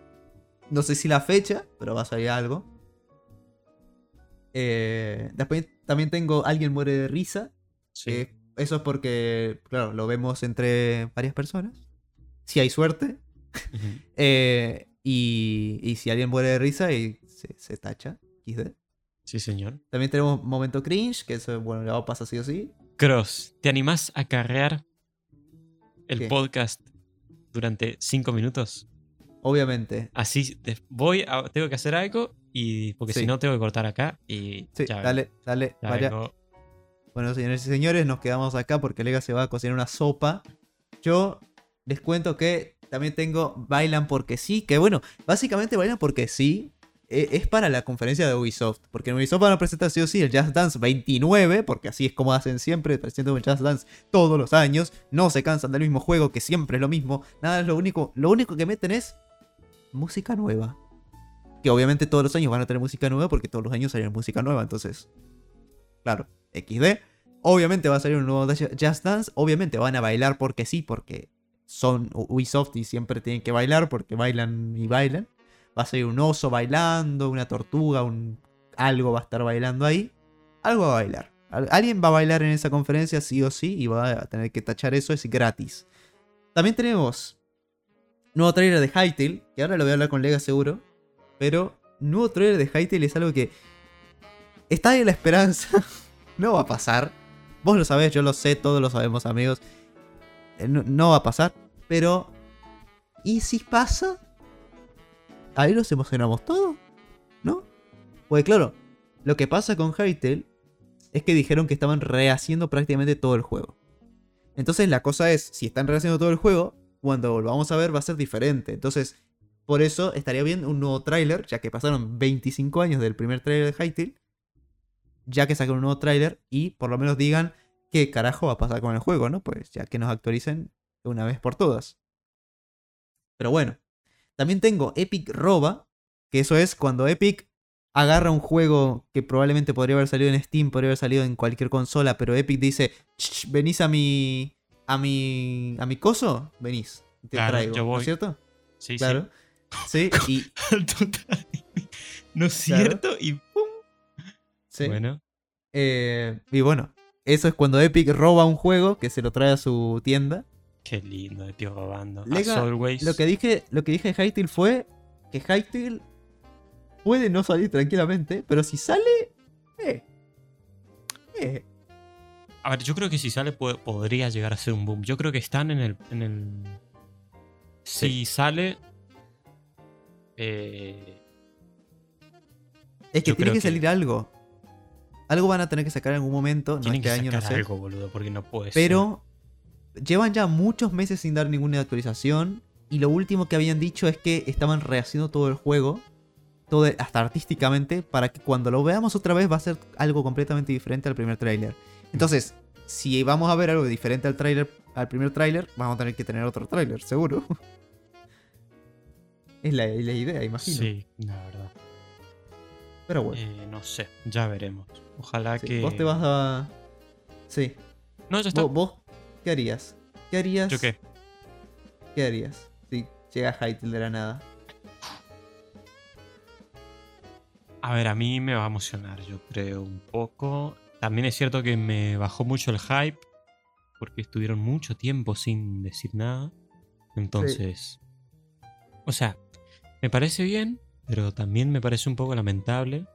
S2: No sé si la fecha, pero va a salir algo. Eh, después también tengo Alguien muere de risa.
S3: Sí.
S2: Eh, eso es porque, claro, lo vemos entre varias personas. Si hay suerte. Eh, y, y si alguien muere de risa y se, se tacha. XD.
S3: Sí, señor.
S2: También tenemos Momento Cringe, que eso, bueno, le va a pasar sí o sí.
S3: Cross, ¿te animás a carrear el
S2: ¿Qué?
S3: podcast durante 5 minutos?
S2: Obviamente.
S3: Así, voy, a- tengo que hacer algo y porque
S2: Sí.
S3: si no tengo que cortar acá y
S2: Sí,
S3: ya,
S2: dale, dale,
S3: ya
S2: vaya.
S3: vengo.
S2: Bueno, señores y señores, nos quedamos acá porque Lega se va a cocinar una sopa. Yo les cuento que también tengo Bailan porque sí, que bueno, básicamente Bailan porque sí es para la conferencia de Ubisoft. Porque en Ubisoft van a presentar sí o sí el Just Dance 29, porque así es como hacen siempre, presentan el Just Dance todos los años. No se cansan del mismo juego, que siempre es lo mismo. Nada es lo único. Lo único que meten es música nueva. Que obviamente todos los años van a tener música nueva porque todos los años salen música nueva, entonces. Claro, XD. Obviamente va a salir un nuevo Just Dance. Obviamente van a bailar porque sí, porque son Ubisoft y siempre tienen que bailar porque bailan y bailan. Va a ser un oso bailando, una tortuga, un algo va a estar bailando ahí. Algo va a bailar. Alguien va a bailar en esa conferencia sí o sí y va a tener que tachar eso, es gratis. También tenemos nuevo trailer de Hytale, que ahora lo voy a hablar con Lega seguro. Pero nuevo trailer de Hytale es algo que está en la esperanza. no va a pasar. Vos lo sabés, yo lo sé, todos lo sabemos amigos. Eh, no, va a pasar. Pero... ¿Y si pasa? Ahí nos emocionamos todos. ¿No? Pues claro, lo que pasa con Hytale es que dijeron que estaban rehaciendo prácticamente todo el juego. Entonces la cosa es, si están rehaciendo todo el juego, cuando volvamos a ver va a ser diferente. Entonces, por eso estaría bien un nuevo tráiler, ya que pasaron 25 años del primer tráiler de Hytale, ya que saquen un nuevo tráiler y por lo menos digan qué carajo va a pasar con el juego, ¿no? Pues ya que nos actualicen una vez por todas. Pero bueno, también tengo Epic Roba, que eso es cuando Epic agarra un juego que probablemente podría haber salido en Steam, podría haber salido en cualquier consola, pero Epic dice, venís a mi a mi a mi coso, venís, te traigo, ¿no es cierto?
S3: Sí,
S2: claro. Sí, y
S3: no es cierto y pum.
S2: Sí. Bueno. Eh, y bueno, eso es cuando Epic roba un juego que se lo trae a su tienda.
S3: Qué lindo, Epic robando.
S2: lo que dije, lo que dije de Hytale fue que Hytale puede no salir tranquilamente, pero si sale, eh,
S3: eh. A ver, yo creo que si sale podría llegar a ser un boom. Yo creo que están en el. En el... Si sale. Eh...
S2: Es que tiene que, salir algo. Algo van a tener que sacar en algún momento.
S3: no
S2: este
S3: año,
S2: no sé.
S3: algo, boludo, porque no puede
S2: Pero llevan ya muchos meses sin dar ninguna actualización. Y lo último que habían dicho es que estaban rehaciendo todo el juego todo, hasta artísticamente, para que cuando lo veamos otra vez va a ser algo completamente diferente al primer tráiler. Entonces, si vamos a ver algo diferente al tráiler, al primer tráiler, vamos a tener que tener otro tráiler, seguro. es la, idea, imagino.
S3: Sí, la verdad.
S2: Pero bueno.
S3: Eh, no sé, ya veremos. Ojalá que.
S2: Vos te vas a. Sí.
S3: No, ya está.
S2: ¿Vos, qué harías? ¿Qué harías?
S3: ¿Yo qué?
S2: ¿Qué harías si llega Hytale de la nada?
S3: A ver, a mí me va a emocionar, yo creo, un poco. También es cierto que me bajó mucho el hype, porque estuvieron mucho tiempo sin decir nada. Entonces, o sea, me parece bien, pero también me parece un poco lamentable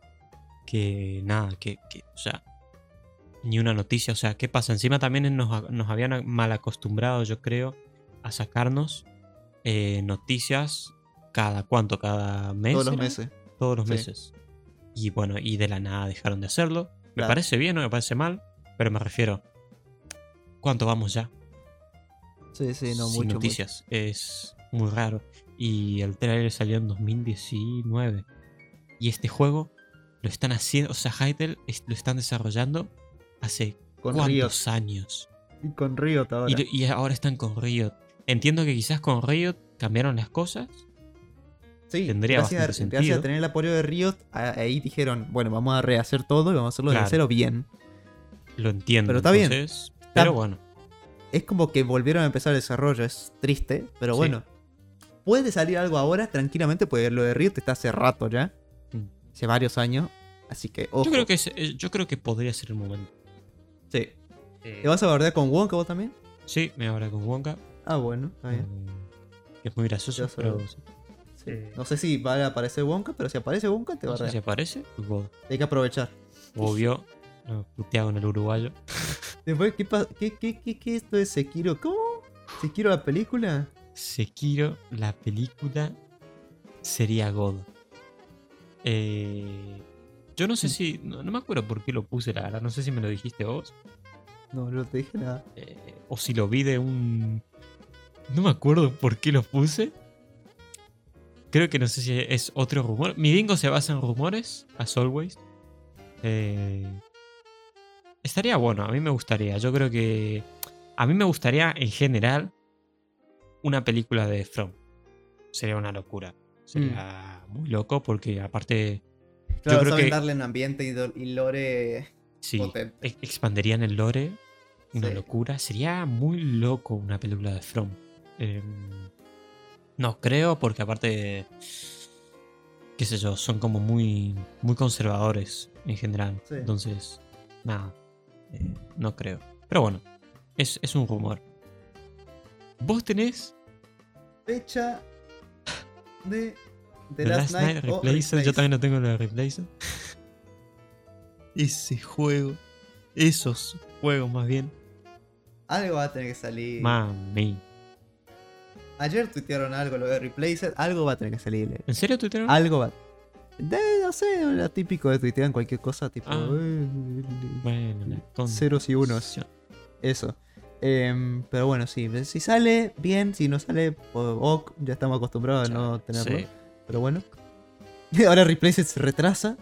S3: que nada, que, o sea, ni una noticia. O sea, ¿qué pasa? Encima también nos, nos habían mal acostumbrado, yo creo, a sacarnos eh, noticias cada cuánto, cada mes.
S2: Todos los meses.
S3: Todos los meses. Y bueno, y de la nada dejaron de hacerlo. Me parece bien, no me parece mal, pero me refiero. ¿Cuánto vamos ya?
S2: Sí, sí, no,
S3: Sin noticias. Es muy raro. Y el trailer salió en 2019. Y este juego lo están haciendo, o sea, Hytale lo están desarrollando hace cuántos años.
S2: Y con Riot ahora.
S3: Y, y, ahora están con Riot. Entiendo que quizás con Riot cambiaron las cosas,
S2: Sí, tendría gracias, bastante gracias a tener el apoyo de Riot, ahí dijeron, bueno, vamos a rehacer todo y vamos a hacerlo de cero bien.
S3: Lo entiendo.
S2: Pero está bien.
S3: pero bueno.
S2: Es como que volvieron a empezar el desarrollo, es triste, pero bueno. Puede salir algo ahora tranquilamente, porque lo de Riot está hace rato ya. Mm. Hace varios años. Así que, ojo.
S3: Yo creo que, eh, yo creo que podría ser el momento.
S2: Eh. ¿Te vas a abordar con Wonka vos también?
S3: Sí, me abordé con Wonka.
S2: Ah, bueno, está bien.
S3: Mm, es muy gracioso, pero...
S2: No sé si va a aparecer Wonka, pero si aparece Wonka te va a
S3: sé Si aparece, pues
S2: Hay que aprovechar.
S3: Obvio. puteado en el uruguayo.
S2: Después, ¿qué, qué, qué, qué, qué esto de Sekiro? ¿Cómo? ¿Sekiro la película?
S3: Sekiro, la película sería God. Eh, yo no sé mm. si. No, me acuerdo por qué lo puse, la verdad. No sé si me lo dijiste vos.
S2: No, no te dije nada.
S3: Eh, o si lo vi de un. No me acuerdo por qué lo puse. Creo que no sé si es otro rumor. Mi bingo se basa en rumores, as always. Eh, estaría bueno, a mí me gustaría. Yo creo que. A mí me gustaría en general una película de From. Sería una locura. Sería mm. muy loco porque aparte.
S2: Claro, yo creo que darle un ambiente y lore.
S3: Sí, expanderían el lore. Una locura. Sería muy loco una película de From. Eh, no creo, porque aparte, qué sé yo, son como muy, muy conservadores en general.
S2: Sí.
S3: Entonces, nada, eh, no creo. Pero bueno, es, es un rumor. ¿Vos tenés
S2: Fecha de The
S3: The
S2: Last, Night, o
S3: Replacer? Yo también lo tengo en la Replacer. Ese juego, esos juegos más bien.
S2: Algo va a tener que salir.
S3: Mami.
S2: Ayer tuitearon algo lo de Replacer. Algo va a tener que salir.
S3: ¿En serio Twitter?
S2: Algo va. De, no sé, lo típico de tuitear cualquier cosa, tipo.
S3: Ah.
S2: eh,
S3: Bueno,
S2: Ceros y unos. Eso. Em, pero bueno, sí. Si sale, bien. Si no sale, ok. Ya estamos acostumbrados a no tenerlo.
S3: Sí,
S2: Pero bueno. Ahora Replacer se retrasa.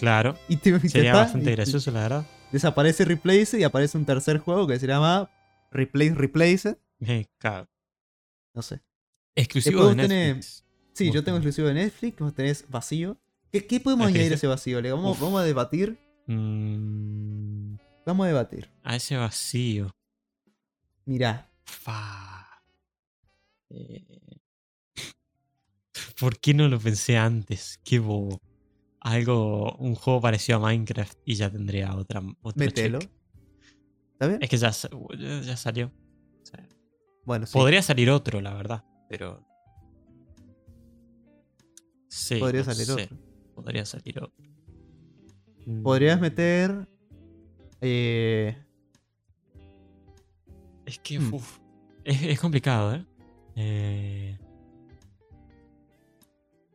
S3: Claro.
S2: Y te, y
S3: Sería bastante gracioso, la verdad.
S2: Desaparece Replacer y aparece un tercer juego que se llama Replace Replacer.
S3: Eh, claro.
S2: No sé.
S3: Exclusivo de
S2: tenés-
S3: Netflix.
S2: Sí, yo tengo exclusivo de Netflix, vos tenés vacío. ¿Qué, qué podemos
S3: ¿El que
S2: añadir a ese vacío? Le vamos,
S3: Uf.
S2: vamos a debatir.
S3: Mm,
S2: Vamos a debatir.
S3: a ese vacío.
S2: Mirá.
S3: Fa. Eh, ¿Por qué no lo pensé antes? Qué bobo. Algo, un juego parecido a Minecraft y ya tendría otra. otro
S2: Mételo.
S3: check.
S2: ¿Está bien?
S3: Es que ya, ya- salió. O sea,
S2: Bueno, sí.
S3: Podría salir otro, la verdad. Pero. Sí.
S2: Podría
S3: no
S2: salir
S3: sé,
S2: otro.
S3: Podría salir otro. Mm,
S2: Podrías meter. Eh,
S3: Es que.
S2: Hmm.
S3: uf, es, es complicado, ¿eh? Eh,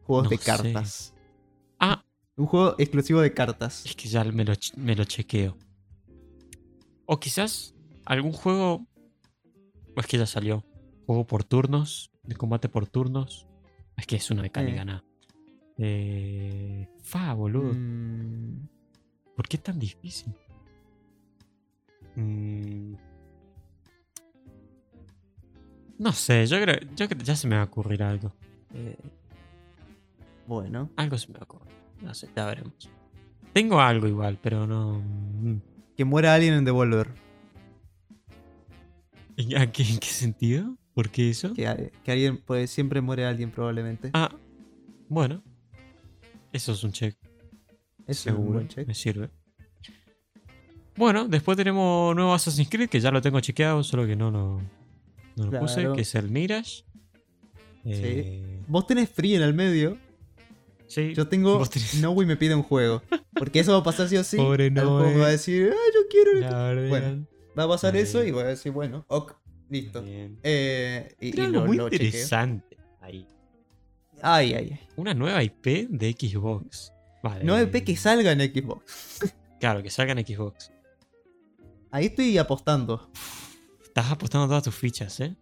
S2: juegos
S3: No
S2: de cartas. Un juego exclusivo de cartas.
S3: Es que ya me lo, ch- me lo chequeo. O quizás algún juego. Es que ya salió. Juego por turnos. De combate por turnos. Es que es una mecánica,
S2: Eh.
S3: nada. Eh, fa, boludo.
S2: Mm,
S3: ¿Por qué tan difícil? Mm. No sé, yo creo, yo creo ya se me va a ocurrir algo. Eh,
S2: bueno.
S3: algo se me va a ocurrir. No sé, ya veremos. Tengo algo igual, pero no. mm.
S2: Que muera alguien en Devolver.
S3: ¿En, a qué, en qué sentido? ¿Por qué eso?
S2: Que, a- que alguien. Pues siempre muere alguien probablemente.
S3: Ah, bueno. Eso es un check.
S2: Eso es un
S3: seguro.
S2: buen check.
S3: Me sirve. Bueno, después tenemos nuevo Assassin's Creed, que ya lo tengo chequeado, solo que no lo, no lo puse, que es el Mirage. Eh,
S2: Vos tenés free en el medio.
S3: Sí.
S2: Yo tengo.
S3: Tenés-
S2: Noe me pide un juego. Porque eso va a pasar sí o sí.
S3: Pobre
S2: el me va a decir, ah, yo quiero.
S3: Verdad.
S2: Bueno, Va a pasar eso y voy a decir, bueno, ok, listo. Eh, y, y lo,
S3: muy
S2: lo chequeo.
S3: interesante ahí.
S2: Ay, ay, ay.
S3: Una nueva IP de Xbox. Vale.
S2: No EP que salga en Xbox.
S3: Claro, que salga en Xbox.
S2: Ahí estoy apostando.
S3: Estás apostando todas tus fichas, ¿eh?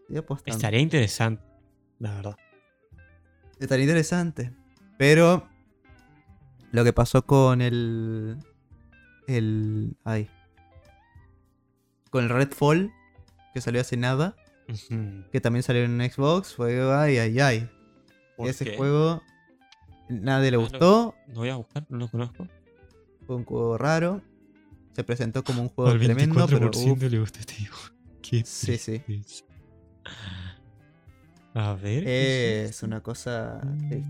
S2: Estoy apostando.
S3: Estaría interesante, la verdad.
S2: Estaría interesante. Pero lo que pasó con el. El. Ay. Con el Redfall, que salió hace nada, que también salió en Xbox, fue ay, ay, ay.
S3: ¿Por
S2: Ese
S3: qué?
S2: juego nadie le
S3: Ah, lo-
S2: gustó,
S3: No voy a buscar, no lo conozco.
S2: fue un juego raro. Se presentó como un juego tremendo, pero
S3: 24%
S2: uf,
S3: le gusta este juego. Qué
S2: Sí, sí.
S3: A ver.
S2: es una cosa. triste.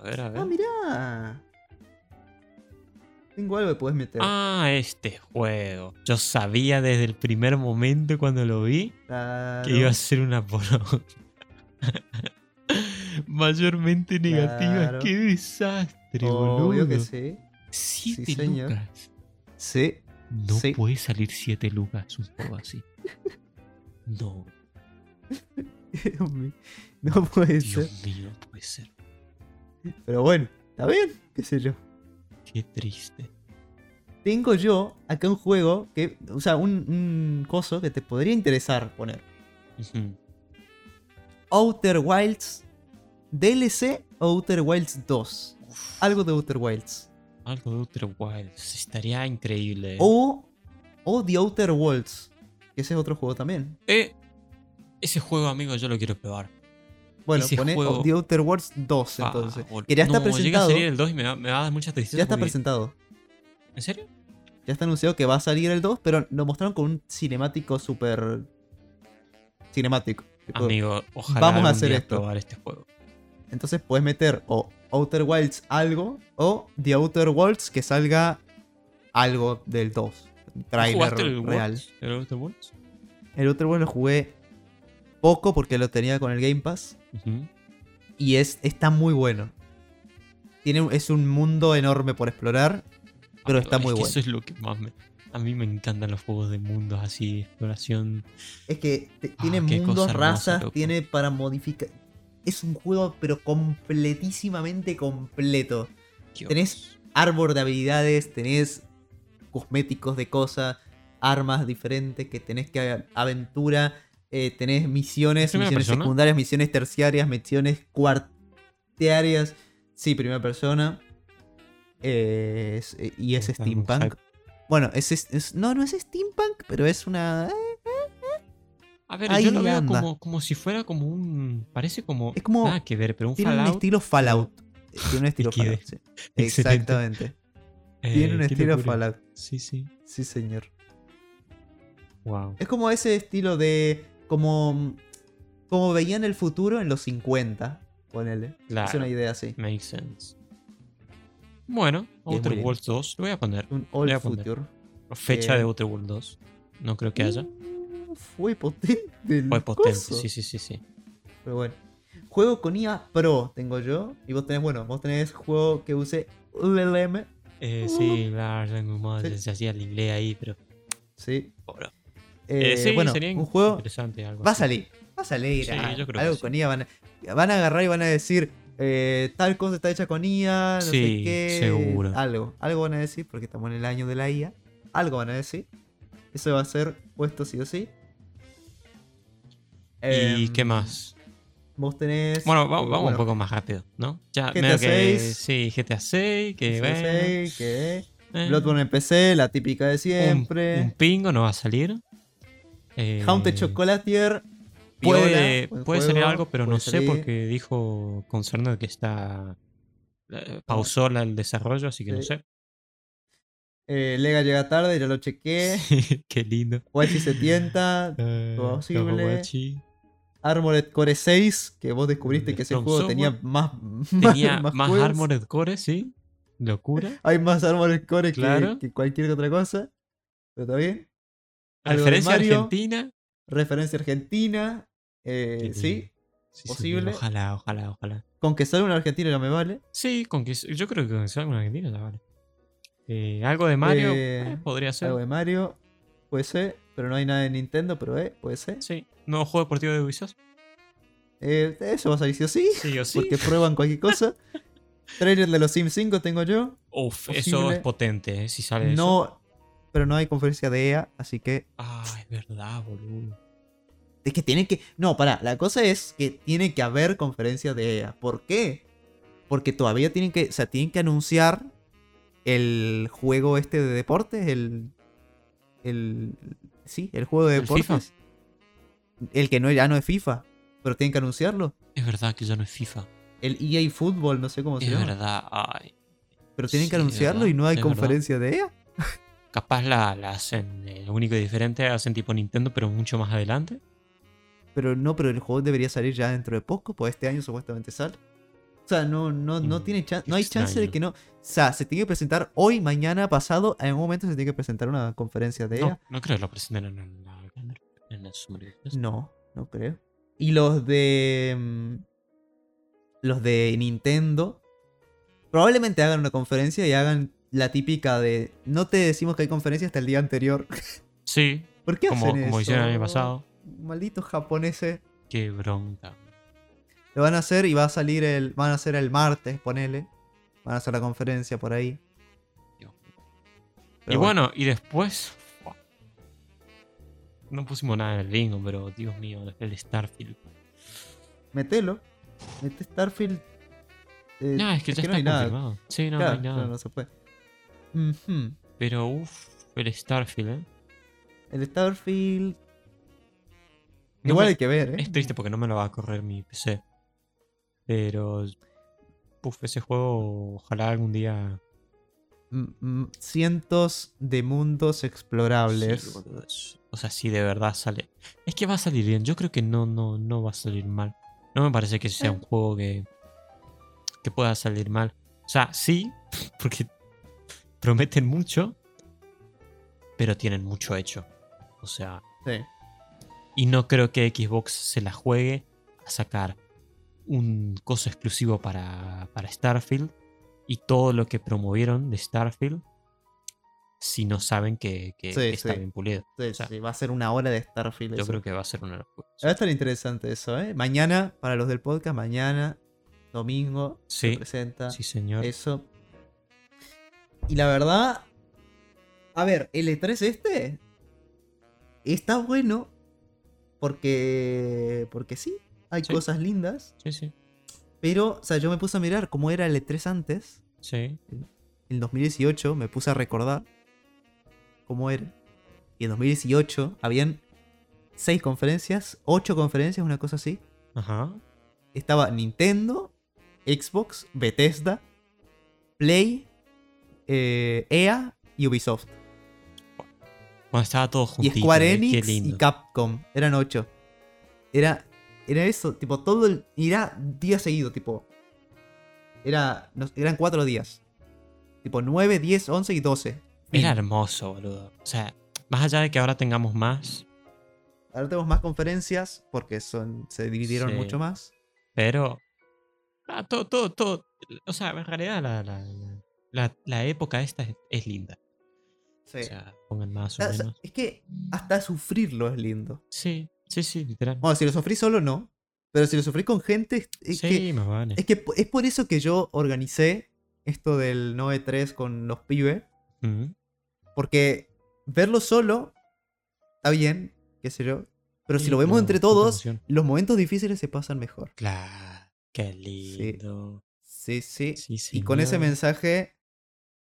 S3: A ver, a ver.
S2: Ah, mirá. Tengo algo que puedes meter.
S3: Ah, este juego. Yo sabía desde el primer momento cuando lo vi
S2: Claro.
S3: que iba a ser una poronga. Mayormente negativa.
S2: Claro.
S3: Qué desastre,
S2: Obvio
S3: boludo.
S2: que sí.
S3: Siete
S2: Sí, señor.
S3: lucas.
S2: Sí.
S3: No
S2: Sí.
S3: puede salir 7 lucas un juego así. No,
S2: no puede ser.
S3: Dios mío, no puede ser.
S2: Pero bueno, está bien, qué sé yo.
S3: Qué triste.
S2: Tengo yo acá un juego que, o sea, un, un coso que te podría interesar poner. Outer Wilds DLC o Outer Wilds 2. Algo de Outer Wilds.
S3: Algo de Outer Wilds. Estaría increíble.
S2: O, o The Outer Worlds. Que ese es otro juego también.
S3: Eh, ese juego, amigo, yo lo quiero probar.
S2: Bueno,
S3: Ese
S2: pone
S3: juego-
S2: The Outer Worlds 2
S3: Ah,
S2: entonces.
S3: bol-
S2: Que ya está
S3: no, Llega a
S2: presentado.
S3: salir el 2 y me va, me va a dar mucha tristeza.
S2: Ya está
S3: porque-
S2: presentado.
S3: ¿En serio?
S2: Ya está anunciado que va a salir el 2, pero lo mostraron con un cinemático súper. cinemático.
S3: Amigo, ojalá
S2: Vamos a hacer esto.
S3: probar este juego.
S2: Entonces puedes meter o Outer Wilds algo o The Outer Worlds que salga algo del 2. Un Trailer
S3: ¿Jugaste el
S2: real.
S3: Worlds? ¿El Outer Worlds?
S2: El Outer Worlds lo jugué poco porque lo tenía con el Game Pass. Y es, está muy bueno. Tiene, es un mundo enorme por explorar. Pero
S3: Amigo,
S2: está
S3: es
S2: muy bueno.
S3: Eso es lo que más me. A mí me encantan los juegos de mundos así, exploración.
S2: Es que te-
S3: Ah,
S2: tiene mundos,
S3: hermosa,
S2: razas, tiene para modificar. Es un juego, pero completísimamente completo.
S3: Dios.
S2: Tenés árbol de habilidades, tenés cosméticos de cosas, armas diferentes que tenés que aventura, eh, tenés misiones,
S3: ¿Primera
S2: misiones
S3: persona?
S2: secundarias, misiones terciarias, misiones cuartearias. Sí, primera persona. Eh, es- eh, y es
S3: Está
S2: steampunk. Bueno, es, es- es- no, no es steampunk, pero es una... eh,
S3: A ver,
S2: ahí
S3: yo lo veo como, como si fuera como un. Parece como.
S2: Es como-
S3: Nada que ver, pero un
S2: Tiene un estilo Fallout. Tiene un estilo. Fallout, sí. Exactamente.
S3: Eh,
S2: Tiene un estilo
S3: locura.
S2: Fallout.
S3: Sí, sí.
S2: Sí, señor.
S3: Wow.
S2: Es como ese estilo de. Como. Como veían el futuro en los 50. Ponele. Es
S3: Claro.
S2: una idea así.
S3: Makes sense. Bueno,
S2: es
S3: Outer. Worlds 2. Lo voy a poner.
S2: Un
S3: Voy
S2: old
S3: a poner.
S2: future.
S3: Fecha
S2: Eh,
S3: de Outer Worlds 2. No creo que haya.
S2: Uh, Fue potente.
S3: Fue potente.
S2: coso.
S3: Sí, sí, sí, sí.
S2: Pero bueno. Juego con IA Pro tengo yo. Y vos tenés, bueno, vos tenés juego que use LLM.
S3: Eh, sí, la language
S2: Sí.
S3: se hacía el inglés ahí, pero.
S2: Sí.
S3: Pobre.
S2: Eh,
S3: Eh, sí,
S2: bueno,
S3: sería
S2: un juego
S3: interesante. Algo
S2: Va a salir. Va a salir.
S3: Sí,
S2: ah,
S3: yo creo que
S2: algo
S3: sí.
S2: con IA. Van a, van a agarrar y van a decir. eh, tal cosa está hecha con IA. No sé
S3: Sí,
S2: qué.
S3: seguro.
S2: Algo. Algo van a decir porque estamos en el año de la IA. Algo van a decir. Eso va a ser puesto sí o sí.
S3: ¿Y
S2: Em,
S3: qué más?
S2: Vos tenés.
S3: Bueno, va- vamos
S2: bueno,
S3: un poco más rápido, ¿no? Ya,
S2: GTA
S3: medio que.
S2: 6.
S3: Sí, GTA 6, que.
S2: GTA
S3: bueno,
S2: 6, que
S3: eh,
S2: Bloodborne en PC, la típica de
S3: un,
S2: siempre.
S3: un pingo no va a salir. Eh,
S2: Haunted Chocolatier.
S3: Puede, puede salir algo, pero no sé porque dijo Concerner que está. eh, Pausó la- el desarrollo, así que no
S2: Sí.
S3: sé.
S2: Eh, Lega llega tarde, ya lo chequeé.
S3: Qué lindo.
S2: Wachi se tienta.
S3: Eh,
S2: Posible. Armored Core 6, que vos descubriste
S3: De
S2: que ese
S3: From
S2: juego
S3: Software.
S2: tenía más,
S3: Tenía más. Armored Core, sí. Locura.
S2: Hay más Armored Core que-
S3: Claro.
S2: que, cualquier otra cosa. Pero está bien. Algo
S3: Referencia
S2: Mario.
S3: argentina.
S2: Referencia argentina. eh, sí. posible.
S3: Ojalá, ojalá, ojalá.
S2: Con que salga un argentino ya me vale.
S3: Sí, con que yo creo que con que salga una argentina ya vale. Eh, algo de Mario
S2: Eh,
S3: podría ser.
S2: Algo de Mario. Puede ser. Pero no hay nada de Nintendo, pero eh, puede ser.
S3: Sí, nuevo juego deportivo de Ubisoft.
S2: Eso va a salir sí o sí.
S3: Sí o sí.
S2: Porque prueban cualquier cosa. Trailer de los Sims 5 tengo yo.
S3: Uf, eso es potente, si sale eso.
S2: Pero no hay conferencia de EA, así que
S3: Ah, es verdad, boludo.
S2: Es que tiene que. No, pará. La cosa es que tiene que haber conferencia de EA. ¿Por qué? Porque todavía tienen que. O sea, tienen que anunciar el juego este de deportes. El. El. Sí, el juego de
S3: ¿El
S2: deportes. El que no, ya no es FIFA. Pero tienen que anunciarlo.
S3: Es verdad que ya no es FIFA.
S2: El EA Football, no sé cómo se
S3: Es
S2: llama.
S3: verdad, ay.
S2: Pero tienen que
S3: Sí, es
S2: anunciarlo y no hay
S3: es verdad.
S2: conferencia de EA.
S3: Capaz la, la hacen. eh, lo único diferente hacen tipo Nintendo, pero mucho más adelante.
S2: Pero no, pero el juego debería salir ya dentro de poco. Pues este año supuestamente sale. O sea, no, no, no
S3: Mm,
S2: tiene chan- no hay chance de que no. O sea, se tiene que presentar hoy, mañana, pasado. En algún momento se tiene que presentar una conferencia de EA.
S3: No, no creo que lo presenten en, en la- en.
S2: No, no creo. Y los de. mm, Los de Nintendo. Probablemente hagan una conferencia y hagan la típica de. No te decimos que hay conferencia hasta el día anterior.
S3: Sí,
S2: ¿Por qué
S3: como,
S2: hacen
S3: como
S2: eso?
S3: hicieron el año pasado.
S2: Malditos japoneses.
S3: Qué bronca.
S2: Lo van a hacer y va a salir el. Van a hacer el martes, ponele. Van a hacer la conferencia por ahí.
S3: Dios y bueno, y después. No pusimos nada en el bingo, pero Dios mío, el Starfield.
S2: Metelo. Mete Starfield. eh,
S3: No, es que ya
S2: no
S3: está
S2: hay nada.
S3: confirmado. Sí, no,
S2: Claro,
S3: no hay nada.
S2: no se puede.
S3: Pero uff, el Starfield, ¿eh?
S2: El Starfield.
S3: No
S2: Igual
S3: me-
S2: hay que ver, ¿eh?
S3: Es triste porque no me lo va a correr mi PC. Pero. Uf, ese juego, ojalá algún día
S2: cientos de mundos explorables.
S3: Sí, O sea, si de verdad sale. Es que va a salir bien. Yo creo que no, no, no va a salir mal. No me parece que sea un juego que. que pueda salir mal. O sea, sí, porque prometen mucho. Pero tienen mucho hecho. O sea.
S2: Sí.
S3: Y no creo que Xbox se la juegue a sacar un coso exclusivo para, para Starfield y todo lo que promovieron de Starfield si no saben que, que-
S2: Sí,
S3: que está
S2: sí.
S3: bien pulido.
S2: Sí,
S3: O sea,
S2: sí, va a ser una hora de Starfield.
S3: Yo
S2: eso.
S3: creo que va a ser una locura.
S2: Va a estar interesante eso, ¿eh? Mañana, para los del podcast, mañana, domingo, se presenta
S3: Sí, señor.
S2: eso. Y la verdad, a ver, el E3 este está bueno porque, porque sí, hay
S3: Sí.
S2: cosas lindas,
S3: Sí, sí.
S2: pero, o sea, yo me puse a mirar cómo era el E3 antes,
S3: Sí.
S2: en 2018, me puse a recordar cómo era. Y en 2018 habían seis conferencias, ocho conferencias, una cosa así.
S3: Ajá.
S2: estaba Nintendo, Xbox, Bethesda, Play, eh, EA y Ubisoft.
S3: Cuando estaba todo
S2: Y
S3: juntito.
S2: Square
S3: ¿eh?
S2: Enix y. Capcom. Eran ocho. Era, era eso, tipo, todo el. y Era día seguido, tipo. Era, no- eran cuatro días. Tipo 9, 10, 11 y 12. Fin.
S3: Era hermoso, boludo. O sea, más allá de que ahora tengamos más,
S2: Ahora tenemos más conferencias porque son, se dividieron
S3: Sí.
S2: mucho más.
S3: pero. ah, todo, todo, todo. O sea, en realidad la, la, la- la- la época esta es, es linda.
S2: Sí.
S3: O sea, pongan más o
S2: O sea,
S3: menos.
S2: es que hasta sufrirlo es lindo.
S3: Sí, sí, sí, literal.
S2: Bueno, si lo sufrí solo, no. Pero si lo sufrí con gente, es,
S3: sí,
S2: que,
S3: más vale.
S2: es que es por eso que yo organicé esto del 9-3 con los pibes. Porque verlo solo está bien, qué sé yo. Pero si
S3: Sí,
S2: lo vemos entre todos, los momentos difíciles se pasan mejor.
S3: Claro, qué lindo.
S2: Sí, sí.
S3: Sí,
S2: y con ese mensaje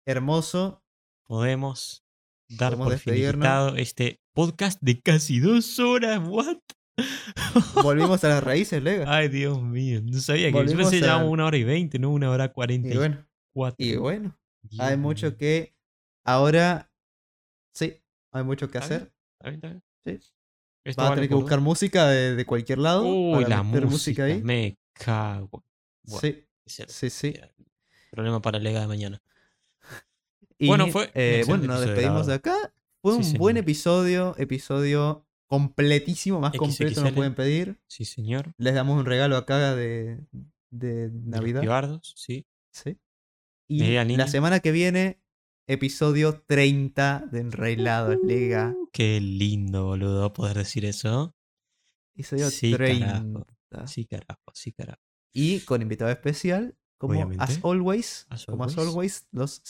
S2: hermoso,
S3: Podemos dar
S2: Podemos
S3: por finiquitado este podcast de casi dos horas. ¿What?
S2: volvimos a las raíces, Lega.
S3: Ay, Dios mío. No sabía que. Yo
S2: Volvimos
S3: pensé que
S2: a-
S3: una hora y veinte, no una hora cuarenta
S2: y bueno,
S3: cuatro.
S2: y bueno,
S3: Dios
S2: hay mucho que ahora. Sí, hay mucho que
S3: Está bien,
S2: hacer.
S3: Está bien, está bien.
S2: Sí.
S3: Esto
S2: Vas a
S3: vale
S2: tener que buscar
S3: dos.
S2: música de, de cualquier lado.
S3: Uy,
S2: para
S3: la música.
S2: ahí.
S3: Me cago. Bueno,
S2: Sí, sí, sí.
S3: Problema para Lega de mañana.
S2: Y,
S3: Bueno, fue
S2: eh, bueno, nos despedimos de acá. Fue
S3: Sí,
S2: un buen
S3: señor.
S2: episodio, episodio completísimo, más completo no
S3: XXL.
S2: pueden pedir.
S3: Sí, señor.
S2: Les damos un regalo acá de, de Navidad.
S3: sí.
S2: Sí. Y la semana que viene, episodio 30 de Enrailados, Liga.
S3: Qué lindo, boludo, poder decir eso.
S2: Episodio
S3: Sí,
S2: 30.
S3: carajo. Sí, carajo, sí, carajo.
S2: Y con invitado especial, como as always,
S3: As
S2: como as
S3: always.
S2: los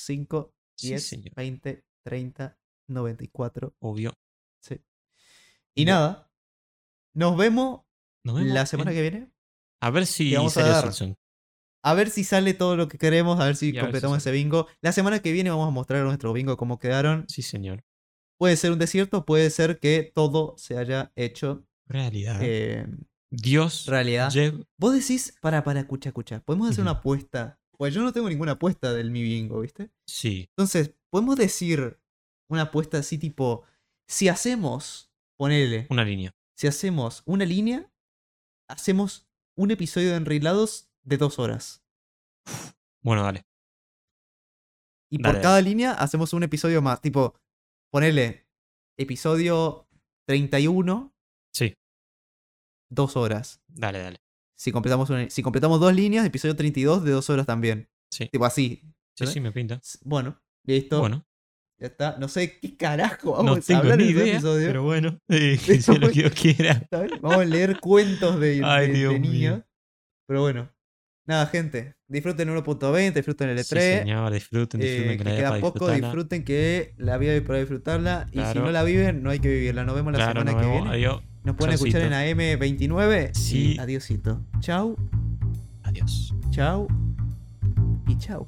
S2: 5,
S3: Sí,
S2: 10,
S3: señor.
S2: 20, 30, 94.
S3: Obvio.
S2: Sí. Y nada, nos vemos
S3: Nos vemos
S2: la semana que viene.
S3: A ver si
S2: vamos a
S3: sale
S2: dar.
S3: Simpson.
S2: A ver si sale todo lo que queremos, a ver si
S3: Y a ver si
S2: completamos ese bingo. La semana que viene vamos a mostrar nuestro bingo cómo quedaron.
S3: Sí, señor.
S2: Puede ser un desierto, puede ser que todo se haya hecho
S3: Realidad.
S2: eh,
S3: Dios.
S2: realidad.
S3: Jeff-
S2: Vos decís, para, para, escucha, escucha. Podemos hacer una apuesta. Pues yo no tengo ninguna apuesta del mi bingo, ¿viste?
S3: Sí.
S2: Entonces, podemos decir una apuesta así tipo, si hacemos, ponele,
S3: Una línea.
S2: si hacemos una línea, hacemos un episodio de Enrilados de dos horas.
S3: Bueno, dale.
S2: Y
S3: Dale,
S2: por cada línea hacemos un episodio más. Tipo, ponele episodio 31,
S3: Sí.
S2: dos horas.
S3: Dale, dale.
S2: Si completamos, una- si completamos dos líneas, episodio 32 de dos horas también.
S3: Sí.
S2: Tipo así.
S3: Sí, sí, me pinta.
S2: Bueno, listo.
S3: Bueno,
S2: Ya está. No sé qué carajo vamos
S3: no
S2: a
S3: tengo
S2: hablar
S3: ni
S2: en
S3: idea,
S2: episodio.
S3: pero bueno, eh, que sea lo que Dios quiera.
S2: Vamos a leer cuentos de,
S3: Ay,
S2: de- de
S3: Dios mío.
S2: niños. Pero bueno. Nada, gente. Disfruten 1.20, disfruten el
S3: Sí,
S2: E3.
S3: señor, disfruten,
S2: eh,
S3: disfruten
S2: que
S3: que la
S2: queda poco, disfruten que la vida hay para disfrutarla. Y si no la viven, no hay que vivirla. Nos vemos la
S3: Claro,
S2: semana
S3: nos
S2: que viene.
S3: Adiós.
S2: Nos pueden escuchar en
S3: Chaucito.
S2: AM29. y
S3: Sí.
S2: Adiosito. Chau,
S3: Adiós.
S2: chau y chau.